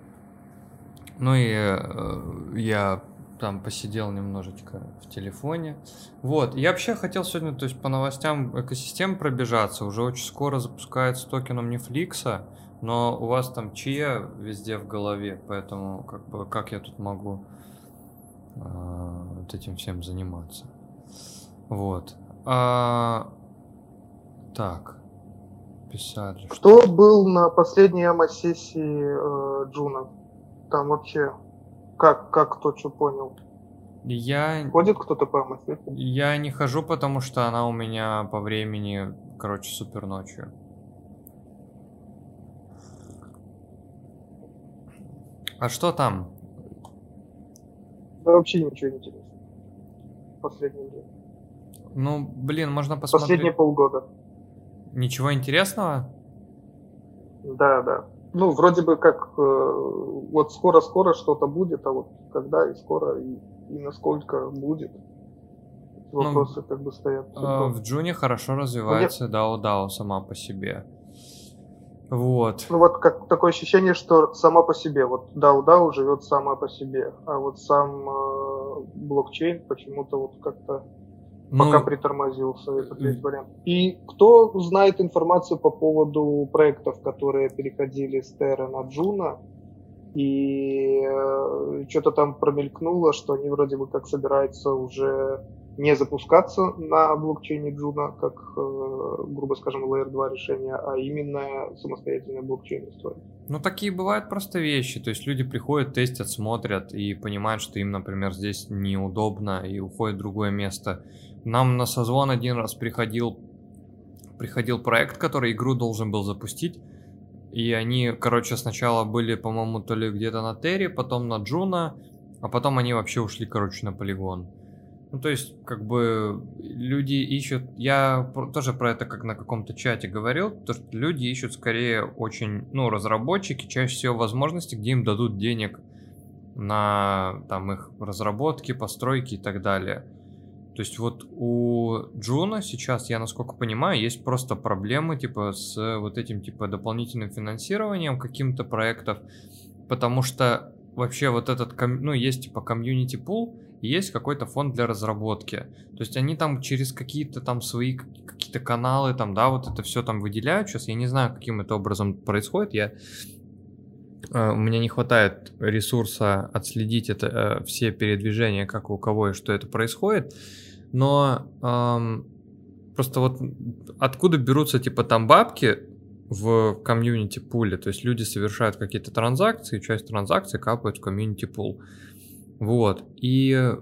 Ну и э, я там посидел немножечко в телефоне. Вот, я вообще хотел сегодня, то есть по новостям экосистем пробежаться. Уже очень скоро запускается токеном Нефликса, но у вас там чья везде в голове, поэтому как бы как я тут могу э, вот этим всем заниматься. Вот. А, так. Писали. Что... был на последней АМА-сессии э, Джуна? Там вообще как, как кто что понял? Я... Ходит кто-то по МС? Я не хожу, потому что она у меня по времени, короче, супер ночью. А что там? Да вообще ничего не интересно. Последний день. Ну, блин, можно посмотреть. Последние полгода. Ничего интересного? Да, да ну, вроде бы как э, вот скоро-скоро что-то будет, а вот когда и скоро, и, и насколько будет, ну, вопросы ну, как бы стоят. Э, в Джуне хорошо развивается DAO DAO сама по себе. Вот. Ну вот как такое ощущение, что сама по себе, вот DAO DAO живет сама по себе, а вот сам э, блокчейн почему-то вот как-то ну, пока притормозился этот весь вариант. И кто знает информацию по поводу проектов, которые переходили с Terra на Juno, и э, что-то там промелькнуло, что они вроде бы как собираются уже не запускаться на блокчейне Juno, как, э, грубо скажем, Layer 2 решение, а именно самостоятельный блокчейн строить. Ну, такие бывают просто вещи. То есть люди приходят, тестят, смотрят и понимают, что им, например, здесь неудобно и уходят в другое место. Нам на созвон один раз приходил, приходил проект, который игру должен был запустить. И они, короче, сначала были, по-моему, то ли где-то на Терри, потом на Джуна, а потом они вообще ушли, короче, на полигон. Ну, то есть, как бы, люди ищут... Я тоже про это как на каком-то чате говорил, то, что люди ищут скорее очень, ну, разработчики, чаще всего возможности, где им дадут денег на, там, их разработки, постройки и так далее. То есть вот у Juno сейчас, я насколько понимаю, есть просто проблемы типа с вот этим типа дополнительным финансированием каким-то проектов, потому что вообще вот этот, ну, есть типа community pool, есть какой-то фонд для разработки. То есть они там через какие-то там свои какие-то каналы там, да, вот это все там выделяют. Сейчас я не знаю, каким это образом происходит. Я э, у меня не хватает ресурса отследить это э, все передвижения, как у кого и что это происходит. Но эм, просто вот откуда берутся типа там бабки в комьюнити пуле, то есть люди совершают какие-то транзакции, часть транзакций капают в комьюнити пул. Вот. И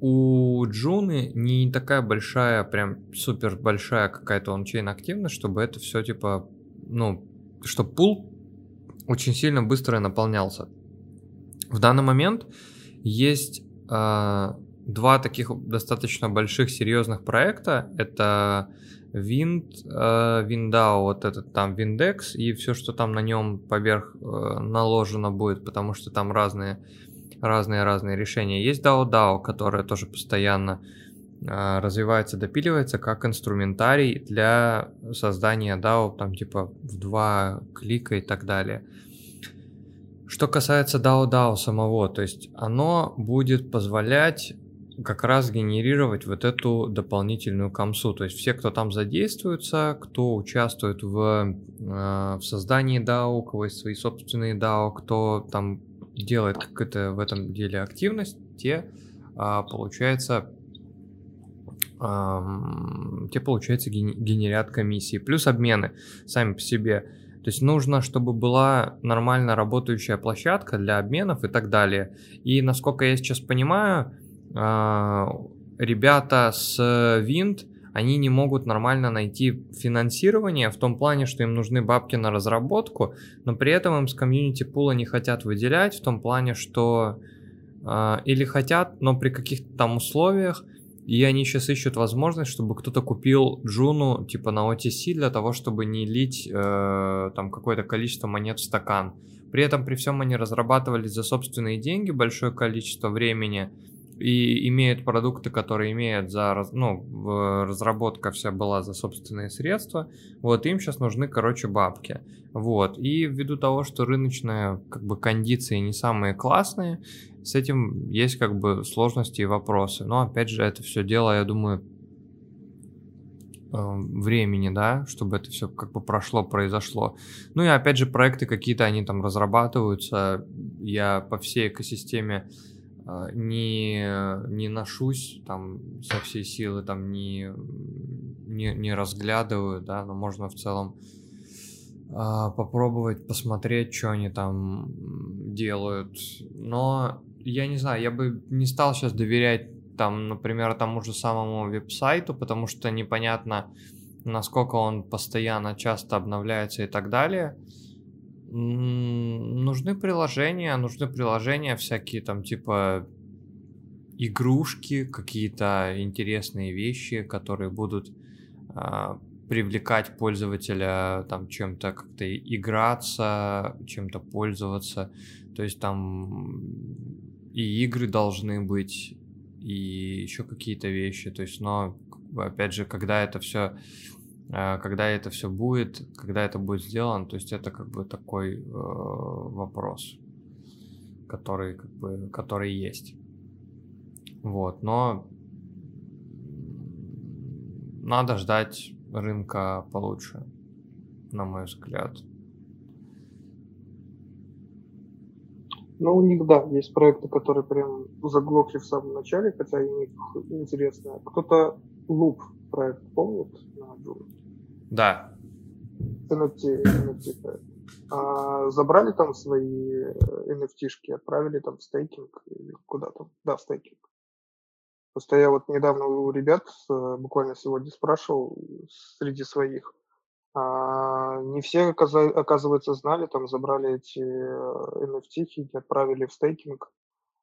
у Джуны не такая большая, прям супер большая какая-то ончейн активность, чтобы это все типа, ну, чтобы пул очень сильно быстро наполнялся. В данный момент есть э, два таких достаточно больших серьезных проекта. Это Wind, э, Windao, вот этот там Windex и все, что там на нем поверх э, наложено будет, потому что там разные разные-разные решения. Есть DAO DAO, которое тоже постоянно э, развивается, допиливается как инструментарий для создания DAO, там типа в два клика и так далее. Что касается DAO DAO самого, то есть оно будет позволять как раз генерировать вот эту дополнительную комсу. То есть все, кто там задействуется, кто участвует в, э, в создании DAO, у кого есть свои собственные DAO, кто там делает какую-то в этом деле активность, те, а, получается, те, получается, генерят комиссии. Плюс обмены сами по себе. То есть нужно, чтобы была нормально работающая площадка для обменов и так далее. И насколько я сейчас понимаю, ребята с Wind они не могут нормально найти финансирование в том плане, что им нужны бабки на разработку, но при этом им с комьюнити пула не хотят выделять в том плане, что э, или хотят, но при каких-то там условиях, и они сейчас ищут возможность, чтобы кто-то купил Джуну типа на OTC для того, чтобы не лить э, там какое-то количество монет в стакан. При этом при всем они разрабатывались за собственные деньги большое количество времени, и имеют продукты, которые имеют за, ну, разработка вся была за собственные средства, вот, им сейчас нужны, короче, бабки, вот, и ввиду того, что рыночные, как бы, кондиции не самые классные, с этим есть, как бы, сложности и вопросы, но, опять же, это все дело, я думаю, эм, времени, да, чтобы это все как бы прошло, произошло. Ну и опять же проекты какие-то, они там разрабатываются, я по всей экосистеме не, не ношусь там со всей силы, там не, не, не разглядываю, да, но можно в целом а, попробовать посмотреть, что они там делают. Но я не знаю, я бы не стал сейчас доверять там, например, тому же самому веб-сайту, потому что непонятно, насколько он постоянно часто обновляется и так далее. Нужны приложения, нужны приложения всякие там типа игрушки, какие-то интересные вещи, которые будут э, привлекать пользователя там чем-то как-то играться, чем-то пользоваться. То есть там и игры должны быть, и еще какие-то вещи. То есть, но опять же, когда это все а, когда это все будет, когда это будет сделано, то есть это как бы такой э, вопрос, который как бы, который есть. Вот, но надо ждать рынка получше, на мой взгляд. Ну, у них, да, есть проекты, которые прям заглохли в самом начале, хотя и них интересно. Кто-то луп проект помнит на Джуне? Да. NFT, NFT а, забрали там свои NFT-шки, отправили там в стейкинг или куда там? Да, в стейкинг. Просто я вот недавно у ребят, буквально сегодня спрашивал среди своих, а, не все, оказывается, знали, там забрали эти NFT и отправили в стейкинг.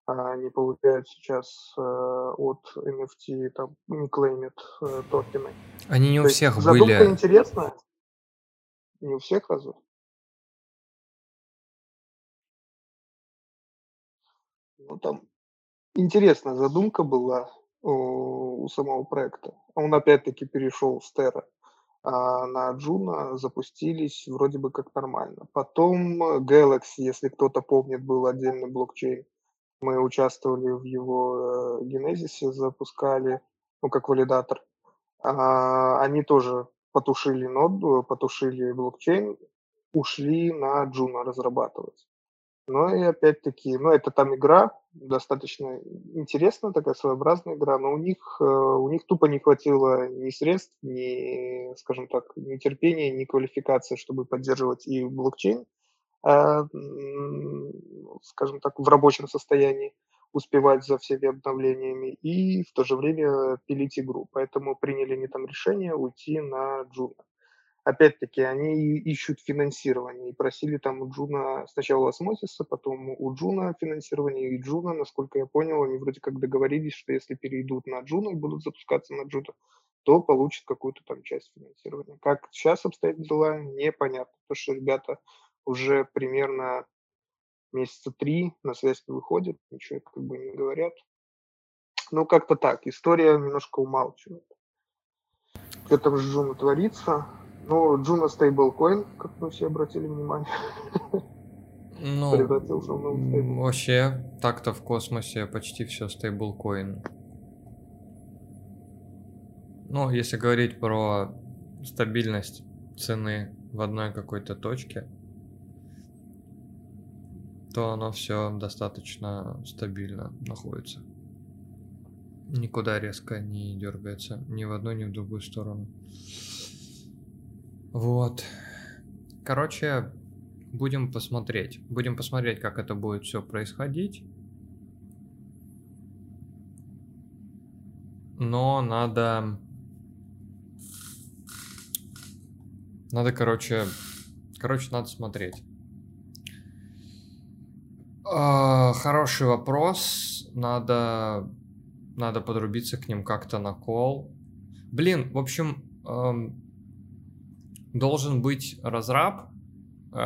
Они получают сейчас э, от NFT, там, не клеймят э, токены. Они не у То есть всех задумка были. интересная. Не у всех разве? Ну, там интересная задумка была у, у самого проекта. Он опять-таки перешел с Terra а на Juno, запустились вроде бы как нормально. Потом Galaxy, если кто-то помнит, был отдельный блокчейн. Мы участвовали в его э, генезисе, запускали, ну, как валидатор. А, они тоже потушили ноду, потушили блокчейн, ушли на Juno разрабатывать. Но и опять-таки, ну, это там игра, достаточно интересная, такая своеобразная игра, но у них, э, у них тупо не хватило ни средств, ни, скажем так, ни терпения, ни квалификации, чтобы поддерживать и блокчейн, скажем так, в рабочем состоянии, успевать за всеми обновлениями и в то же время пилить игру. Поэтому приняли они там решение уйти на Juno опять-таки, они ищут финансирование и просили там у Juno сначала Osmosis а, потом у Juno финансирование, и Juno, насколько я понял, они вроде как договорились, что если перейдут на Juno и будут запускаться на Juno, то получат какую-то там часть финансирования. Как сейчас обстоят дела, непонятно, потому что ребята уже примерно месяца три на связь не выходят, ничего как бы не говорят. Ну, как-то так, история немножко умалчивает. Что там с Джуна творится, ну, Juno стейблкоин, как мы все обратили внимание. Ну, Превратился в новый стейбл. вообще, так-то в космосе почти все стейблкоин. Ну, если говорить про стабильность цены в одной какой-то точке, то оно все достаточно стабильно находится. Никуда резко не дергается ни в одну, ни в другую сторону. Вот. Короче, будем посмотреть. Будем посмотреть, как это будет все происходить. Но надо... Надо, короче... Короче, надо смотреть. А, хороший вопрос. Надо... Надо подрубиться к ним как-то на кол. Блин, в общем, эм, должен быть разраб э,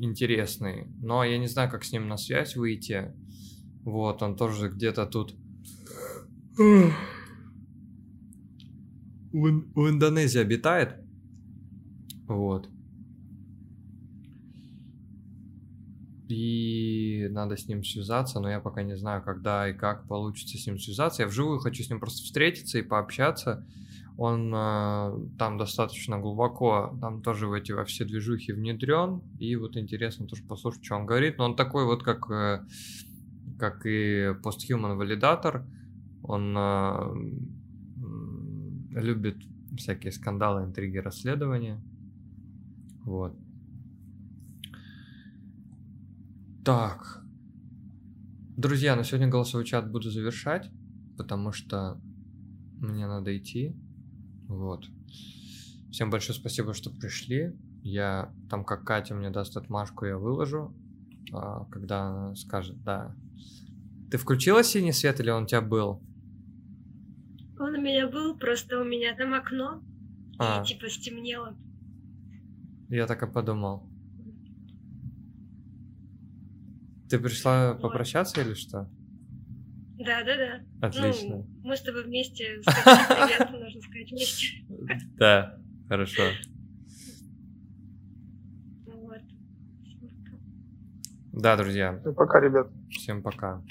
интересный, но я не знаю, как с ним на связь выйти. Вот, он тоже где-то тут в, в Индонезии обитает. Вот. И надо с ним связаться, но я пока не знаю, когда и как получится с ним связаться. Я вживую хочу с ним просто встретиться и пообщаться. Он э, там достаточно глубоко, там тоже в эти во все движухи внедрен. И вот интересно тоже послушать, что он говорит. Но он такой вот, как, э, как и постхуман валидатор. Он э, любит всякие скандалы, интриги, расследования. Вот. Так. Друзья, на сегодня голосовой чат буду завершать, потому что мне надо идти. Вот. Всем большое спасибо, что пришли. Я там, как Катя мне даст отмашку, я выложу, а, когда она скажет, да. Ты включила синий свет или он у тебя был? Он у меня был, просто у меня там окно, А, и типа стемнело. я так и подумал. Ты пришла попрощаться или что? Да, да, да. Отлично. Ну, мы с тобой вместе сказали привет, нужно сказать вместе. Да, хорошо. Да, друзья. Пока, ребят. Всем пока.